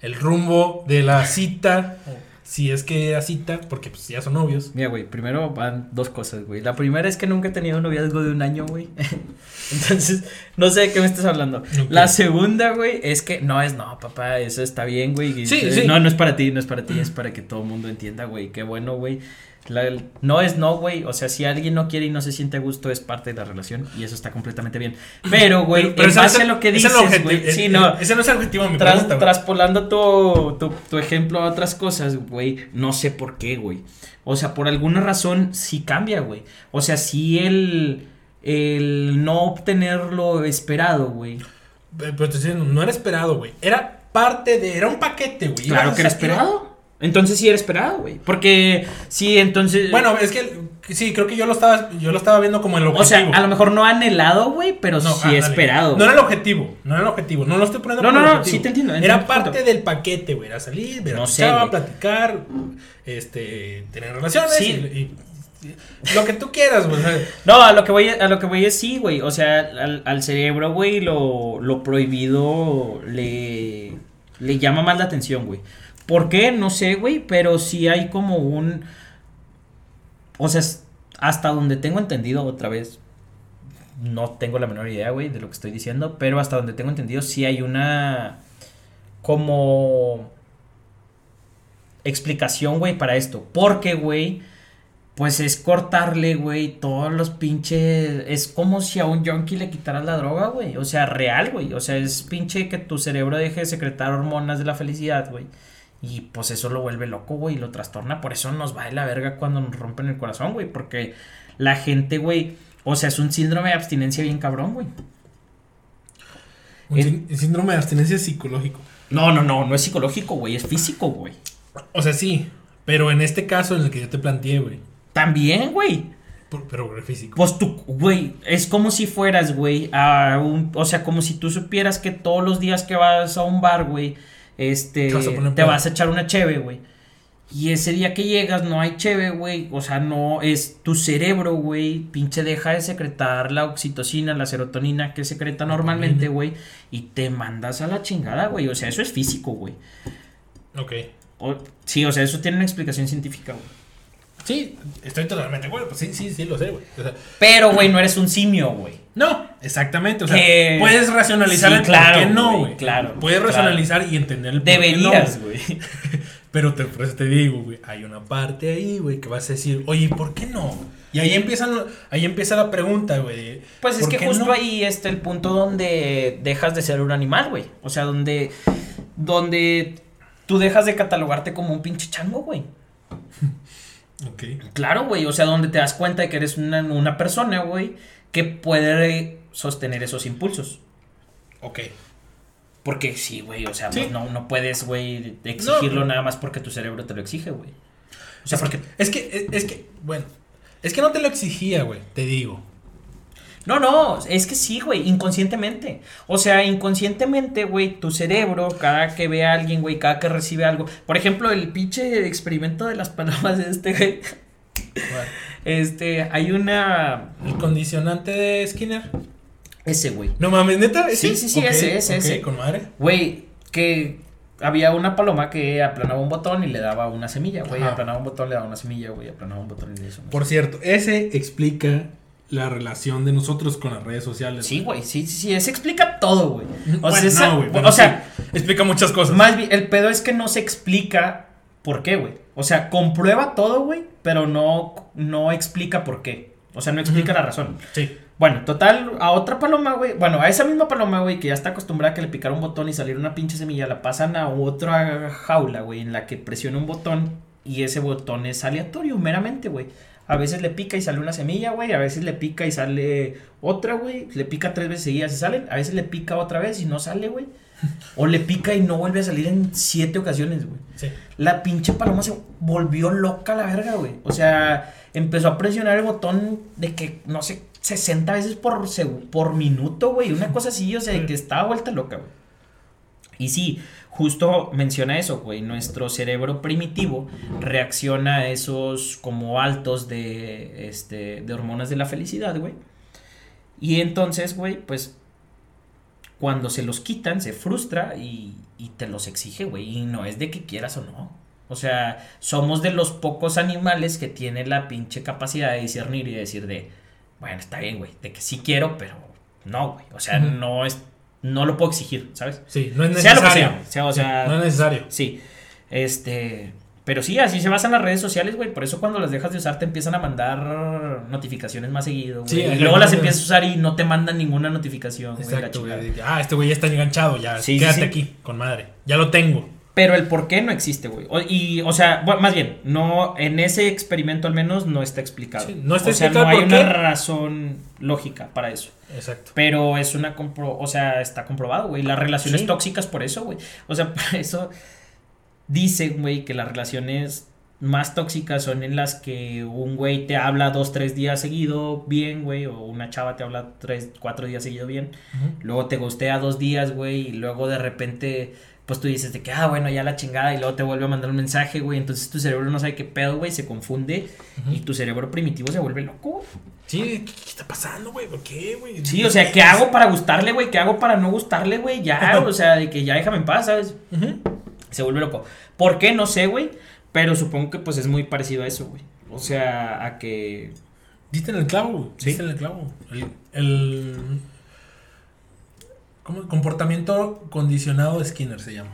el rumbo de la cita? Si es que era cita, porque pues ya son novios. Mira, güey, primero van dos cosas, güey. La primera es que nunca he tenido un noviazgo de un año, güey. Entonces, no sé de qué me estás hablando. La segunda, güey, es que no es, no, papá, eso está bien, güey. Sí, eh, sí. No, no es para ti, no es para ti, es para que todo el mundo entienda, güey. Qué bueno, güey. La- no es no, güey. O sea, si alguien no quiere y no se siente a gusto, es parte de la relación y eso está completamente bien. Pero, güey, en base a lo que dices, güey. Sí, no. Ese no es el objetivo mi Tras- pregunta, traspolando tu, tu, tu ejemplo a otras cosas, güey, no sé por qué, güey. O sea, por alguna razón sí cambia, güey. O sea, si el, el no obtener lo esperado, güey. Eh, Pero te estoy diciendo, no era esperado, güey. Era parte de. Era un paquete, güey. Claro que era esperado. Entonces sí era esperado, güey. Porque sí, entonces... Bueno, es que sí, creo que yo lo estaba, yo lo estaba viendo como el objetivo. o sea, a lo mejor no anhelado, güey, pero No, sí ándale. esperado. No era el objetivo, no era el objetivo. No lo estoy poniendo No, como no, el no, objetivo. sí te entiendo, Era entiendo parte punto. del paquete, güey. Era salir, ver a No sé, platicar, este, tener relaciones. Sí. y- y- y lo que tú quieras, güey. No, a lo que voy, a lo que voy es sí, güey. O sea, al, al cerebro, güey, lo, lo prohibido le, le llama más la atención, güey. ¿Por qué? No sé, güey, pero sí hay como un... O sea, hasta donde tengo entendido otra vez, no tengo la menor idea, güey, de lo que estoy diciendo, pero hasta donde tengo entendido sí hay una... como... explicación, güey, para esto. Porque, güey, pues es cortarle, güey, todos los pinches... Es como si a un junkie le quitaras la droga, güey. O sea, real, güey. O sea, es pinche que tu cerebro deje de secretar hormonas de la felicidad, güey. Y pues eso lo vuelve loco, güey, y lo trastorna. Por eso nos va de la verga cuando nos rompen el corazón, güey. Porque la gente, güey, o sea, es un síndrome de abstinencia bien cabrón, güey. un Es- sín- síndrome de abstinencia psicológico. No, no, no, no es psicológico, güey, es físico, güey. O sea, sí. Pero en este caso en el que yo te planteé, güey. También, güey. Pero físico. Pues tú, güey, es como si fueras, güey, a un, o sea, como si tú supieras que todos los días que vas a un bar, güey, este, Te vas a poner te pedo. vas a echar una cheve, güey. Y ese día que llegas no hay cheve, güey, o sea, no, es tu cerebro, güey, pinche deja de secretar la oxitocina, la serotonina que secreta normalmente, güey, y te mandas a la chingada, güey, o sea, eso es físico, güey. Ok. O- sí, o sea, eso tiene una explicación científica, güey. Sí, estoy totalmente de acuerdo. Pues sí, sí, sí, lo sé, güey. O sea, Pero, güey, no eres un simio, güey. No, exactamente. O sea, Que- puedes racionalizar Sí, el claro, por qué no, güey, claro, Puedes claro. racionalizar y entender el por qué no, Deberías, güey. Pero te, por eso te digo, güey, hay una parte ahí, güey, que vas a decir, oye, ¿y ¿por qué no? Y ahí empiezan, ahí empieza la pregunta, güey. Pues es ¿por que justo no? ahí está el punto donde dejas de ser un animal, güey. O sea, donde, donde tú dejas de catalogarte como un pinche chango, güey. Ok. Claro, güey. O sea, donde te das cuenta de que eres una, una persona, güey, que puede sostener esos impulsos. Ok. Porque sí, güey. O sea, Sí. pues no, no puedes, güey, exigirlo No. nada más porque tu cerebro te lo exige, güey. O sea, porque Es que, es, es que, bueno, es que no te lo exigía, güey, te digo. No, no, es que sí, güey, inconscientemente. O sea, inconscientemente, güey, tu cerebro, cada que ve a alguien, güey, cada que recibe algo. Por ejemplo, el pinche experimento de las palomas de este, güey. Bueno, Este, hay una. el condicionante de Skinner. Ese, güey. No mames, neta. Sí, sí, sí, ese, ese, ok, ese. con madre. Güey, que había una paloma que aplanaba un botón y le daba una semilla, güey. Ajá. Aplanaba un botón, le daba una semilla, güey. Aplanaba un botón y le una Por cierto, ese explica la relación de nosotros con las redes sociales. Sí, güey, sí, sí, sí, ese explica todo, güey. O Bueno, sea, no, güey, o sea, sí, explica muchas cosas. Más bien, el pedo es que no se explica por qué, güey. O sea, comprueba todo, güey, pero no, no explica por qué. O sea, no explica la razón. Sí. Bueno, total, a otra paloma, güey. Bueno, a esa misma paloma, güey, que ya está acostumbrada a que le picara un botón y salir una pinche semilla, la pasan a otra jaula, güey, en la que presiona un botón y ese botón es aleatorio, meramente, güey. A veces le pica y sale una semilla, güey. A veces le pica y sale otra, güey. Le pica tres veces seguidas y salen. A veces le pica otra vez y no sale, güey. O le pica y no vuelve a salir en siete ocasiones, güey. Sí. La pinche paloma se volvió loca a la verga, güey. O sea, empezó a presionar el botón de que, no sé, 60 veces por, por minuto, güey. Una cosa así, o sea, de que estaba vuelta loca, güey. Y sí, justo menciona eso, güey. Nuestro cerebro primitivo reacciona a esos como altos de, este, de hormonas de la felicidad, güey. Y entonces, güey, pues cuando se los quitan, se frustra y, y te los exige, güey. Y no es de que quieras o no. O sea, somos de los pocos animales que tiene la pinche capacidad de discernir y de decir de, bueno, está bien, güey, de que sí quiero, pero no, güey. O sea, no es, no lo puedo exigir, ¿sabes? Sí, no es Sea lo que necesario. sea, sea, o sea- no es necesario. Sí. Este. Pero sí, así se basan las redes sociales, güey. Por eso cuando las dejas de usar te empiezan a mandar notificaciones más seguido, güey. Sí, y luego las empiezas a usar y no te mandan ninguna notificación, güey. Exacto, Ah, este güey ya está enganchado, ya. Sí, quédate sí. aquí, con madre. Ya lo tengo. Pero el por qué no existe, güey. Y, o sea, bueno, más bien, no, en ese experimento al menos no está explicado. No está o sea, explicado no hay por una qué. razón lógica para eso. Exacto. Pero es una compro, o sea, está comprobado, güey. Las relaciones tóxicas por eso, güey. O sea, por eso dicen, güey, que las relaciones más tóxicas son en las que un güey te habla dos, tres días seguido bien, güey, o una chava te habla tres, cuatro días seguido bien. Luego te gustea dos días, güey, y luego de repente, pues tú dices de que, ah, bueno, ya la chingada, y luego te vuelve a mandar un mensaje, güey. Entonces tu cerebro no sabe qué pedo, güey, se confunde Ujú. y tu cerebro primitivo se vuelve loco. Sí, ¿qué, qué está pasando, güey? ¿Por qué, güey? Sí, o sea, ¿qué hago para gustarle, güey? ¿Qué hago para no gustarle, güey? Ya, o sea, de que ya déjame en paz, ¿sabes? Ujú. Se vuelve loco. ¿Por qué? No sé, güey. Pero supongo que pues es muy parecido a eso, güey. O sea, a que... Diste en el clavo, güey. Sí. Diste en el clavo. El. el ¿Cómo? Comportamiento condicionado de Skinner se llama.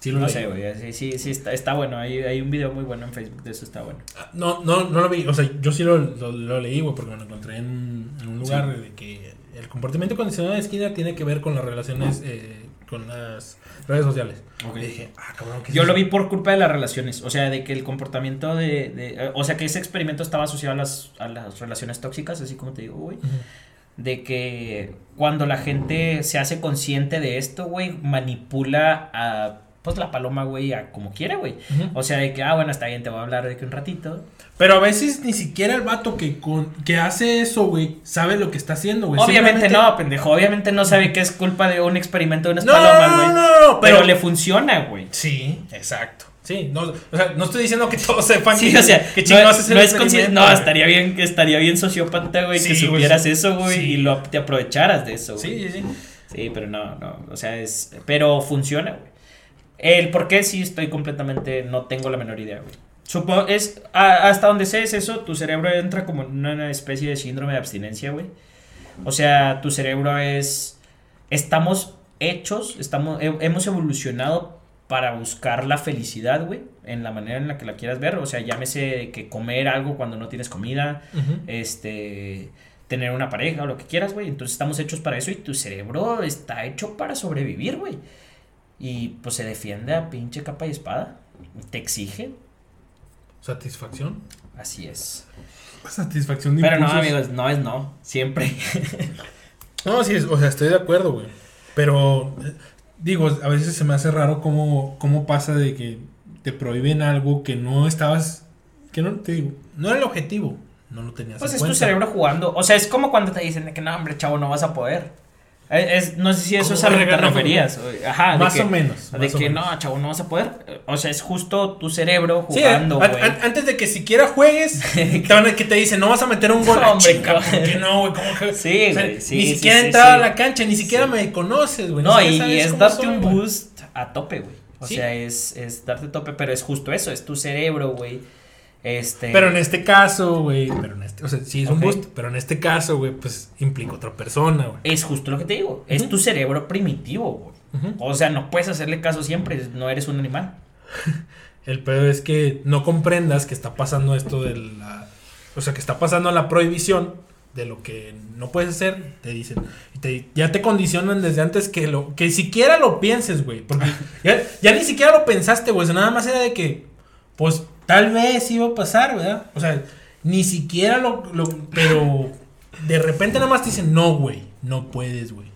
Sí, lo No sé, güey. Sí, sí, sí, está, está bueno. Hay, hay un video muy bueno en Facebook de eso, está bueno. Ah, No, no, no lo vi. O sea, yo sí lo, lo, lo leí, güey, porque me lo encontré en, en un lugar de que el comportamiento condicionado de Skinner tiene que ver con las relaciones eh, con las redes sociales. Ok. Y dije, ah, cabrón, ¿qué es Yo lo vi por culpa de las relaciones, o sea, de que el comportamiento de, de- o sea, que ese experimento estaba asociado a las, a las relaciones tóxicas, así como te digo, güey, de que cuando la gente se hace consciente de esto, güey, manipula a, pues, la paloma, güey, a como quiere, güey. Ujú. O sea, de que, ah, bueno, está bien, te voy a hablar de que un ratito. Pero a veces ni siquiera el vato que, con, que hace eso, güey, sabe lo que está haciendo, güey. Obviamente Simplemente- no, pendejo, obviamente no sabe que es culpa de un experimento de unas No, palomas, güey. no, no, no, pero, pero- le funciona, güey. Sí, exacto. Sí, no, o sea, no estoy diciendo que todos sepan Sí, que, o sea, que no, chingados es, es el no es no, estaría bien, estaría bien sociópata, güey, que Sí, güey, supieras sí. eso, güey, y lo, te aprovecharas de eso, güey. Sí, sí, sí. Sí, pero no, no, o sea, es, pero funciona, güey. El por qué sí estoy completamente, no tengo la menor idea, güey. Supongo, es, a- hasta donde sé es eso, tu cerebro entra como en una especie de síndrome de abstinencia, güey. O sea, tu cerebro es, estamos hechos, estamos, he- hemos evolucionado para buscar la felicidad, güey, en la manera en la que la quieras ver, o sea, llámese que comer algo cuando no tienes comida, este tener una pareja o lo que quieras, güey. Entonces estamos hechos para eso y tu cerebro está hecho para sobrevivir, güey. Y pues se defiende a pinche capa y espada. Te exige. Satisfacción. Así es. Satisfacción de Pero no, amigos, no es no. Siempre. No, sí, es- o sea, estoy de acuerdo, güey. Pero, eh, digo, a veces se me hace raro cómo, cómo pasa de que te prohíben algo que no estabas, que no, te digo, no era el objetivo, no lo tenías Pues en es tu cerebro jugando. O sea, es como cuando te dicen que no, hombre, chavo, no vas a poder. Es, es- no sé si eso es a lo que te referías. Ajá, Más que- o menos. De o que menos. no, chavo, no vas a poder. O sea, es justo tu cerebro Sí, jugando, an- antes de que siquiera juegues, te van a- que te dicen, no vas a meter un gol. No, hombre, Chica. ¿por qué no, güey? ¿Cómo que- Sí, o sea, güey, sí, Ni sí, siquiera sí, entrar a sí. la cancha, ni siquiera Sí. me conoces, güey. No, y, es darte un güey. boost a tope, güey. O Sí. sea, es, es darte tope, pero es justo eso, es tu cerebro, güey. Este. Pero en este caso, güey, pero en este, o sea, sí es un boost, pero en este caso, güey, pues implica otra persona, güey. Es justo lo que te digo. Es tu cerebro primitivo, güey. O sea, no puedes hacerle caso siempre, no eres un animal. El pedo es que no comprendas que está pasando esto de la. O sea, que está pasando la prohibición de lo que no puedes hacer. Te dicen. te- ya te condicionan desde antes que lo. Que siquiera lo pienses, güey. Porque ya, ya ni siquiera lo pensaste, güey. o sea, nada más era de que. Pues tal vez iba a pasar, ¿verdad? O sea, ni siquiera lo. lo- pero de repente nada más te dicen, no, güey. No puedes, güey.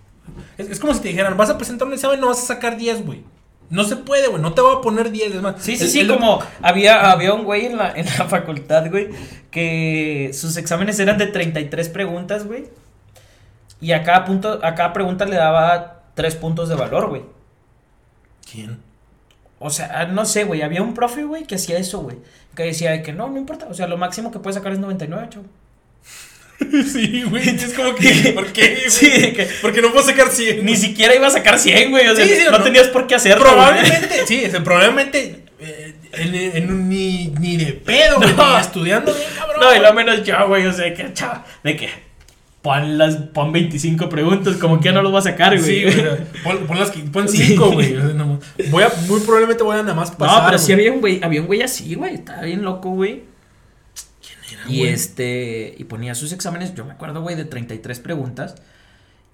Es, es como si te dijeran, vas a presentar un examen, no vas a sacar 10, güey. No se puede, güey. No te voy a poner 10. Es más, Sí, sí, el- sí, el- como había, había un güey en la, en la facultad, güey, que sus exámenes eran de 33 preguntas, güey. Y a cada punto, a cada pregunta le daba 3 puntos de valor, güey. ¿Quién? O sea, no sé, güey, había un profe, güey, que hacía eso, güey. Que decía de que no, no importa, o sea, lo máximo que puedes sacar es 99, chavo. Sí, güey. Es como que. ¿Por qué? güey? Sí, de que- Porque no puedo sacar 100. Ni siquiera iba a sacar 100, güey, o sea, Sí, sí, no, no. tenías por qué hacerlo, güey. Probablemente, sí, probablemente. eh, en, en un- ni, ni de pedo, güey. Ni estudiando bien, cabrón. No, y lo menos yo, güey, o sea, que, chava, de que pon las, pon 25 preguntas, como que ya no los va a sacar, güey. Sí, güey. Pon, pon las pon cinco, güey. Voy a, muy probablemente voy a nada más pasar. no, pero sí había un güey, había un güey así, güey, estaba bien loco, güey. era, Y güey? este, y ponía sus exámenes, yo me acuerdo, güey, de 33 preguntas.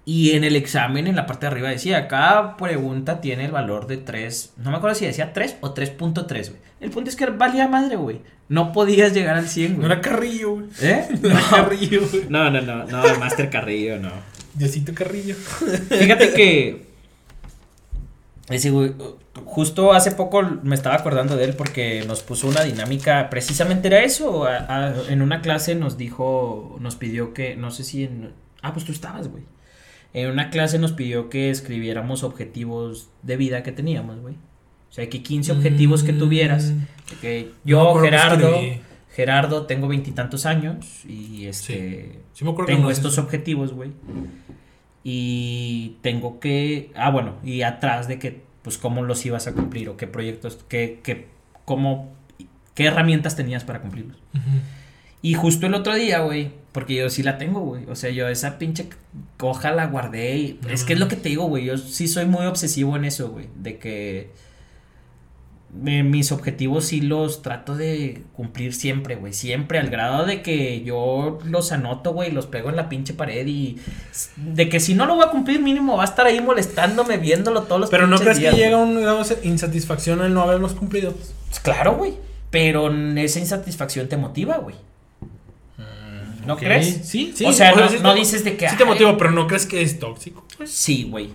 Y en el examen, en la parte de arriba decía, cada pregunta tiene el valor de 3, no me acuerdo si decía 3 o 3.3, güey. El punto es que valía madre, güey. No podías llegar al 100, No güey. era Carrillo, güey. ¿Eh? No era Carrillo, güey. No, no, no, no, el Master Carrillo, no. Diosito Carrillo. Fíjate que. Ese güey, justo hace poco me estaba acordando de él porque nos puso una dinámica. Precisamente era eso. a- a- en una clase nos dijo. Nos pidió que. No sé si en. Ah, pues tú estabas, güey. En una clase nos pidió que escribiéramos objetivos de vida que teníamos, güey. O sea, que 15 objetivos que tuvieras. Mm. Que No me yo, Gerardo. Gerardo, tengo veintitantos años. Y este. Sí me que Tengo estos objetivos, güey. Y tengo que. Ah, bueno, y atrás de que, pues, cómo los ibas a cumplir o qué proyectos, qué, qué, cómo, qué herramientas tenías para cumplirlos. Ujú. Y justo el otro día, güey, porque yo sí la tengo, güey. O sea, yo esa pinche hoja la guardé y es que es lo que te digo, güey. Yo sí soy muy obsesivo en eso, güey. De que me- mis objetivos sí los trato de cumplir siempre, güey. Siempre, al grado de que yo los anoto, güey, los pego en la pinche pared y de que si no lo voy a cumplir, mínimo va a estar ahí molestándome, viéndolo todos los Pero no crees días, que llega un grado de insatisfacción al no haberlos cumplido. Pues claro, güey. Pero esa insatisfacción te motiva, güey. ¿No Ok. crees? Sí, sí. O sea, no- sí dices de que, Sí te ay. motiva, pero no crees que es tóxico. Sí, güey.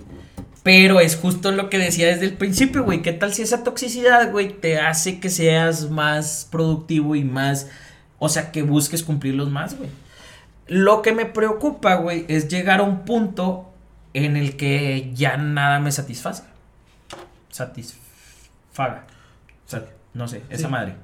Pero es justo lo que decía desde el principio, güey. ¿Qué tal si esa toxicidad, güey, te hace que seas más productivo y más... O sea, que busques cumplirlos más, güey. Lo que me preocupa, güey, es llegar a un punto en el que ya nada me satisface. Satisfaga. No sé, esa Sí. madre.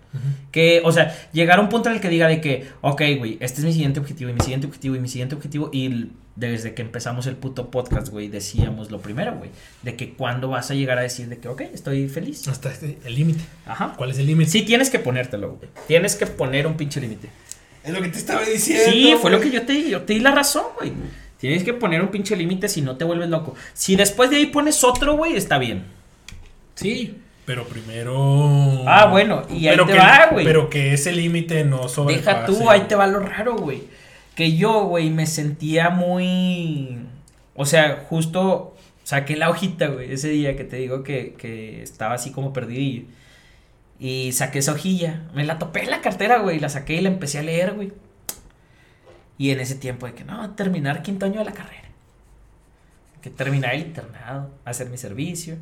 Que, o sea, llegar a un punto en el que diga de que, ok, güey, este es mi siguiente objetivo y mi siguiente objetivo y mi siguiente objetivo. Y desde que empezamos el puto podcast, güey, decíamos lo primero, güey. De que cuando vas a llegar a decir de que, ok, estoy feliz. Hasta este- el límite. Ajá. ¿Cuál es el límite? Sí, tienes que ponértelo, güey. Tienes que poner un pinche límite. Es lo que te estaba diciendo. Sí, fue lo que yo te di. Yo te di la razón, güey. Tienes que poner un pinche límite si no te vuelves loco. Si después de ahí pones otro, güey, está bien. Sí, pero primero. Ah, bueno, y ahí pero te que, va, güey. Pero que ese límite no sobrepase. Deja tú, ahí te va lo raro, güey. Que yo, güey, me sentía muy. O sea, justo saqué la hojita, güey, ese día que te digo que, que estaba así como perdidillo. Y saqué esa hojilla. Me la topé en la cartera, güey. La saqué y la empecé a leer, güey. Y en ese tiempo de que no, terminar quinto año de la carrera. Que terminar el internado, hacer mi servicio,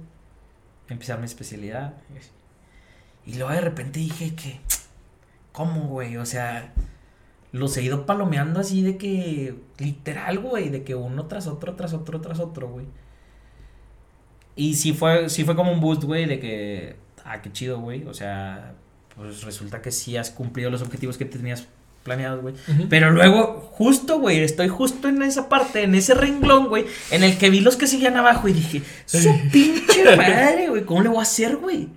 empezar mi especialidad. y así. Y luego de repente dije que, ¿cómo, güey? O sea, los he ido palomeando así de que, literal, güey, de que uno tras otro, tras otro, tras otro, güey. Y sí fue, sí fue como un boost, güey, de que, ah, qué chido, güey. O sea, pues resulta que sí has cumplido los objetivos que tenías planeados, güey. Pero luego, justo, güey, estoy justo en esa parte, en ese renglón, güey, en el que vi los que seguían abajo y dije, su pinche madre, güey, ¿cómo le voy a hacer, güey?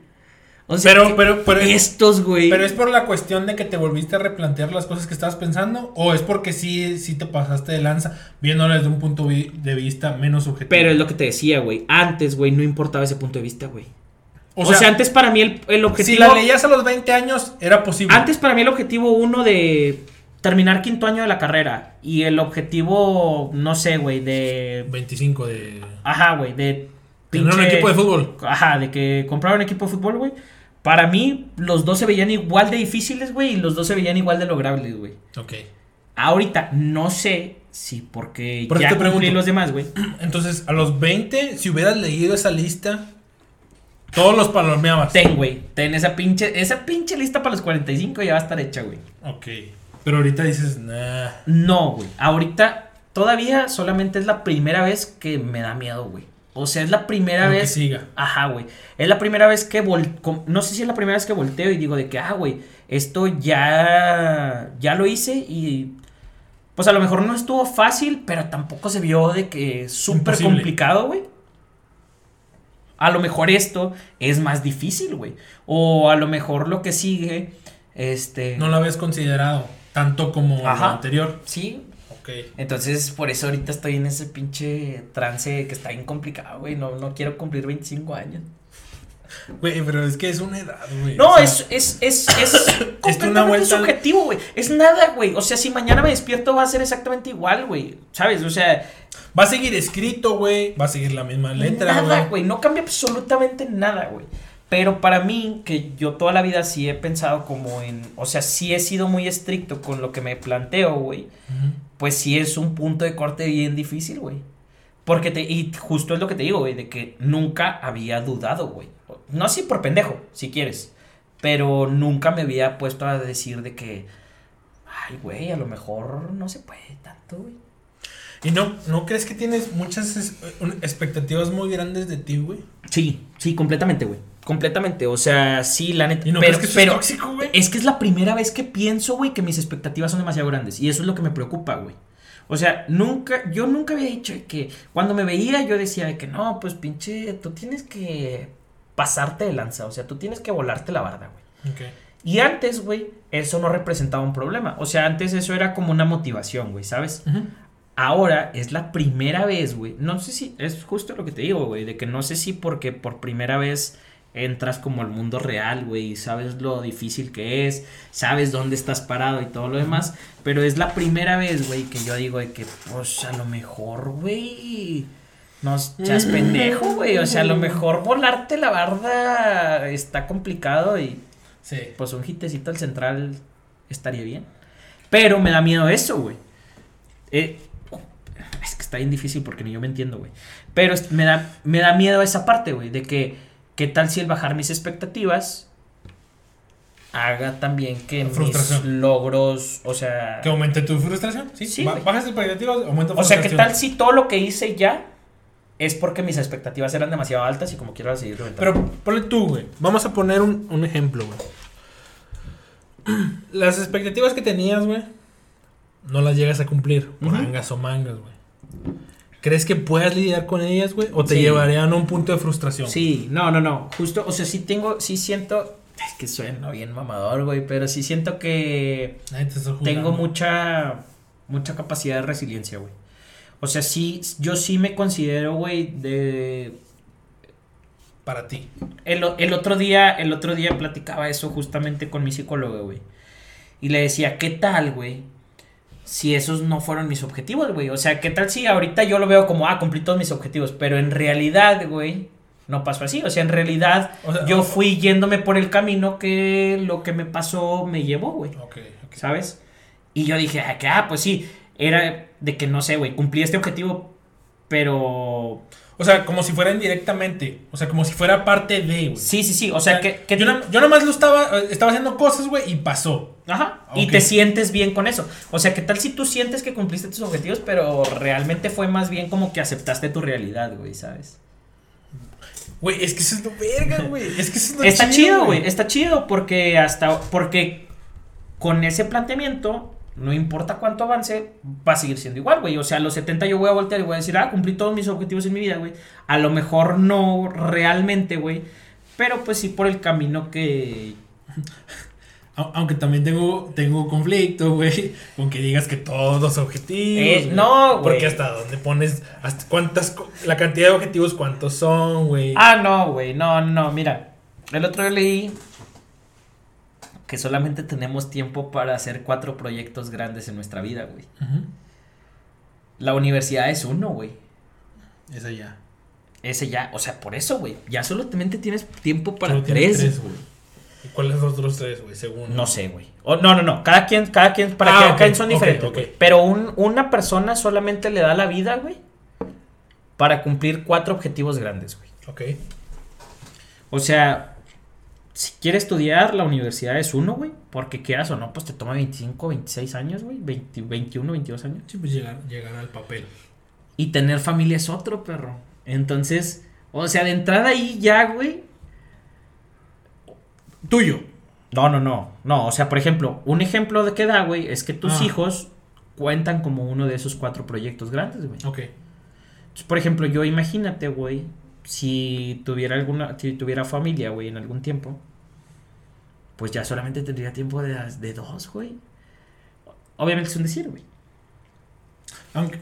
O Pero- que pero- pero- estos, güey. Pero es por la cuestión de que te volviste a replantear las cosas que estabas pensando. O es porque sí, sí te pasaste de lanza viéndolo desde un punto de vista menos subjetivo. Pero es lo que te decía, güey. Antes, güey, no importaba ese punto de vista, güey. O, sea, antes para mí el, el objetivo. Si la leías a los 20 años, era posible. Antes para mí el objetivo uno de terminar quinto año de la carrera. Y el objetivo, no sé, güey, de. 25 de. Ajá, güey, de. Tener un equipo de fútbol. Ajá, de que comprar un equipo de fútbol, güey. Para mí, los dos se veían igual de difíciles, güey, y los dos se veían igual de logrables, güey. Ok. Ahorita, no sé si porque ya cumplí los demás, güey. Entonces, a los 20, si hubieras leído esa lista, todos los palomeabas. Ten, güey. Ten esa pinche, esa pinche lista para los 45 ya va a estar hecha, güey. Ok. Pero ahorita dices, nah. No, güey. Ahorita todavía solamente es la primera vez que me da miedo, güey. O sea, es la primera vez. Que siga. Ajá, güey. Es la primera vez que vol... No sé si es la primera vez que volteo y digo de que, ah, güey, esto ya. Ya lo hice y. Pues a lo mejor no estuvo fácil, pero tampoco se vio de que súper complicado, güey. A lo mejor esto es más difícil, güey. O a lo mejor lo que sigue, este... No lo habías considerado tanto como lo anterior. Sí. Ok. Entonces, por eso ahorita estoy en ese pinche trance que está bien complicado, güey. No, no quiero cumplir 25 años. Güey, pero es que es una edad, güey. No, es, es, es, es completamente subjetivo, güey. Es nada, güey. O sea, si mañana me despierto va a ser exactamente igual, güey. ¿Sabes? O sea... Va a seguir escrito, güey. Va a seguir la misma letra, Nada, güey. No cambia absolutamente nada, güey. Pero para mí, que yo toda la vida sí he pensado como en... O sea, sí he sido muy estricto con lo que me planteo, güey. Pues sí es un punto de corte bien difícil, güey. Porque te... Y justo es lo que te digo, güey. De que nunca había dudado, güey. No así por pendejo, si quieres. Pero nunca me había puesto a decir de que... Ay, güey, a lo mejor no se puede tanto, güey. ¿Y no, no crees que tienes muchas expectativas muy grandes de ti, güey? Sí, sí, completamente, güey. Completamente, o sea, sí, la neta. ¿Y no pero, crees que es tóxico, güey? Es que es la primera vez que pienso, güey, que mis expectativas son demasiado grandes. Y eso es lo que me preocupa, güey. O sea, nunca, yo nunca había dicho que cuando me veía yo decía que no, pues pinche, tú tienes que pasarte de lanza, o sea, tú tienes que volarte la barda, güey. Okay. Y antes, güey, eso no representaba un problema. O sea, antes eso era como una motivación, güey, ¿sabes? Ahora es la primera vez, güey. No sé si es justo lo que te digo, güey, de que no sé si porque por primera vez entras como al mundo real, güey, y sabes lo difícil que es, sabes dónde estás parado y todo lo demás, pero es la primera vez, güey, que yo digo de que, pues, a lo mejor, güey, no seas pendejo, güey, o sea, a lo mejor volarte la barda está complicado y, sí. pues, un hitecito al central estaría bien, pero me da miedo eso, güey. Eh, es que está bien difícil porque ni yo me entiendo, güey. Pero me da, me da miedo esa parte, güey, de que, ¿qué tal si el bajar mis expectativas haga también que mis logros, o sea... Que aumente tu frustración, ¿sí? sí bajas expectativas, aumenta frustración. O sea, ¿qué tal si todo lo que hice ya es porque mis expectativas eran demasiado altas y como quiero seguir reventando? Pero ponle tú, güey. Vamos a poner un, un ejemplo, güey. Las expectativas que tenías, güey, no las llegas a cumplir por o mangas, güey. ¿Crees que puedas lidiar con ellas, güey? ¿O te llevarían a un punto de frustración? Sí, no, no, no. Justo, o sea, sí tengo, sí siento. Es que suena bien mamador, güey, pero sí siento que tengo mucha, mucha capacidad de resiliencia, güey. O sea, sí, yo sí me considero, güey, de... Para ti. El, el, otro día, el otro día platicaba eso justamente con mi psicólogo, güey. Y le decía, ¿qué tal, güey? si esos no fueron mis objetivos, güey. O sea, ¿qué tal si ahorita yo lo veo como, ah, cumplí todos mis objetivos? Pero en realidad, güey, no pasó así. O sea, en realidad yo fui yéndome por el camino que lo que me pasó me llevó, güey. ¿Sabes? Y yo dije, ah, que, ah, pues sí, era de que no sé, güey, cumplí este objetivo, pero o sea, como si fuera indirectamente. O sea, como si fuera parte de, güey. Sí, sí, sí. O sea, que, yo, yo, nomás lo estaba, estaba haciendo cosas, güey, y pasó. Ajá. Y te sientes bien con eso. O sea, ¿qué tal si tú sientes que cumpliste tus objetivos, pero realmente fue más bien como que aceptaste tu realidad, güey, ¿sabes? Güey, es que eso es lo verga, güey. Es que eso es lo Está chido, güey. Está chido porque hasta. Porque con ese planteamiento no importa cuánto avance, va a seguir siendo igual, güey. O sea, a los 70 yo voy a voltear y voy a decir, ah, cumplí todos mis objetivos en mi vida, güey. A lo mejor no realmente, güey. Pero pues sí por el camino que... Aunque también tengo, tengo conflicto, güey, con que digas que todos los objetivos. Eh, no, güey. Porque hasta dónde pones, hasta cuántas, la cantidad de objetivos, cuántos son, güey. Ah, no, güey, no, no, mira. El otro día leí que solamente tenemos tiempo para hacer cuatro proyectos grandes en nuestra vida, güey. La universidad es uno, güey. Esa ya. Ese ya, o sea, por eso, güey. Ya solamente tienes tiempo para Solo tienes tres. güey. ¿Y cuáles son los otros tres, güey? Según. No sé, güey. O- no, no, no. Cada quien, cada quien, para Ah, cada ok, quien son diferentes. ok. güey. Pero un- una persona solamente le da la vida, güey, para cumplir cuatro objetivos grandes, güey. Ok. O sea, si quiere estudiar, la universidad es uno, güey. Porque quieras o no, pues te toma 25, 26 años, güey. 20 21, 22 años. Sí, pues llegar, llegar al papel. Y tener familia es otro, perro. Entonces, o sea, de entrada ahí ya, güey. Tuyo. No, no, no. No, o sea, por ejemplo, un ejemplo de que da, güey, es que tus Ah. hijos cuentan como uno de esos cuatro proyectos grandes, güey. Ok. Entonces, por ejemplo, yo imagínate, güey, si tuviera alguna, si tuviera familia, güey, en algún tiempo, pues ya solamente tendría tiempo de, de dos, güey. Obviamente es un decir, güey. Aunque.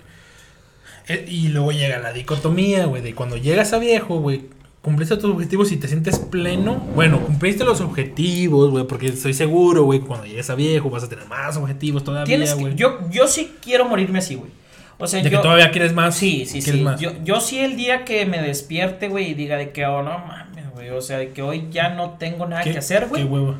eh, y luego llega la dicotomía, güey, de cuando llegas a viejo, güey, cumpliste tus objetivos y te sientes pleno. Bueno, cumpliste los objetivos, güey, porque estoy seguro, güey, cuando llegues a viejo vas a tener más objetivos todavía, güey. yo, yo sí quiero morirme así, güey. O sea, De yo, que todavía quieres más. Sí, sí, sí. Yo, yo sí el día que me despierte, güey, y diga de que, oh, no mames, güey. O sea, de que hoy ya no tengo nada ¿Qué- que hacer, Qué güey. huevo.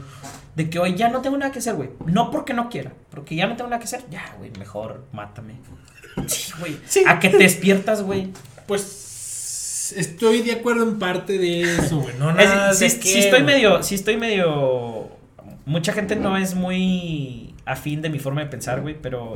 De que hoy ya no tengo nada que hacer, güey. No porque no quiera, porque ya no tengo nada que hacer. Ya, güey, mejor mátame. Sí, güey. Sí. A que te despiertas, güey. Pues estoy de acuerdo en parte de eso, güey. No Es- nada. sí, de sí qué, estoy medio, sí estoy medio. Mucha gente no es muy afín de mi forma de pensar, güey, pero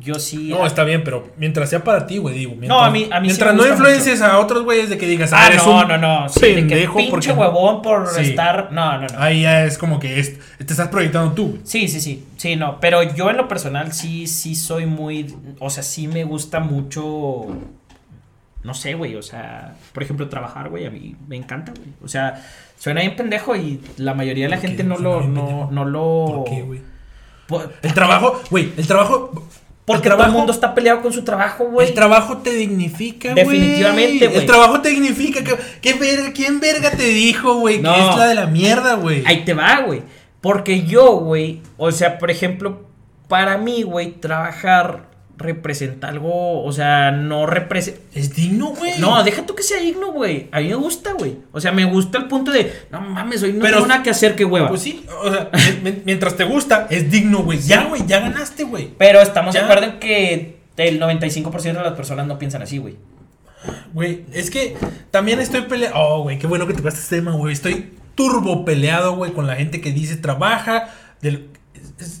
yo sí. No, está bien, pero mientras sea para ti, güey, digo. Mientras, a mí- a mí Mientras no influencies a otros güeyes de que digas, ah, eres no, un no, no. Sí, de que pendejo pinche porque- huevón por Sí. estar. No, no, no. Ahí ya es como que es- te estás proyectando tú, güey. Sí, sí, sí. Sí, no. Pero yo en lo personal sí, sí soy muy. O sea, sí me gusta mucho. No sé, güey. O sea, por ejemplo, trabajar, güey. A mí me encanta, güey. O sea, suena bien pendejo y la mayoría de la ¿Por qué gente no lo, no, pendejo? no lo. ¿Por qué, güey? Por- El trabajo, güey, el trabajo. Porque el todo trabajo, el mundo está peleado con su trabajo, güey. El trabajo te dignifica, güey. Definitivamente, güey. El trabajo te dignifica. ¿Qué, qué verga, ¿Quién verga te dijo, güey? No. Que es la de la mierda, güey. Ahí te va, güey. Porque yo, güey, o sea, por ejemplo, para mí, güey, trabajar representa algo, o sea, no representa... Es digno, güey. No, deja tú que sea digno, güey. A mí me gusta, güey. O sea, me gusta el punto de, no mames, hoy no Pero- tengo nada que hacer, qué hueva. Pues sí, o sea, mi- mi- mientras te gusta, es digno, güey. Ya, güey, ya ganaste, güey. Pero estamos de acuerdo en que el 95% de las personas no piensan así, güey. Güey, es que también estoy peleado. Oh, güey, qué bueno que tocaste este tema, güey. Estoy turbo peleado, güey, con la gente que dice trabaja, del,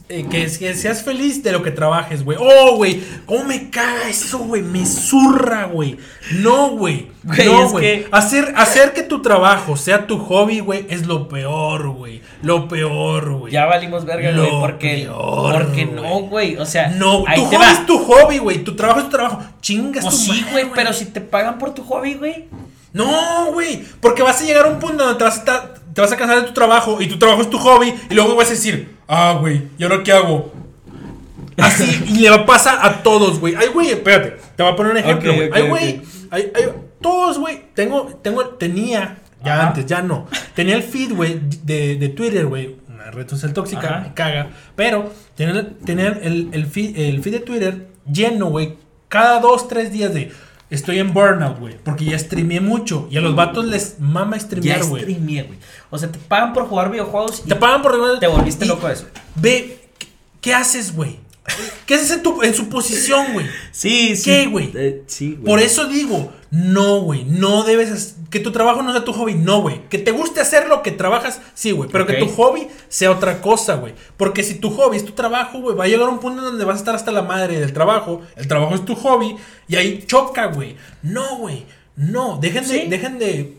eh, que, que seas feliz de lo que trabajes, güey. Oh, güey, ¿cómo me caga eso, güey? Me zurra, güey. No, güey. No, güey. que- Hacer, hacer que tu trabajo sea tu hobby, güey, es lo peor, güey. Lo peor, güey. Ya valimos verga, güey, porque, peor, porque güey. no, güey. O sea, No, ahí tu te hobby va. es tu hobby, güey. Tu trabajo es tu trabajo. Chingas Pues tu sí, güey, pero si te pagan por tu hobby, güey. No, güey, porque vas a llegar a un punto donde te vas a, estar- te vas a cansar de tu trabajo y tu trabajo es tu hobby y luego vas a decir, ah, güey, ¿y ahora qué hago? Así, y le pasa a todos, güey. Ay, güey, espérate, te voy a poner un ejemplo, güey. Ay, güey, ok. ay, ay, todos, güey, tengo, tengo, tenía, ya Ajá. antes, ya no, tenía el feed, güey, de, de Twitter, güey, una red social tóxica, Ajá. me caga, pero tener, tener el, el, feed, el feed de Twitter lleno, güey, cada dos, tres días de... Estoy en burnout, güey. Porque ya streameé mucho. Y a los vatos les mama Ya streamear, güey. streameé, güey. O sea, te pagan por jugar videojuegos y Te pagan por te volviste loco de eso. Ve, ¿qué, qué haces, güey? ¿Qué haces en, tu, en su posición, güey? Sí, sí. ¿Qué, güey? Eh, sí, güey. Por eso digo, no, güey. No debes. Que tu trabajo no sea tu hobby, no, güey. Que te guste hacer lo que trabajas, sí, güey. Pero que tu hobby sea otra cosa, güey. Porque si tu hobby es tu trabajo, güey, va a llegar un punto donde vas a estar hasta la madre del trabajo. El trabajo es tu hobby. Y ahí choca, güey. No, güey. No. Dejen de. Sí. Dejen de.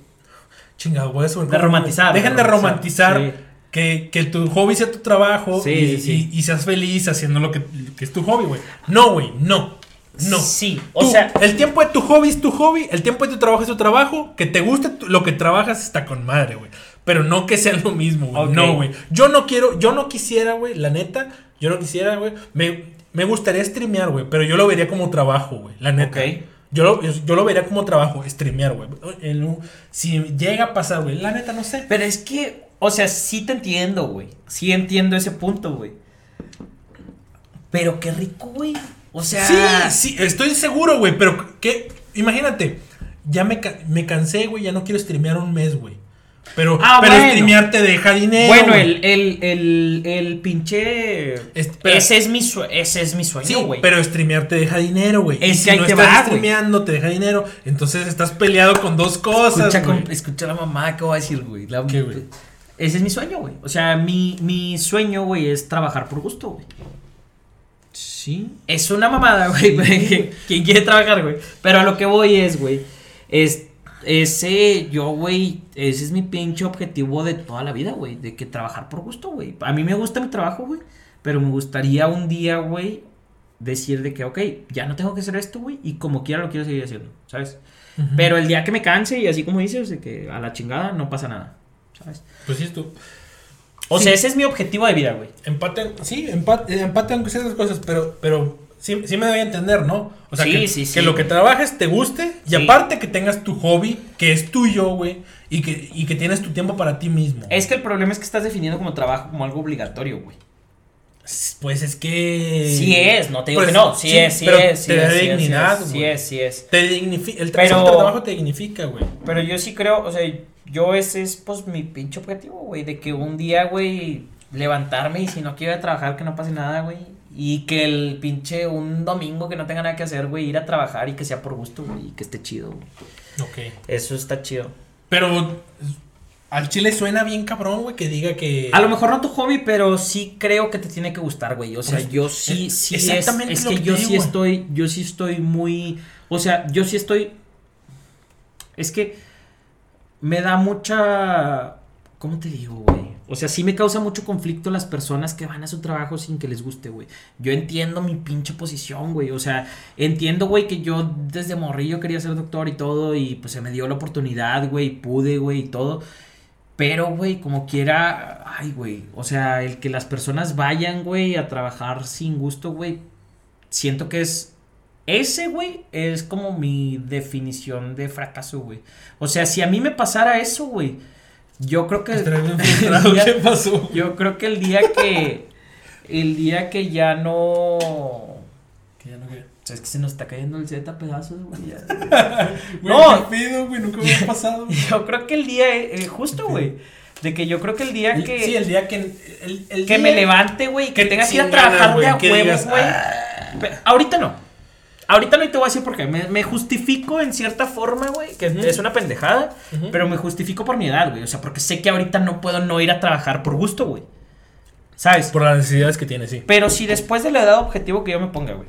Chingado, a subir. De romantizar, Dejen de romantizar. Que, que tu hobby sea tu trabajo Sí, y- y seas feliz haciendo lo que, que es tu hobby, güey. No, güey, no. No. Sí, o Tú, sea, el tiempo de tu hobby es tu hobby, el tiempo de tu trabajo es tu trabajo. Que te guste lo que trabajas está con madre, güey. Pero no que sea lo mismo, güey. No, güey. Yo no quiero, yo no quisiera, güey, la neta, yo no quisiera, güey. Me, me gustaría streamear, güey, pero yo lo vería como trabajo, güey, la neta. Ok. Yo lo, yo lo vería como trabajo, streamear, güey. Si llega a pasar, güey, la neta no sé. Pero es que, o sea, sí te entiendo, güey. Sí entiendo ese punto, güey. Pero qué rico, güey. O sea. Sí, sí, estoy seguro, güey, pero que, imagínate, ya me, me cansé, güey, ya no quiero streamear un mes, güey. Pero, Ah, pero bueno. streamear te deja dinero. Bueno, el, el, el, el pinche. Ese, es mi ese es mi sueño, güey. pero streamear te deja dinero, güey. Es Y si no te estás va, streameando, te deja dinero. Entonces estás peleado con dos cosas, escucha, güey. con- escucha la mamá que voy a decir, güey. La- ¿Qué, güey? Ese es mi sueño, güey. O sea, mi, mi sueño, güey, es trabajar por gusto, güey. Sí. Es una mamada, güey. Quien quiere trabajar, güey. Pero a lo que voy es, güey. Es, ese, yo, güey, ese es mi pinche objetivo de toda la vida, güey. De que trabajar por gusto, güey. A mí me gusta mi trabajo, güey. Pero me gustaría un día, güey, decir de que, ok, ya no tengo que hacer esto, güey. Y como quiera lo quiero seguir haciendo, ¿sabes? Pero el día que me canse y así como dices, de que a la chingada no pasa nada, ¿sabes? Pues sí, tú. O Sí. sea, ese es mi objetivo de vida, güey. Empate, sí, empate, empate aunque sean esas cosas, pero, pero sí, sí me debe entender, ¿no? O sea, Sí, que, sí, que lo que trabajes te guste y aparte que tengas tu hobby, que es tuyo, güey, y que, y que tienes tu tiempo para ti mismo. Es que el problema es que estás definiendo como trabajo como algo obligatorio, güey. Pues es que... Sí es, no te digo Pues, que no, sí, sí, es, sí pero es, sí te da es, sí es, dignidad, sí es, sí güey. es, sí es. Te dignifica, el, tra- Pero- el trabajo te dignifica, güey. Pero yo sí creo, o sea, yo ese es pues mi pinche objetivo, güey, de que un día, güey, levantarme y si no quiero ir a trabajar que no pase nada, güey. Y que el pinche un domingo que no tenga nada que hacer, güey, ir a trabajar y que sea por gusto, güey, y que esté chido, güey. Ok. Eso está chido. Pero al chile suena bien cabrón, güey, que diga que... A lo mejor no tu hobby, pero sí creo que te tiene que gustar, güey. O sea, Pues, yo sí, es- sí es, exactamente es lo que, yo sí estoy, yo sí estoy muy, o sea, yo sí estoy, es que me da mucha, ¿cómo te digo, güey? O sea, sí me causa mucho conflicto las personas que van a su trabajo sin que les guste, güey. Yo entiendo mi pinche posición, güey. O sea, entiendo, güey, que yo desde morrillo quería ser doctor y todo y pues se me dio la oportunidad, güey, pude, güey, y todo. Pero, güey, como quiera, ay, güey, o sea, el que las personas vayan, güey, a trabajar sin gusto, güey, siento que es, ese, güey, es como mi definición de fracaso, güey. O sea, si a mí me pasara eso, güey, yo creo que... Yo creo que el día que, el día que ya no... Que ya no. O sea, es que se nos está cayendo el Z a pedazos, güey. ya. Güey, No. ¿Qué pedo, güey? Nunca me ha pasado. Yo creo que el día, eh, justo, güey. De que yo creo que el día El- que... Sí, el día que... El, el que día- me levante, güey, que tenga que ir a trabajar a güey, que huevo, digas, güey. "Ah". Ahorita no. Ahorita no te voy a decir por qué. Me, me justifico en cierta forma, güey, que es una pendejada, pero me justifico por mi edad, güey. O sea, porque sé que ahorita no puedo no ir a trabajar por gusto, güey. ¿Sabes? Por las necesidades que tiene, sí. Pero si después de la edad objetivo que yo me ponga, güey,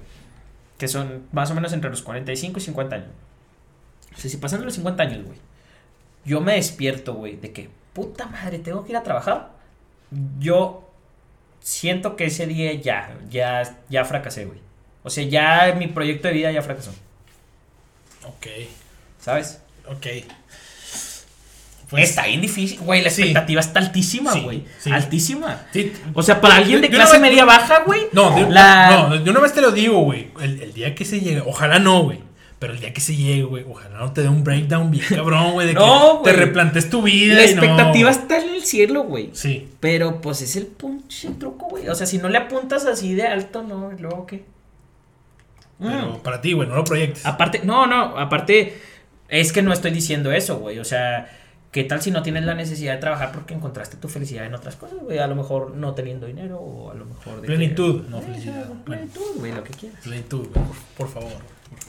que son más o menos entre los 45 y 50 años. O sea, si pasando los 50 años, güey, yo me despierto, güey, de que, puta madre, tengo que ir a trabajar. Yo siento que ese día ya, ya, ya fracasé, güey. O sea, ya mi proyecto de vida ya fracasó, Ok, ¿sabes? ok. está bien difícil, güey, la sí. expectativa está altísima, Sí, güey. sí. Altísima. Sí, O sea, para alguien de clase vez- media baja, güey. No, de, la... no, de una vez te lo digo, güey. El, el día que se llegue, ojalá no, güey. Pero el día que se llegue, güey, ojalá no te dé un breakdown bien cabrón, güey. De No, que te replantes tu vida. La y no. expectativa está en el cielo, güey. Sí. Pero pues es el pinche truco, güey. O sea, si no le apuntas así de alto, no, ¿y luego qué? Pero Mm. para ti, güey, no lo proyectes. Aparte, no, no, aparte, es que no estoy diciendo eso, güey. O sea, ¿qué tal si no tienes la necesidad de trabajar porque encontraste tu felicidad en otras cosas, güey? A lo mejor no teniendo dinero o a lo mejor... de Plenitud, que- no Eh, felicidad. Plenitud, güey, lo que quieras. Plenitud, güey. Por, por favor.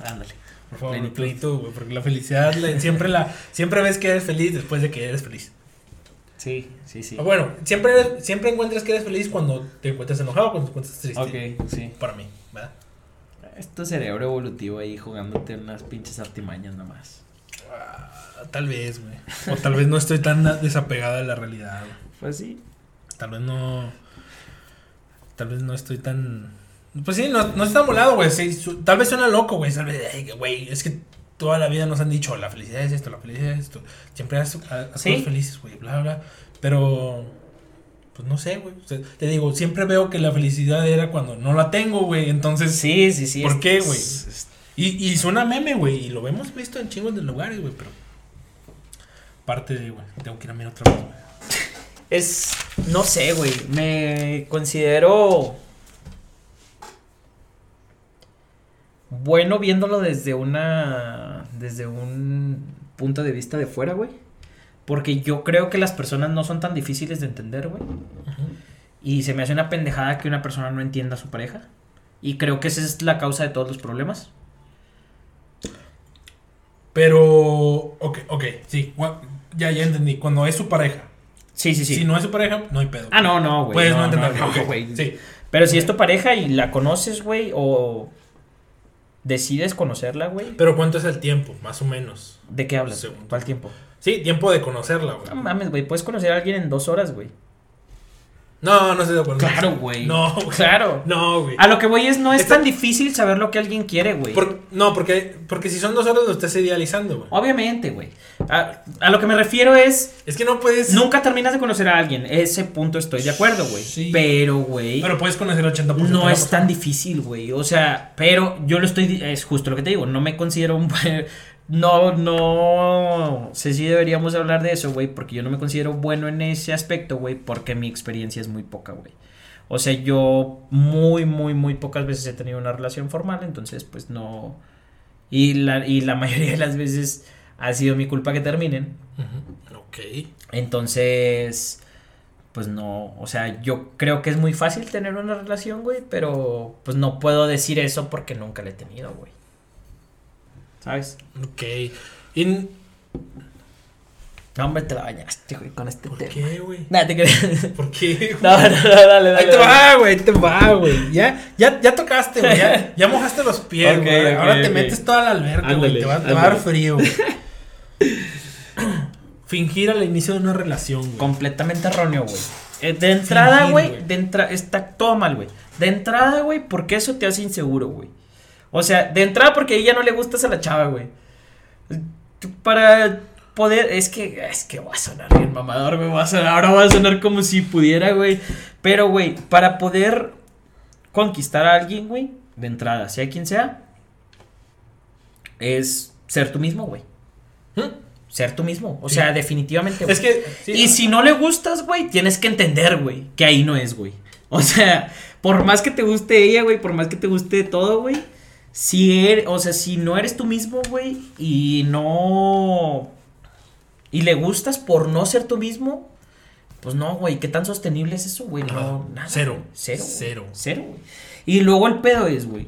Ándale. Por favor, Plenitud. plenitud, güey. Porque la felicidad, siempre, la, siempre ves que eres feliz después de que eres feliz. Sí, sí, sí. O Bueno, siempre, siempre encuentras que eres feliz cuando te encuentras enojado, cuando te encuentras triste. Ok, sí. Para mí. Es tu cerebro evolutivo ahí jugándote unas pinches artimañas nomás. Ah, tal vez, güey. O tal vez no estoy tan desapegada de la realidad. Pues sí. Tal vez no. Tal vez no estoy tan. Pues sí, no, no estoy tan volado, güey. Sí, su- tal vez suena loco, güey. Tal vez, güey, es que toda la vida nos han dicho la felicidad es esto, la felicidad es esto. Siempre Sí. todos felices, güey, bla, bla. Pero. Pues no sé, güey. O sea, te digo, siempre veo que la felicidad era cuando no la tengo, güey. Entonces. Sí, sí, sí. ¿Por es- qué, güey? Y, y suena meme, güey. Y lo hemos visto en chingos de lugares, güey. Pero. Parte de, güey. Tengo que ir a mirar otra vez, güey. Es. No sé, güey. Me considero. Bueno viéndolo desde una. Desde un punto de vista de fuera, güey. Porque yo creo que las personas no son tan difíciles de entender, güey. Y se me hace una pendejada que una persona no entienda a su pareja. Y creo que esa es la causa de todos los problemas. Pero. Ok, ok. Sí. Ya, ya entendí. Cuando es su pareja. Sí, sí, sí. Si no es su pareja, no hay pedo. Ah, no, no, güey. Puedes no, no, entenderlo. no. Sí. Pero si es tu pareja y la conoces, güey, o decides conocerla, güey, Pero ¿cuánto es el tiempo? Más o menos. ¿de qué hablas? Segundo. ¿Cuál tiempo? Sí, tiempo de conocerla, güey. No mames, güey, puedes conocer a alguien en dos horas, güey. No, no estoy de acuerdo. Claro, güey. No, güey. Claro. No, güey. A lo que voy es, no es Esta- tan difícil saber lo que alguien quiere, güey. Por- no, porque, porque si son dos horas lo estás idealizando, güey. Obviamente, güey. A, a lo que me refiero es, Es que no puedes. nunca terminas de conocer a alguien. Ese punto estoy de acuerdo, güey. Sí. Pero, güey. Pero puedes conocer el 80% de No es tan difícil, güey. O sea, pero yo lo estoy. Es justo lo que te digo. No me considero un. No, no. Sé si deberíamos hablar de eso, güey. Porque yo no me considero bueno en ese aspecto, güey. Porque mi experiencia es muy poca, güey. O sea, yo muy, muy, muy pocas veces he tenido una relación formal. Entonces, pues no. Y la, y la mayoría de las veces ha sido mi culpa que terminen. Ok. Entonces, pues no, o sea, yo creo que es muy fácil tener una relación, güey, pero pues no puedo decir eso porque nunca la he tenido, güey. ¿Sabes? Ok. Y, No, hombre, te la bañaste, güey, con este ¿Por tema. qué, güey? Nada, te creas. ¿Por qué, güey? No, no, no, dale, dale. Ahí te va, güey, ahí te va, güey. Ya, ya, ya tocaste, güey. Ya, ya mojaste los pies, güey. Ahora te metes toda la alberca, güey. Te va, te va a dar frío, güey. Fingir al inicio de una relación, güey. Completamente erróneo, güey. Eh, De entrada, güey, güey. de entrada, está todo mal, güey. De entrada, güey, porque eso te hace inseguro, güey. O sea, de entrada porque a ella no le gustas a la chava, güey. Para poder, es que, es que va a sonar bien mamador, güey. va a sonar- ahora va a sonar como si pudiera, güey. Pero, güey, para poder conquistar a alguien, güey, de entrada, sea quien sea, es ser tú mismo, güey. ¿Mm? Ser tú mismo. O Sí. sea, definitivamente, güey. Es que. sí, y si no le gustas, güey, tienes que entender, güey, que ahí no es, güey. O sea, por más que te guste ella, güey, por más que te guste todo, güey, si eres, o sea, si no eres tú mismo, güey, y no y le gustas por no ser tú mismo, pues no, güey, ¿qué tan sostenible es eso, güey? No, nada. cero. Cero. cero. Cero, güey. Y luego el pedo es, güey,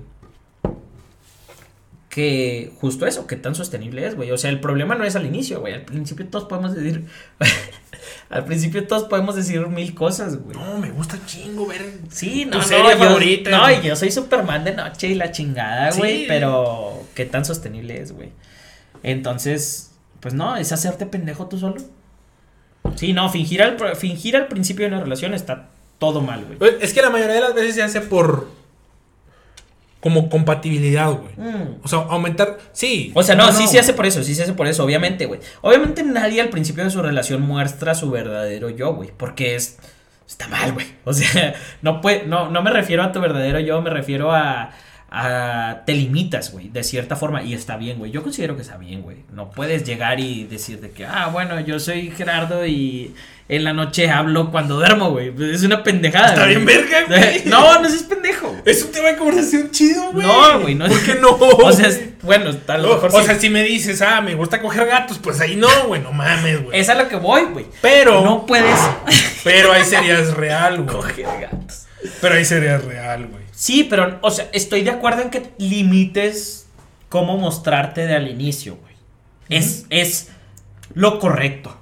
que justo eso, qué tan sostenible es, güey. O sea, el problema no es al inicio, güey. Al principio todos podemos decir. al principio todos podemos decir mil cosas, güey. No, me gusta chingo ver. Sí, no, Tu no, serie yo- favorita. No, y yo soy Superman de noche y la chingada, Sí. güey. Pero, ¿qué tan sostenible es, güey? Entonces, pues no, es hacerte pendejo tú solo. Sí, no, fingir al, fingir al principio de una relación está todo mal, güey. Es que la mayoría de las veces se hace por. Como compatibilidad, güey. Mm. O sea, aumentar. Sí. O sea, no, sí se hace por eso, sí se hace por eso, obviamente, güey. Obviamente nadie al principio de su relación muestra su verdadero yo, güey, porque es está mal, güey. O sea, no puede no no me refiero a tu verdadero yo, me refiero a a te limitas, güey, de cierta forma y está bien, güey. Yo considero que está bien, güey. No puedes llegar y decir de que, ah, bueno, yo soy Gerardo y en la noche hablo cuando duermo, güey. Es una pendejada. Está bien verga, güey. No, no es pendejo. Es un tema de conversación chido, güey. No, güey, no ¿Por qué no? O sea, es- bueno, a lo o, mejor o sí. sea, si me dices, ah, me gusta coger gatos, pues ahí no, güey, no mames, güey. Es a lo que voy, güey. Pero, No puedes pero ahí serías real, güey. coger gatos. Pero ahí serías real, güey. Sí, pero, o sea, estoy de acuerdo en que limites cómo mostrarte de al inicio, güey. Es, es lo correcto.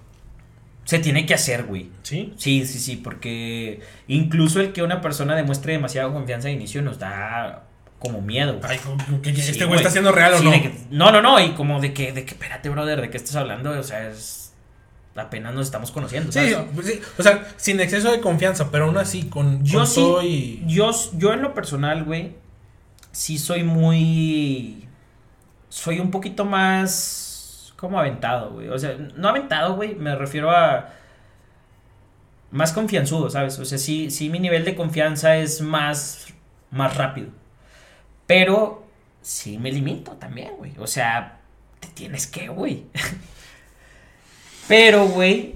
Se tiene que hacer, güey. ¿Sí? Sí, sí, sí, porque incluso el que una persona demuestre demasiada confianza de inicio nos da como miedo. Ay, que este güey está siendo real o no. que- no, no, no, y como de que, de que, espérate, brother, ¿de qué estás hablando? O sea, es. Apenas nos estamos conociendo. Sí, ¿sabes? pues sí, o sea, sin exceso de confianza, pero aún así, con, Yo con sí, todo y... yo, yo en lo personal, güey, sí soy muy... Soy un poquito más... como aventado, güey. O sea, no aventado, güey, me refiero a... Más confianzudo, ¿sabes? O sea, sí, sí mi nivel de confianza es más, más rápido. Pero sí me limito también, güey. O sea, te tienes que, güey. Pero, güey,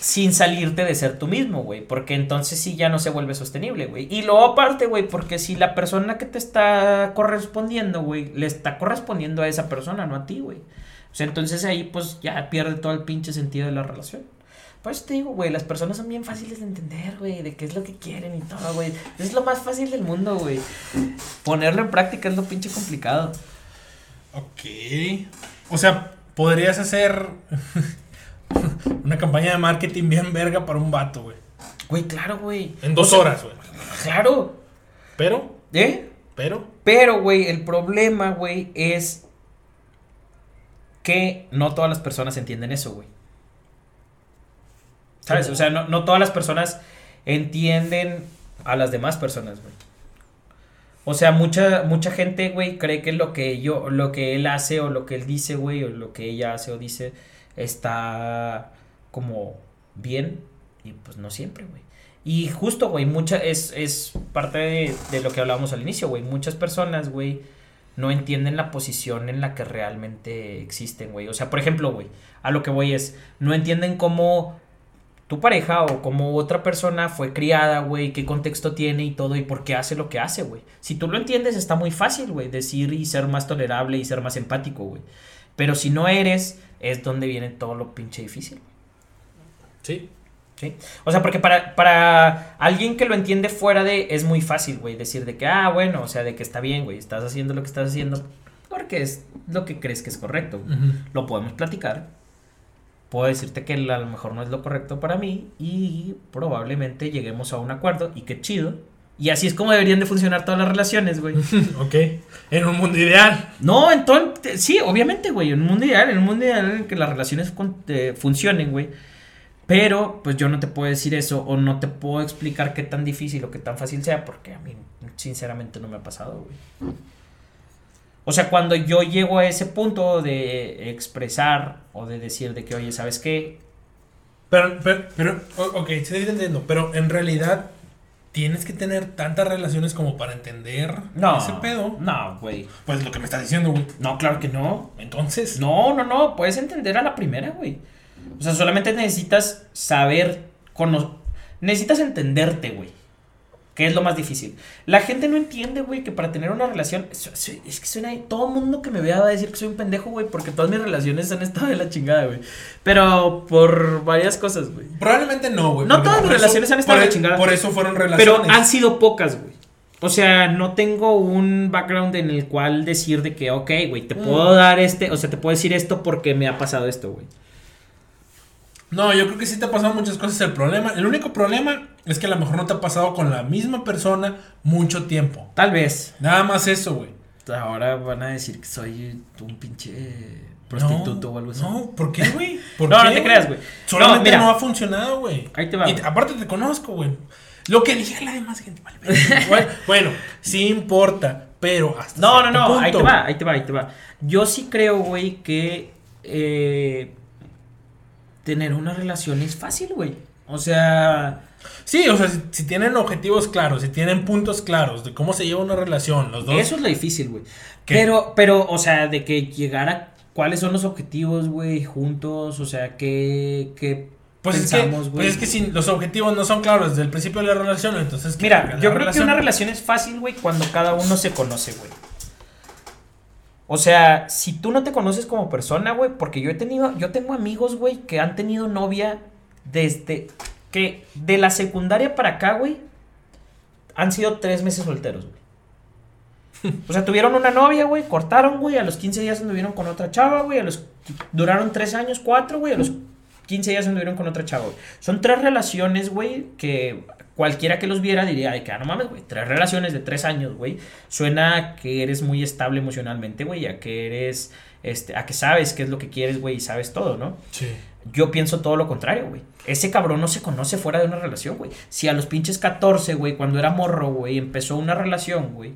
sin salirte de ser tú mismo, güey. Porque entonces sí ya no se vuelve sostenible, güey. Y luego aparte, güey, porque si la persona que te está correspondiendo, güey, le está correspondiendo a esa persona, no a ti, güey. O sea, entonces ahí pues ya pierde todo el pinche sentido de la relación. Pues te digo, güey, las personas son bien fáciles de entender, güey, de qué es lo que quieren y todo, güey. Es lo más fácil del mundo, güey. Ponerlo en práctica es lo pinche complicado. Ok. O sea, podrías hacer una campaña de marketing bien verga para un vato, güey. Güey, claro, güey. En dos O sea, horas, güey. Claro. Pero, ¿Eh? pero. Pero, güey, el problema, güey, es que no todas las personas entienden eso, güey. ¿Sabes? O sea, no, no todas las personas entienden a las demás personas, güey. O sea, mucha, mucha gente, güey, cree que lo que yo, lo que él hace o lo que él dice, güey, o lo que ella hace o dice, está como bien. Y pues no siempre, güey. Y justo, güey, mucha, es, es parte de, de lo que hablábamos al inicio, güey. Muchas personas, güey, no entienden la posición en la que realmente existen, güey. O sea, por ejemplo, güey, a lo que voy es, no entienden cómo tu pareja o cómo otra persona fue criada, güey, qué contexto tiene y todo y por qué hace lo que hace, güey. Si tú lo entiendes, está muy fácil, güey, decir y ser más tolerable y ser más empático, güey. Pero si no eres, es donde viene todo lo pinche difícil. Sí. ¿Sí? O sea, porque para, para alguien que lo entiende fuera de, es muy fácil, güey, decir de que, ah, bueno, o sea, de que está bien, güey, estás haciendo lo que estás haciendo porque es lo que crees que es correcto. Lo podemos platicar. Puedo decirte que a lo mejor no es lo correcto para mí y probablemente lleguemos a un acuerdo y qué chido. Y así es como deberían de funcionar todas las relaciones, güey. ok. En un mundo ideal. No, entonces, sí, obviamente, güey, en un mundo ideal, en un mundo ideal en el que las relaciones funcionen, güey. Pero, pues yo no te puedo decir eso o no te puedo explicar qué tan difícil o qué tan fácil sea porque a mí, sinceramente, no me ha pasado, güey. O sea, cuando yo llego a ese punto de expresar o de decir de que, oye, ¿sabes qué? Pero, pero, pero ok, sí entiendo. Pero en realidad, tienes que tener tantas relaciones como para entender No. ese pedo. No, güey. Pues lo que me estás diciendo, güey. No, claro que no. Entonces. No, no, no, puedes entender a la primera, güey. O sea, solamente necesitas saber, necesitas entenderte, güey. Que es lo más difícil. La gente no entiende, güey, que para tener una relación, es, que suena, todo mundo que me vea va a decir que soy un pendejo, güey, porque todas mis relaciones han estado de la chingada, güey. Pero por varias cosas, güey. Probablemente no, güey. No todas mis eso- relaciones han estado de e- chingada. Por eso fueron relaciones. Pero han sido pocas, güey. O sea, no tengo un background en el cual decir de que, ok, güey, te puedo dar este, o sea, te puedo decir esto porque me ha pasado esto, güey. No, yo creo que sí te ha pasado muchas cosas. El problema, el único problema es que a lo mejor no te ha pasado con la misma persona mucho tiempo. Tal vez. Nada más eso, güey. Ahora van a decir que soy un pinche prostituto no, o algo así. No, ¿por qué, güey? ¿Por No, qué, no te creas, güey. Solamente No, ha funcionado, güey. Ahí te va, Y aparte te conozco, güey. Lo que dije la demás gente, vale, bueno, sí importa, pero hasta No, no, no, ahí te va, ahí te va, ahí te va. Yo sí creo, güey, que eh, tener una relación es fácil, güey. O sea, Sí, o sea, si, si tienen objetivos claros, si tienen puntos claros de cómo se lleva una relación, los dos. eso es lo difícil, güey. Pero, pero, o sea, de que llegara, ¿cuáles son los objetivos, güey, juntos? O sea, ¿qué, qué pues es que, pensamos, güey? pues es que si los objetivos no son claros desde el principio de la relación, entonces. ¿qué? Mira, yo creo que una relación es fácil, güey, cuando cada uno se conoce, güey. O sea, si tú no te conoces como persona, güey, porque yo he tenido, yo tengo amigos, güey, que han tenido novia desde que de la secundaria para acá, güey, han sido tres meses solteros, güey. O sea, tuvieron una novia, güey, cortaron, güey, a los 15 días anduvieron con otra chava, güey, a los duraron tres años, cuatro, güey, a los 15 días anduvieron con otra chava, güey. Son tres relaciones, güey, que cualquiera que los viera diría de que, ah, no mames, güey, tres relaciones de tres años, güey. Suena a que eres muy estable emocionalmente, güey, a que eres, este, a que sabes qué es lo que quieres, güey, y sabes todo, ¿no? Sí. Yo pienso todo lo contrario, güey. Ese cabrón no se conoce fuera de una relación, güey. Si a los pinches 14, güey, cuando era morro, güey, empezó una relación, güey.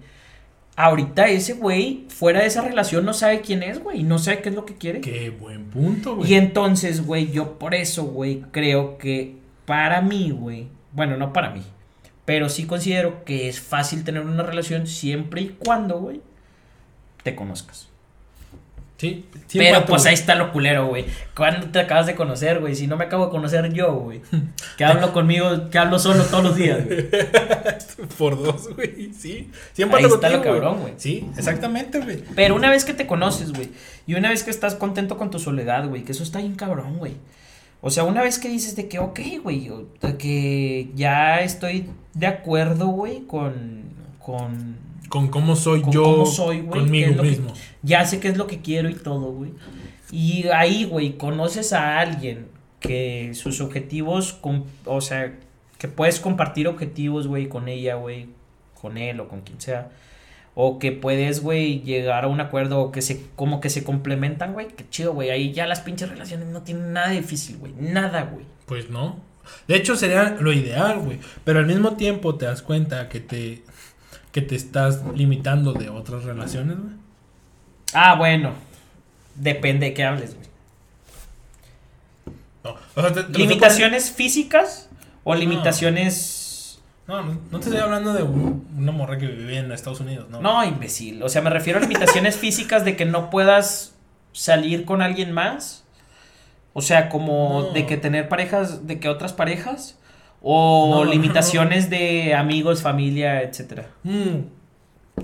Ahorita ese güey, fuera de esa relación, no sabe quién es, güey. y No sabe qué es lo que quiere. Qué buen punto, güey. Y entonces, güey, yo por eso, güey, creo que para mí, güey, bueno, no para mí, pero sí considero que es fácil tener una relación siempre y cuando, güey, te conozcas. Sí, Pero pues ahí está lo culero, güey. ¿Cuándo te acabas de conocer, güey? Si no me acabo de conocer yo, güey. Que hablo conmigo, que hablo solo todos los días, güey. Por dos, güey. Sí. Siempre ahí está lo cabrón, güey. Sí, exactamente, güey. Pero una vez que te conoces, güey. Y una vez que estás contento con tu soledad, güey. Que eso está bien cabrón, güey. O sea, una vez que dices de que, ok, güey. Que ya estoy de acuerdo, güey, con. con con cómo soy yo soy, conmigo mismo. ya sé qué es lo que quiero y todo, güey. Y ahí, güey, conoces a alguien que sus objetivos, o sea, que puedes compartir objetivos, güey, con ella, güey, con él o con quien sea. O que puedes, güey, llegar a un acuerdo o que se, como que se complementan, güey. Qué chido, güey. Ahí ya las pinches relaciones no tienen nada difícil, güey. Nada, güey. Pues no. De hecho, sería lo ideal, güey. Pero al mismo tiempo te das cuenta que te que te estás limitando de otras relaciones, güey? Ah, bueno. Depende de qué hables, güey. No. ¿Limitaciones físicas o limitaciones... No, no, te estoy hablando de una morra que vive en Estados Unidos, ¿no? No, imbécil. O sea, me refiero a limitaciones físicas de que no puedas salir con alguien más. O sea, como de que tener parejas, de que otras parejas. O limitaciones de amigos, familia, etcétera. Mm.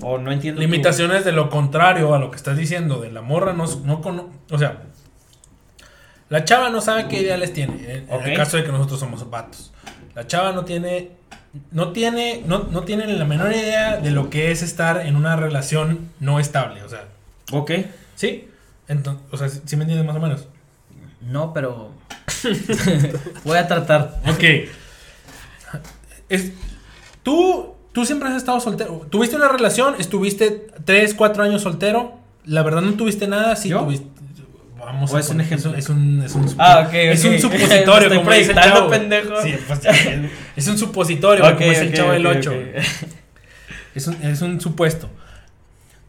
O no entiendo. Limitaciones de lo contrario a lo que estás diciendo. De la morra no, no O sea, la chava no sabe qué ideales tiene. En, el caso de que nosotros somos vatos. La chava no tiene. No tiene. No, no tiene la menor idea de lo que es estar en una relación no estable. O sea. Ok. ¿Sí? Entonces, o sea, ¿sí me entiendes más o menos? No, pero. Voy a tratar. Ok. Es, tú, tú siempre has estado soltero. Tuviste una relación, estuviste 3, 4 años soltero. La verdad no tuviste nada, sí tuviste. Vamos a es un ejemplo. Es un, es un, ah, okay, es un supositorio, como dice el chavo. pendejo. Sí, pues, es un supositorio, como dice el chavo del 8. Es un, es un supuesto.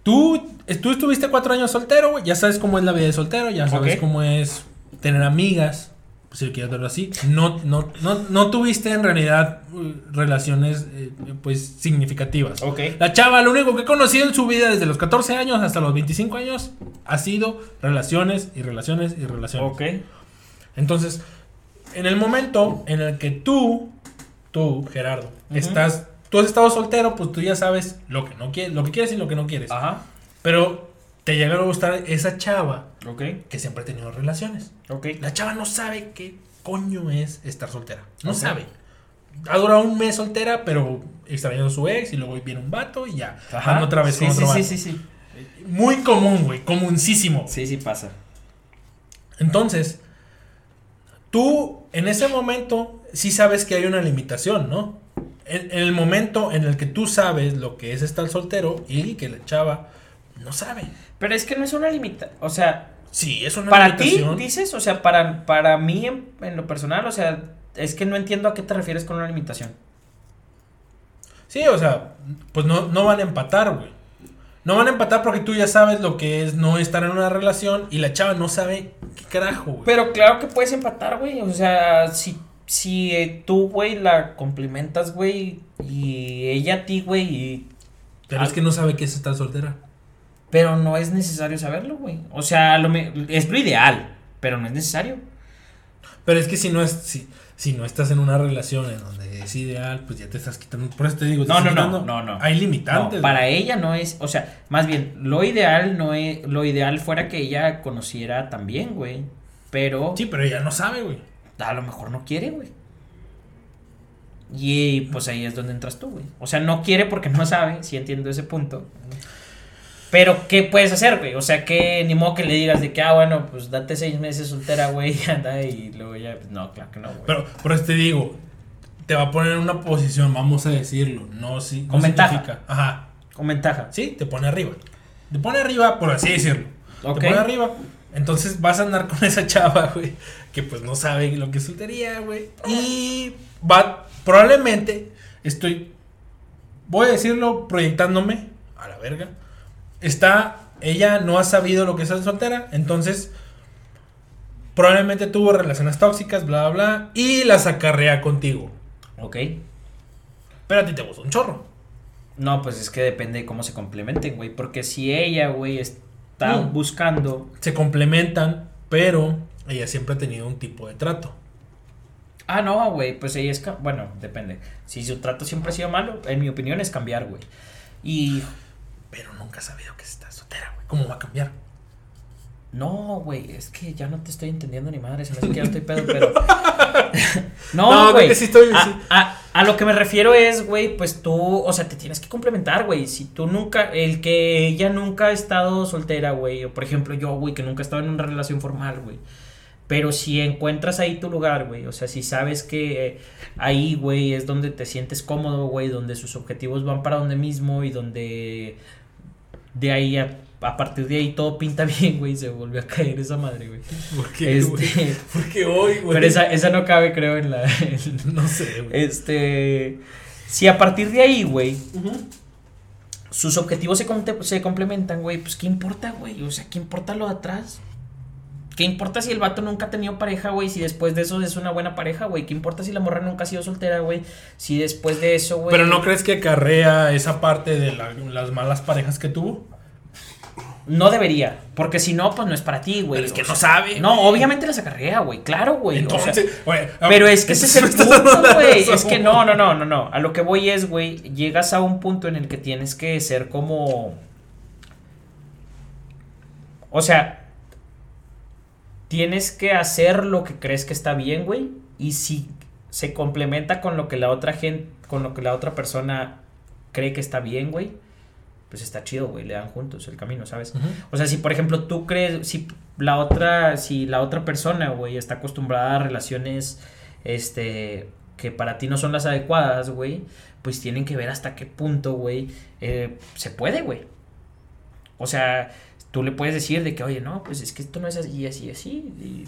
Tú, tú estuviste cuatro años soltero, Ya sabes cómo es la vida de soltero, ya sabes cómo es tener amigas si quieres verlo así, no, no, no, no tuviste en realidad uh, relaciones eh, pues significativas. Okay. La chava, lo único que he conocido en su vida desde los 14 años hasta los 25 años ha sido relaciones y relaciones y relaciones. Ok. Entonces, en el momento en el que tú, tú, Gerardo, estás, tú has estado soltero, pues tú ya sabes lo que no quieres, lo que quieres y lo que no quieres. Ajá. Pero te llega a gustar esa chava Ok. que siempre ha tenido relaciones. Ok. La chava no sabe qué coño es estar soltera. No sabe. Ha durado un mes soltera, pero extrañando a su ex y luego viene un vato y ya. Ajá. otra vez sí, con sí, otro sí, Sí, sí, Muy común, güey. Comuncísimo. Sí, sí pasa. Entonces, tú en ese momento sí sabes que hay una limitación, ¿no? En, en el momento en el que tú sabes lo que es estar soltero y que la chava no sabe. Pero es que no es una limitación. O sea. Sí, es una para limitación. Para ti, dices, o sea, para, para mí en, lo personal, o sea, es que no entiendo a qué te refieres con una limitación. Sí, o sea, pues no, no van a empatar, güey. No van a empatar porque tú ya sabes lo que es no estar en una relación y la chava no sabe qué carajo, güey. Pero claro que puedes empatar, güey. O sea, si, si eh, tú, güey, la complimentas, güey, y ella a ti, güey, y... Pero es que no sabe qué es estar soltera. Pero no es necesario saberlo, güey. O sea, lo es lo ideal, pero no es necesario. Pero es que si no es si, si no estás en una relación en donde es ideal, pues ya te estás quitando. Por eso te digo, no, no, no, no, no. Hay limitantes. para ella no es, o sea, más bien, lo ideal no es, lo ideal fuera que ella conociera también, güey. Pero. Sí, pero ella no sabe, güey. A lo mejor no quiere, güey. Y pues ahí es donde entras tú, güey. O sea, no quiere porque no sabe, si entiendo ese punto. Pero, ¿qué puedes hacer, güey? O sea, que ni modo que le digas de que, ah, bueno, pues date seis meses soltera, güey, y anda y luego ya, pues no, claro que no, güey. Pero, por eso te digo, te va a poner en una posición, vamos a decirlo, no, si, Con ventaja. Ajá. Con ventaja. Sí, te pone arriba. Te pone arriba, por así decirlo. Te pone arriba. Entonces vas a andar con esa chava, güey, que pues no sabe lo que es soltería, güey. Y va, probablemente, estoy, voy a decirlo, proyectándome a la verga está, ella no ha sabido lo que es ser soltera, entonces probablemente tuvo relaciones tóxicas, bla, bla, bla, y las acarrea contigo. Ok. Pero a ti te gusta un chorro. No, pues es que depende de cómo se complementen, güey. Porque si ella, güey, está Mm. buscando. Se complementan, pero ella siempre ha tenido un tipo de trato. Ah, no, güey, pues ella es. Bueno, depende. Si su trato siempre ha sido malo, en mi opinión es cambiar, güey. Y. Pero nunca ha sabido que está soltera, güey. ¿Cómo va a cambiar? No, güey, es que ya no te estoy entendiendo ni madre. Se me hace que ya estoy pedo, pero. No, güey. que sí estoy- a, sí. a- a lo que me refiero es, güey, pues tú, o sea, te tienes que complementar, güey. Si tú nunca, el que ella nunca ha estado soltera, güey, o por ejemplo yo, güey, que nunca he estado en una relación formal, güey. Pero si encuentras ahí tu lugar, güey, o sea, si sabes que eh, ahí, güey, es donde te sientes cómodo, güey, donde sus objetivos van para donde mismo y donde de ahí a, a partir de ahí todo pinta bien, güey, se volvió a caer esa madre, güey. ¿Por qué, güey? Este, Porque hoy, güey. pero esa, esa no cabe, creo, en la... en- No sé, güey. este. Si a partir de ahí, güey, sus objetivos se, se complementan, güey, pues ¿qué importa, güey? O sea, ¿qué importa lo de atrás? ¿Qué importa si el vato nunca ha tenido pareja, güey? Si después de eso es una buena pareja, güey. ¿Qué importa si la morra nunca ha sido soltera, güey? Si después de eso, güey. Pero no crees que acarrea esa parte de la- las malas parejas que tuvo? No debería. Porque si no, pues no es para ti, güey. Es que O no sabe, No, güey. obviamente las acarrea, güey. Claro, güey. o sea, Entonces, güey, Pero es que ese es el punto, güey. Es que no, no, no, no, no. A lo que voy es, güey, llegas a un punto en el que tienes que ser como... O sea, tienes que hacer lo que crees que está bien, güey. Y si se complementa con lo que la otra gente, con lo que la otra persona cree que está bien, güey, pues está chido, güey. Le dan juntos el camino, ¿sabes? O sea, si por ejemplo tú crees, si la otra, si la otra persona, güey, está acostumbrada a relaciones, este, que para ti no son las adecuadas, güey, pues tienen que ver hasta qué punto, güey, eh, se puede, güey. O sea, tú le puedes decir de que, oye, no, pues es que esto no es así, así, así, y,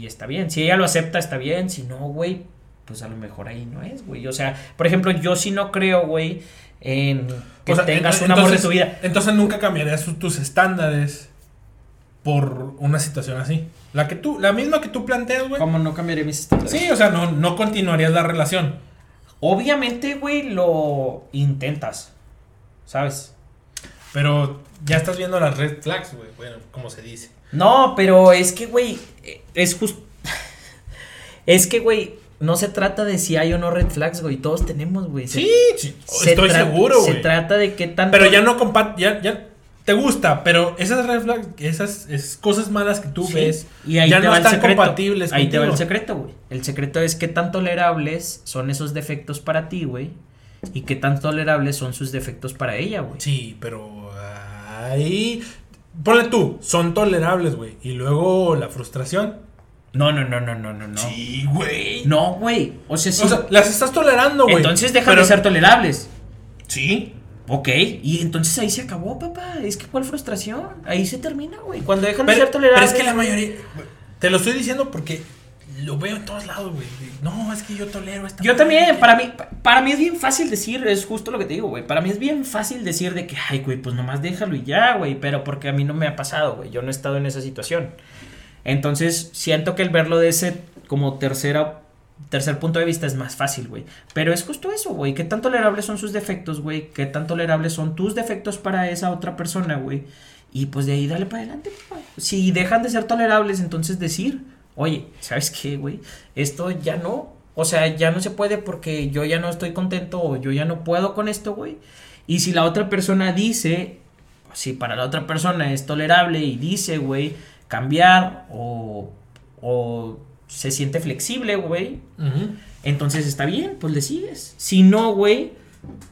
y está bien. Si ella lo acepta, está bien. Si no, güey, pues a lo mejor ahí no es, güey. O sea, por ejemplo, yo sí no creo, güey, en que O sea, tengas ent- un amor de entonces- tu vida. Entonces nunca cambiarías tus estándares por una situación así. La que tú, la misma que tú planteas, güey. ¿Cómo no cambiaré mis estándares? Sí, o sea, no, no continuarías la relación. Obviamente, güey, lo intentas. ¿Sabes? Pero ya estás viendo las red flags, güey. Bueno, como se dice. No, pero es que, güey, es justo. Es que, güey, no se trata de si hay o no red flags, güey. Todos tenemos, güey. Se- Sí, sí, se estoy seguro, Se güey. trata de qué tanto. Pero ya no compa ya, ya te gusta, pero esas red flags, esas, esas cosas malas que tú Sí, ves, y ahí ya no están secreto. compatibles Ahí te va el contigo. secreto, güey. El secreto es qué tan tolerables son esos defectos para ti, güey. Y qué tan tolerables son sus defectos para ella, güey. Sí, pero ahí ponle tú, son tolerables, güey. Y luego la frustración. No, no, no, no, no, no, no. Sí, güey. No, güey. O sea, sí. O sea, las estás tolerando, güey. entonces dejan pero- de ser tolerables. Sí. Ok, y entonces ahí se acabó, papá. Es que cuál frustración. Ahí se termina, güey. Cuando dejan de ser tolerables. pero es que la mayoría. Te lo estoy diciendo porque lo veo en todos lados, güey. No, es que yo tolero esta. Yo también, que- para mí, para mí es bien fácil decir, es justo lo que te digo, güey. Para mí es bien fácil decir de que, ay, güey, pues nomás déjalo y ya, güey. Pero porque a mí no me ha pasado, güey. Yo no he estado en esa situación. Entonces, siento que el verlo de ese como tercera, tercer punto de vista es más fácil, güey. Pero es justo eso, güey. ¿Qué tan tolerables son sus defectos, güey? ¿Qué tan tolerables son tus defectos para esa otra persona, güey? Y pues de ahí dale para adelante, papá. Si dejan de ser tolerables, entonces decir, oye, ¿sabes qué, güey? Esto ya no. O sea, ya no se puede porque yo ya no estoy contento o yo ya no puedo con esto, güey. Y si la otra persona dice, si para la otra persona es tolerable y dice, güey, cambiar o, o se siente flexible, güey, entonces está bien, pues le sigues. Si no, güey,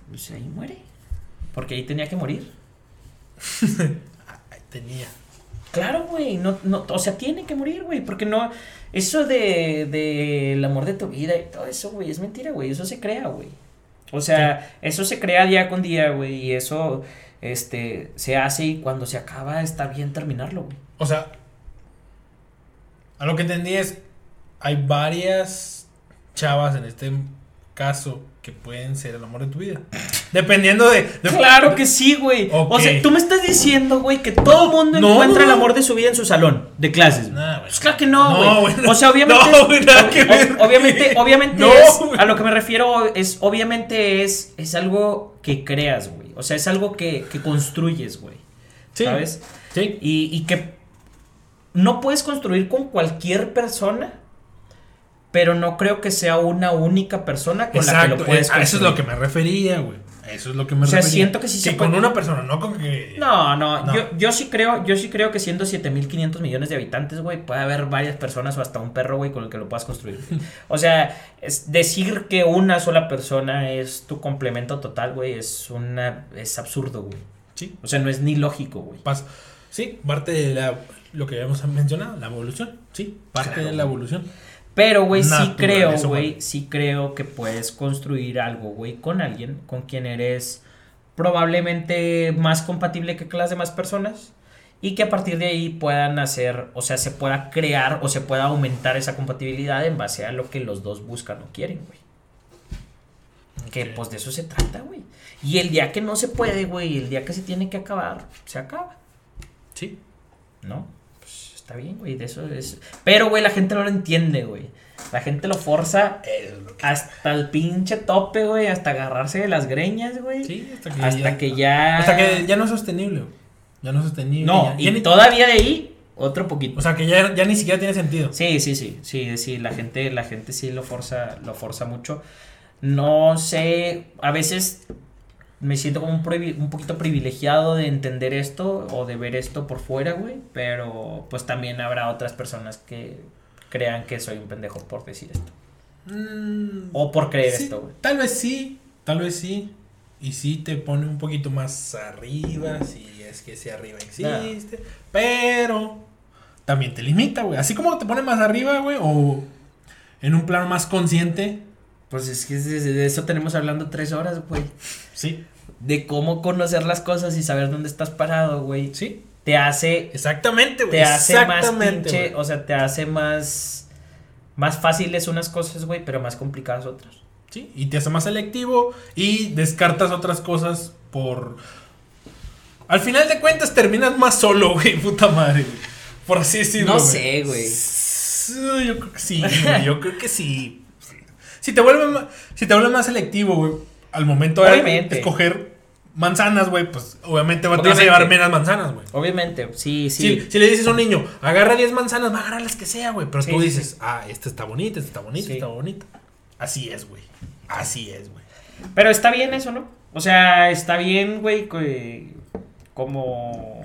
pues ahí muere. Porque ahí tenía que morir. Tenía. Claro, güey, no, no, o sea, tiene que morir, güey, porque no, eso de, de el amor de tu vida y todo eso, güey, es mentira, güey, eso se crea, güey. O sea, eso se crea día con día, güey, y eso, este, se hace y cuando se acaba está bien terminarlo, güey. O sea, a lo que entendí es, hay varias chavas en este caso que pueden ser el amor de tu vida. Dependiendo de... de- Claro que sí, güey. O sea, tú me estás diciendo, güey, que todo mundo No, encuentra no, el amor de su vida en su salón de clases. güey. Nah, güey. Pues claro que no, No, güey. o sea, obviamente. no, es- o- obviamente, obviamente No, es. güey. A lo que me refiero es, obviamente es, es algo que creas, güey. güey. O sea, es algo que, que construyes, güey. Sí. ¿Sabes? Sí. Y, y que no puedes construir con cualquier persona, pero no creo que sea una única persona con la que lo puedes eh, a eso es lo que me refería, güey. Eso es lo que me O sea, refería. siento que sí se con puede- una persona, no con que. No, no, No. Yo, yo sí creo, yo sí creo que siendo 7500 millones de habitantes, güey, puede haber varias personas o hasta un perro, güey, con el que lo puedas construir. O sea, es decir que una sola persona es tu complemento total, güey, es una es absurdo, güey. Sí. O sea, no es ni lógico, güey. Pasa. Sí, parte de la, lo que habíamos mencionado, la evolución. Sí, parte Claro, de la güey. Pero, güey, sí creo, güey, sí creo que puedes construir algo, güey, con alguien con quien eres probablemente más compatible que con las demás personas y que a partir de ahí puedan hacer, o sea, se pueda crear o se pueda aumentar esa compatibilidad en base a lo que los dos buscan o quieren, güey. Que pues de eso se trata, güey. Y el día que no se puede, güey, el día que se tiene que acabar, se acaba. Sí. ¿no? Está bien, güey, de eso es. Pero, güey, la gente no lo entiende, güey. La gente lo forza hasta el pinche tope, güey, hasta agarrarse de las greñas, güey. Sí, hasta que Hasta que ya. Hasta que ya no es sostenible. Ya no es sostenible. No, ya- y ya ni- todavía de ahí, otro poquito. O sea, que ya, ya ni siquiera tiene sentido. Sí, sí, sí, sí, sí, la gente, la gente sí lo forza, lo forza mucho. No sé, a veces me siento como un, un poquito privilegiado de entender esto o de ver esto por fuera, güey, pero pues también habrá otras personas que crean que soy un pendejo por decir esto. Mm, O por creer sí, esto, güey. Tal vez sí, tal vez sí. Y sí te pone un poquito más arriba, si es que ese arriba existe. Pero también te limita, güey. Así como te pone más arriba, güey, o en un plano más consciente. Pues es que de eso tenemos hablando tres horas, güey. Sí, De cómo conocer las cosas y saber dónde estás parado, güey. sí. Te hace Exactamente, güey. te hace más pinche, güey. o sea, te hace más más fáciles unas cosas, güey, pero más complicadas otras. Sí, y te hace más selectivo y descartas otras cosas por... Al final de cuentas terminas más solo, güey, puta madre, güey. Por así decirlo. No güey. sé, güey. S- Yo creo que sí, güey, yo creo que sí. Si te vuelve más, si te vuelve más selectivo, güey, al momento de Obviamente. escoger manzanas, güey, pues obviamente va- te vas a Obviamente. llevar menos manzanas, güey. Obviamente, sí, sí. Si, si le dices a un niño, agarra 10 manzanas, va a agarrar las que sea, güey. Pero Sí, tú dices, sí. ah, esta está bonita, esta está bonita, Sí. esta está bonita. Así es, güey. Así es, güey. Pero está bien eso, ¿no? O sea, está bien, güey, como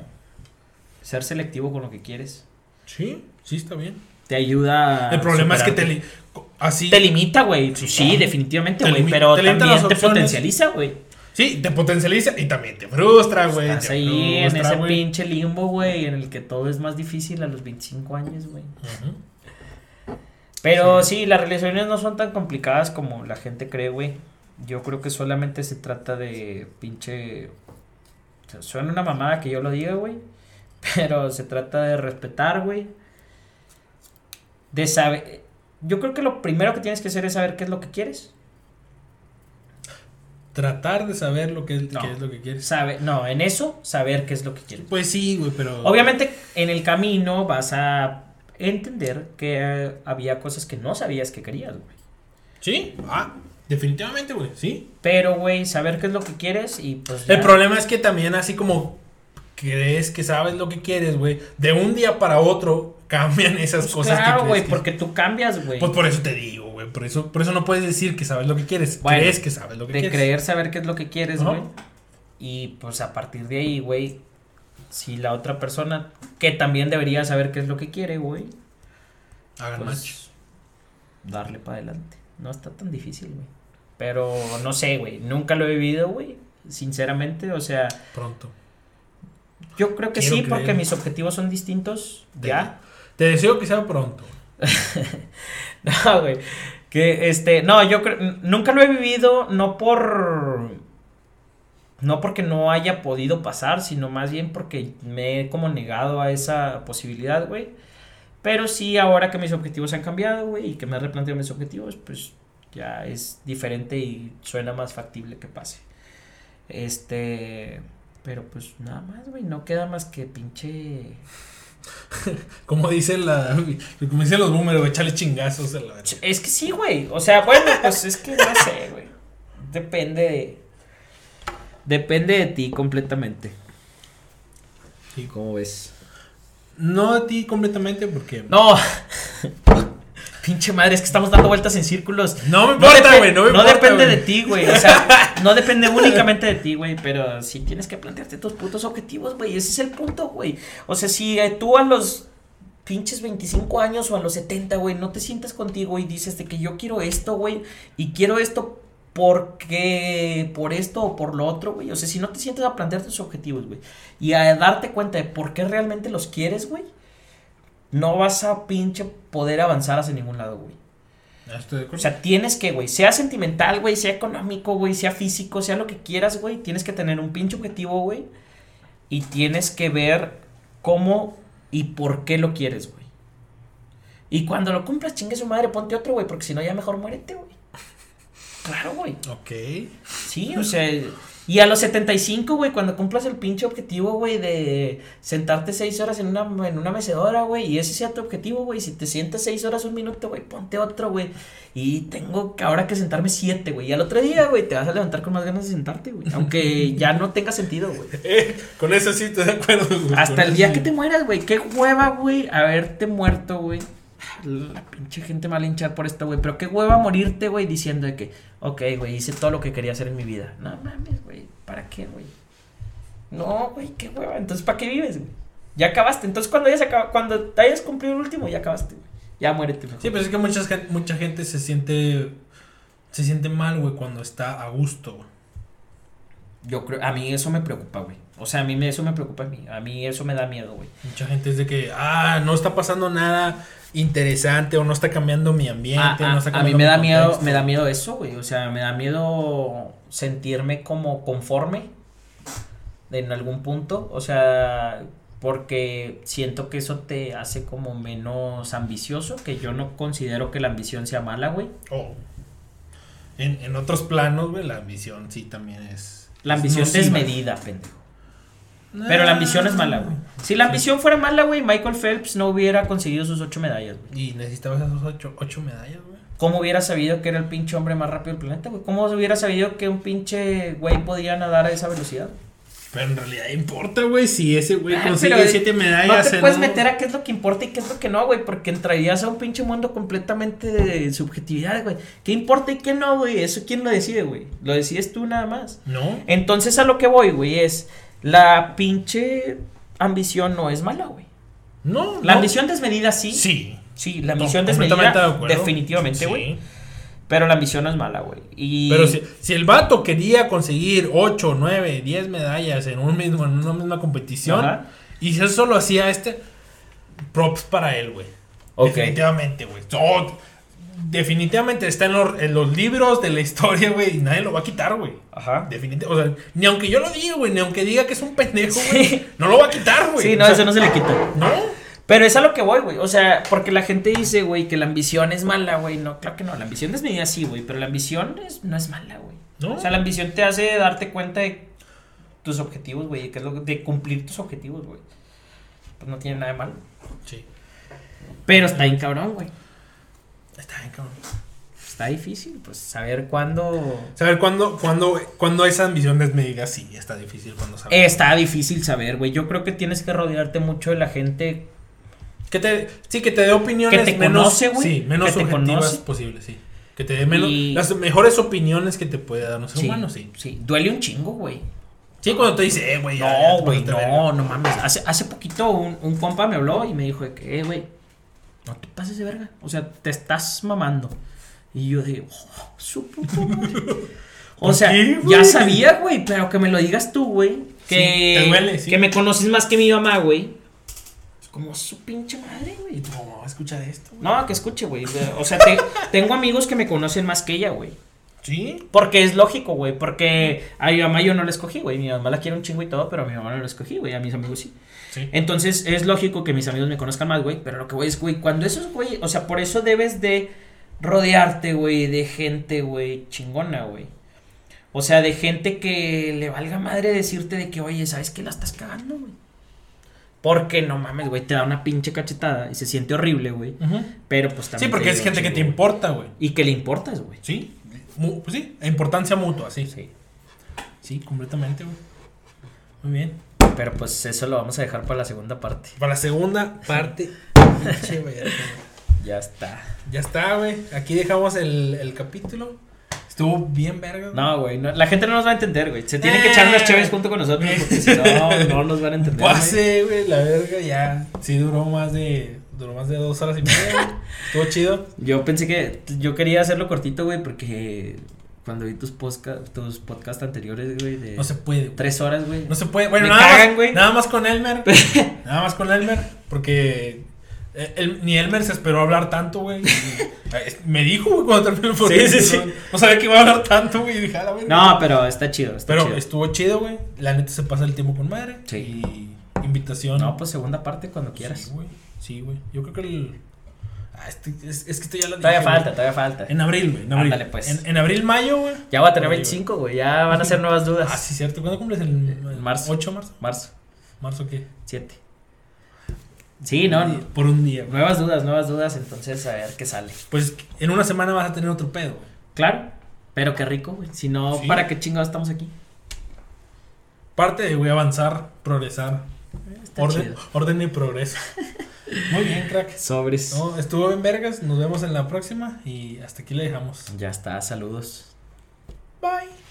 ser selectivo con lo que quieres. Sí, sí está bien. Te ayuda. El problema es que te, así te limita, güey. Sí, definitivamente, Te güey. Pero te también te potencializa, güey. Sí, te potencializa y también te frustra, güey. Estás ahí en ese pinche limbo, güey, en el que todo es más difícil a los 25 años, güey. Pero Sí. sí. las relaciones no son tan complicadas como la gente cree, güey. Yo creo que solamente se trata de pinche... o sea, suena una mamada que yo lo diga, güey. Pero se trata de respetar, güey. De saber... Yo creo que lo primero que tienes que hacer es saber qué es lo que quieres. Tratar de saber lo que es, No. qué es lo que quieres. Sabe, no, en eso, saber qué es lo que quieres. Pues sí, güey, pero. Obviamente en el camino vas a entender que eh, había cosas que no sabías que querías, güey. Sí, ah, definitivamente, güey, sí. Pero, güey, saber qué es lo que quieres y pues... El problema es que también así como crees que sabes lo que quieres, güey, de un día para otro cambian esas Pues cosas claro, güey, porque tú cambias, güey. Pues por eso te digo, güey, por eso, por eso no puedes decir que sabes lo que quieres, Bueno, crees que sabes lo que de quieres. creer saber qué es lo que quieres, güey. Y pues a partir de ahí, güey, si la otra persona, que también debería saber qué es lo que quiere, güey, Hagan pues match. darle para adelante. No está tan difícil, güey. Pero no sé, güey, nunca lo he vivido, güey. Sinceramente, o sea, Pronto. yo creo que Quiero sí, porque mis objetivos son distintos. De- Ya. Te deseo que sea pronto. No, güey. Que este, no, yo nunca lo he vivido, no por, no porque no haya podido pasar, sino más bien porque me he como negado a esa posibilidad, güey. Pero sí, ahora que mis objetivos han cambiado, güey, y que me he replanteado mis objetivos, pues ya es diferente y suena más factible que pase. Este, pero pues nada más, güey, no queda más que pinche... Como dice la. Como dicen los números, güey, échale chingazos a la. Es que sí, güey. O sea, bueno, pues es que no sé, güey. Depende de. Depende de ti completamente. Sí. ¿Cómo ves? No de ti completamente porque... No. Pinche madre, es que estamos dando vueltas en círculos. No me importa, güey, no me importa, depende güey. de ti, güey. O sea, no depende únicamente de ti, güey. Pero sí tienes que plantearte tus putos objetivos, güey. Ese es el punto, güey. O sea, si eh, tú a los pinches 25 años o a los 70, güey, no te sientes contigo y dices de que yo quiero esto, güey. Y quiero esto porque por esto o por lo otro, güey. O sea, si no te sientes a plantear tus objetivos, güey. Y a darte cuenta de por qué realmente los quieres, güey. No vas a pinche poder avanzar hacia ningún lado, güey. Estoy de acuerdo. O sea, tienes que, güey, sea sentimental, güey, sea económico, güey, sea físico, sea lo que quieras, güey, tienes que tener un pinche objetivo, güey. Y tienes que ver cómo y por qué lo quieres, güey. Y cuando lo cumplas, chingue su madre, ponte otro, güey, porque si no ya mejor muérete, güey. Claro, güey. ok. Sí, o sea, y a los 75, güey, cuando cumplas el pinche objetivo, güey, de sentarte seis horas en una, en una mecedora, güey, y ese sea tu objetivo, güey, si te sientas seis horas un minuto, güey, ponte otro, güey, y tengo que ahora que sentarme siete, güey, y al otro día, güey, te vas a levantar con más ganas de sentarte, güey, aunque ya no tenga sentido, güey. Eh, con eso sí estoy de acuerdo, güey. Hasta el día sí. que te mueras, güey, qué hueva, güey, haberte muerto, güey. La pinche gente a linchar por esto, güey. Pero qué hueva morirte, güey, diciendo de que, ok, güey, hice todo lo que quería hacer en mi vida. No mames, güey. ¿Para qué, güey? No, güey, qué hueva. Entonces, ¿para qué vives, güey? Ya acabaste. Entonces, cuando hayas, acaba- cuando te hayas cumplido el último, ya acabaste, güey. Ya muérete, mejor. Sí, pero es que muchas, gen- mucha gente se siente... Se siente mal, güey, cuando está a gusto, güey. Yo creo, a mí eso me preocupa, güey. O sea, a mí me, eso me preocupa a mí. A mí eso me da miedo, güey. Mucha gente es de que, ah, no está pasando nada interesante o no está cambiando mi ambiente. A, a- no está a mí me da miedo, me da miedo eso, güey. O sea, me da miedo sentirme como conforme en algún punto. O sea, porque siento que eso te hace como menos ambicioso, que yo no considero que la ambición sea mala, güey. Oh. En, en otros planos, güey, la ambición sí también es. La es ambición nociva. desmedida, pendejo. Pero la ambición es mala, güey. Si la ambición fuera mala, güey, Michael Phelps no hubiera conseguido sus ocho medallas, güey. Y necesitabas esas ocho, ocho medallas, güey. ¿Cómo hubiera sabido que era el pinche hombre más rápido del planeta, güey? ¿Cómo hubiera sabido que un pinche güey podía nadar a esa velocidad? Pero en realidad importa, güey, si ese güey Ah, consigue pero siete No medallas. te en puedes meter a qué es lo que importa y qué es lo que no, güey, porque entrarías a un pinche mundo completamente de subjetividad, güey. ¿Qué importa y qué no, güey? Eso quién lo decide, güey. Lo decides tú nada más. No. Entonces a lo que voy, güey, es la pinche ambición no es mala, güey. No. La no. ambición desmedida sí. Sí. Sí, la ambición desmedida definitivamente, güey. Sí. Pero la ambición no es mala, güey. Y Pero si, si el vato quería conseguir 8, 9, 10 medallas en, un mismo, en una misma competición Ajá. y si eso lo hacía este, props para él, güey. Definitivamente, güey. So, definitivamente está en los, en los libros de la historia, güey, y nadie lo va a quitar, güey. Ajá. Definitivamente, o sea, ni aunque yo lo diga, güey, ni aunque diga que es un pendejo, Sí. güey, no lo va a quitar, güey. Sí, O no, sea, eso no se le quita. No. Pero es a lo que voy, güey. O sea, porque la gente dice, güey, que la ambición es mala, güey. No, claro que no. La ambición desmedida sí, güey. Pero la ambición es- no es mala, güey. No. O sea, la ambición te hace darte cuenta de tus objetivos, güey. Que es lo de cumplir tus objetivos, güey. Pues no tiene nada de malo. Sí. Pero está bien cabrón, güey. Está bien, cabrón. Está difícil, pues saber cuándo. Saber cuándo, cuándo, cuándo esa ambición desmedida, sí, está difícil cuando sabes. Está difícil saber, güey. Yo creo que tienes que rodearte mucho de la gente Que te, sí, que te dé opiniones Que te menos, conoce, güey. sí, menos Que objetivas posibles, sí. Que te dé menos, Y- las mejores opiniones que te puede dar un ser Sí, humano, sí. sí. Duele un chingo, güey. Sí, cuando te dice, eh, güey, No, güey, no, no mames. Hace, hace poquito un, un compa me habló y me dijo que, eh, güey, no te pases de verga. O sea, te estás mamando. Y yo digo, oh, su puta madre. O ¿Por sea, qué, ya sabía, güey, pero que me lo digas tú, güey. Que, Sí, te duele, sí. que me conoces más que mi mamá, güey. Es como su pinche madre, güey. No, escucha de esto. No, que escuche, güey. O sea, te- tengo amigos que me conocen más que ella, güey. Sí. Porque es lógico, güey. Porque a mi mamá yo no la escogí, güey. Mi mamá la quiere un chingo y todo, pero a mi mamá no la escogí, güey. A mis amigos sí. Sí. Entonces es lógico que mis amigos me conozcan más, güey. Pero lo que voy es, güey, cuando esos, güey. O sea, por eso debes de rodearte, güey, de gente, güey, chingona, güey. O sea, de gente que le valga madre decirte de que, oye, ¿sabes qué la estás cagando, güey? Porque no mames, güey, te da una pinche cachetada y se siente horrible, güey. Ujú. Pero pues también. Sí, porque es gente que te importa, güey. Y que le importas, güey. Sí. Mu- pues sí, importancia mutua, sí. Sí. Sí, completamente, güey. Muy bien. Pero pues eso lo vamos a dejar para la segunda parte. Para la segunda parte. pinche güey. Ya está. ya está, güey. Aquí dejamos el, el capítulo. Estuvo bien verga. güey. No, güey, no- la gente no nos va a entender, güey. Se tienen que Eh. echar unas chéves junto con nosotros porque si no, no nos van a entender. güey. Pase, güey, la verga ya. Sí duró más de. Duró más de dos horas y media. Estuvo chido. Yo pensé que yo quería hacerlo cortito, güey, porque cuando vi tus, posca- tus podcasts anteriores, güey, de No se puede. tres horas, güey. No se puede. Bueno, Me nada cagan, más. güey. Nada más con Elmer. nada más con Elmer. Porque. eh, el- ni Elmer se esperó hablar tanto, güey. eh, Me dijo, güey, cuando terminó el podcast, sí, sí. No, no sabía que iba a hablar tanto, güey. Dije, la. No, pero está chido, está Pero chido. estuvo chido, güey. La neta se pasa el tiempo con madre. Sí. Y invitación. No, pues segunda parte cuando quieras. Sí, güey. Sí, güey. Yo creo que el. Ah, este- es, es que esto ya lo todavía dije, falta, güey. todavía falta. En abril, güey. En abril. Ándale, pues. En, en abril, mayo, güey. Ya voy a tener Oye, 25, güey. Ya van a ser nuevas dudas. Ah, sí, cierto. ¿Cuándo cumples el, En marzo. 8 de marzo? Marzo, ¿Marzo qué? 7. Sí, no. Por un día. Nuevas dudas, nuevas dudas. Entonces, a ver qué sale. Pues en una semana vas a tener otro pedo, güey. Claro, pero qué rico, güey. Si no, Sí. ¿para qué chingados estamos aquí? Parte de, güey, avanzar, progresar. Está Orden, chido. orden y progreso. Muy bien, crack. Sobres. No, estuvo bien, vergas. Nos vemos en la próxima. Y hasta aquí le dejamos. Ya está, saludos. Bye.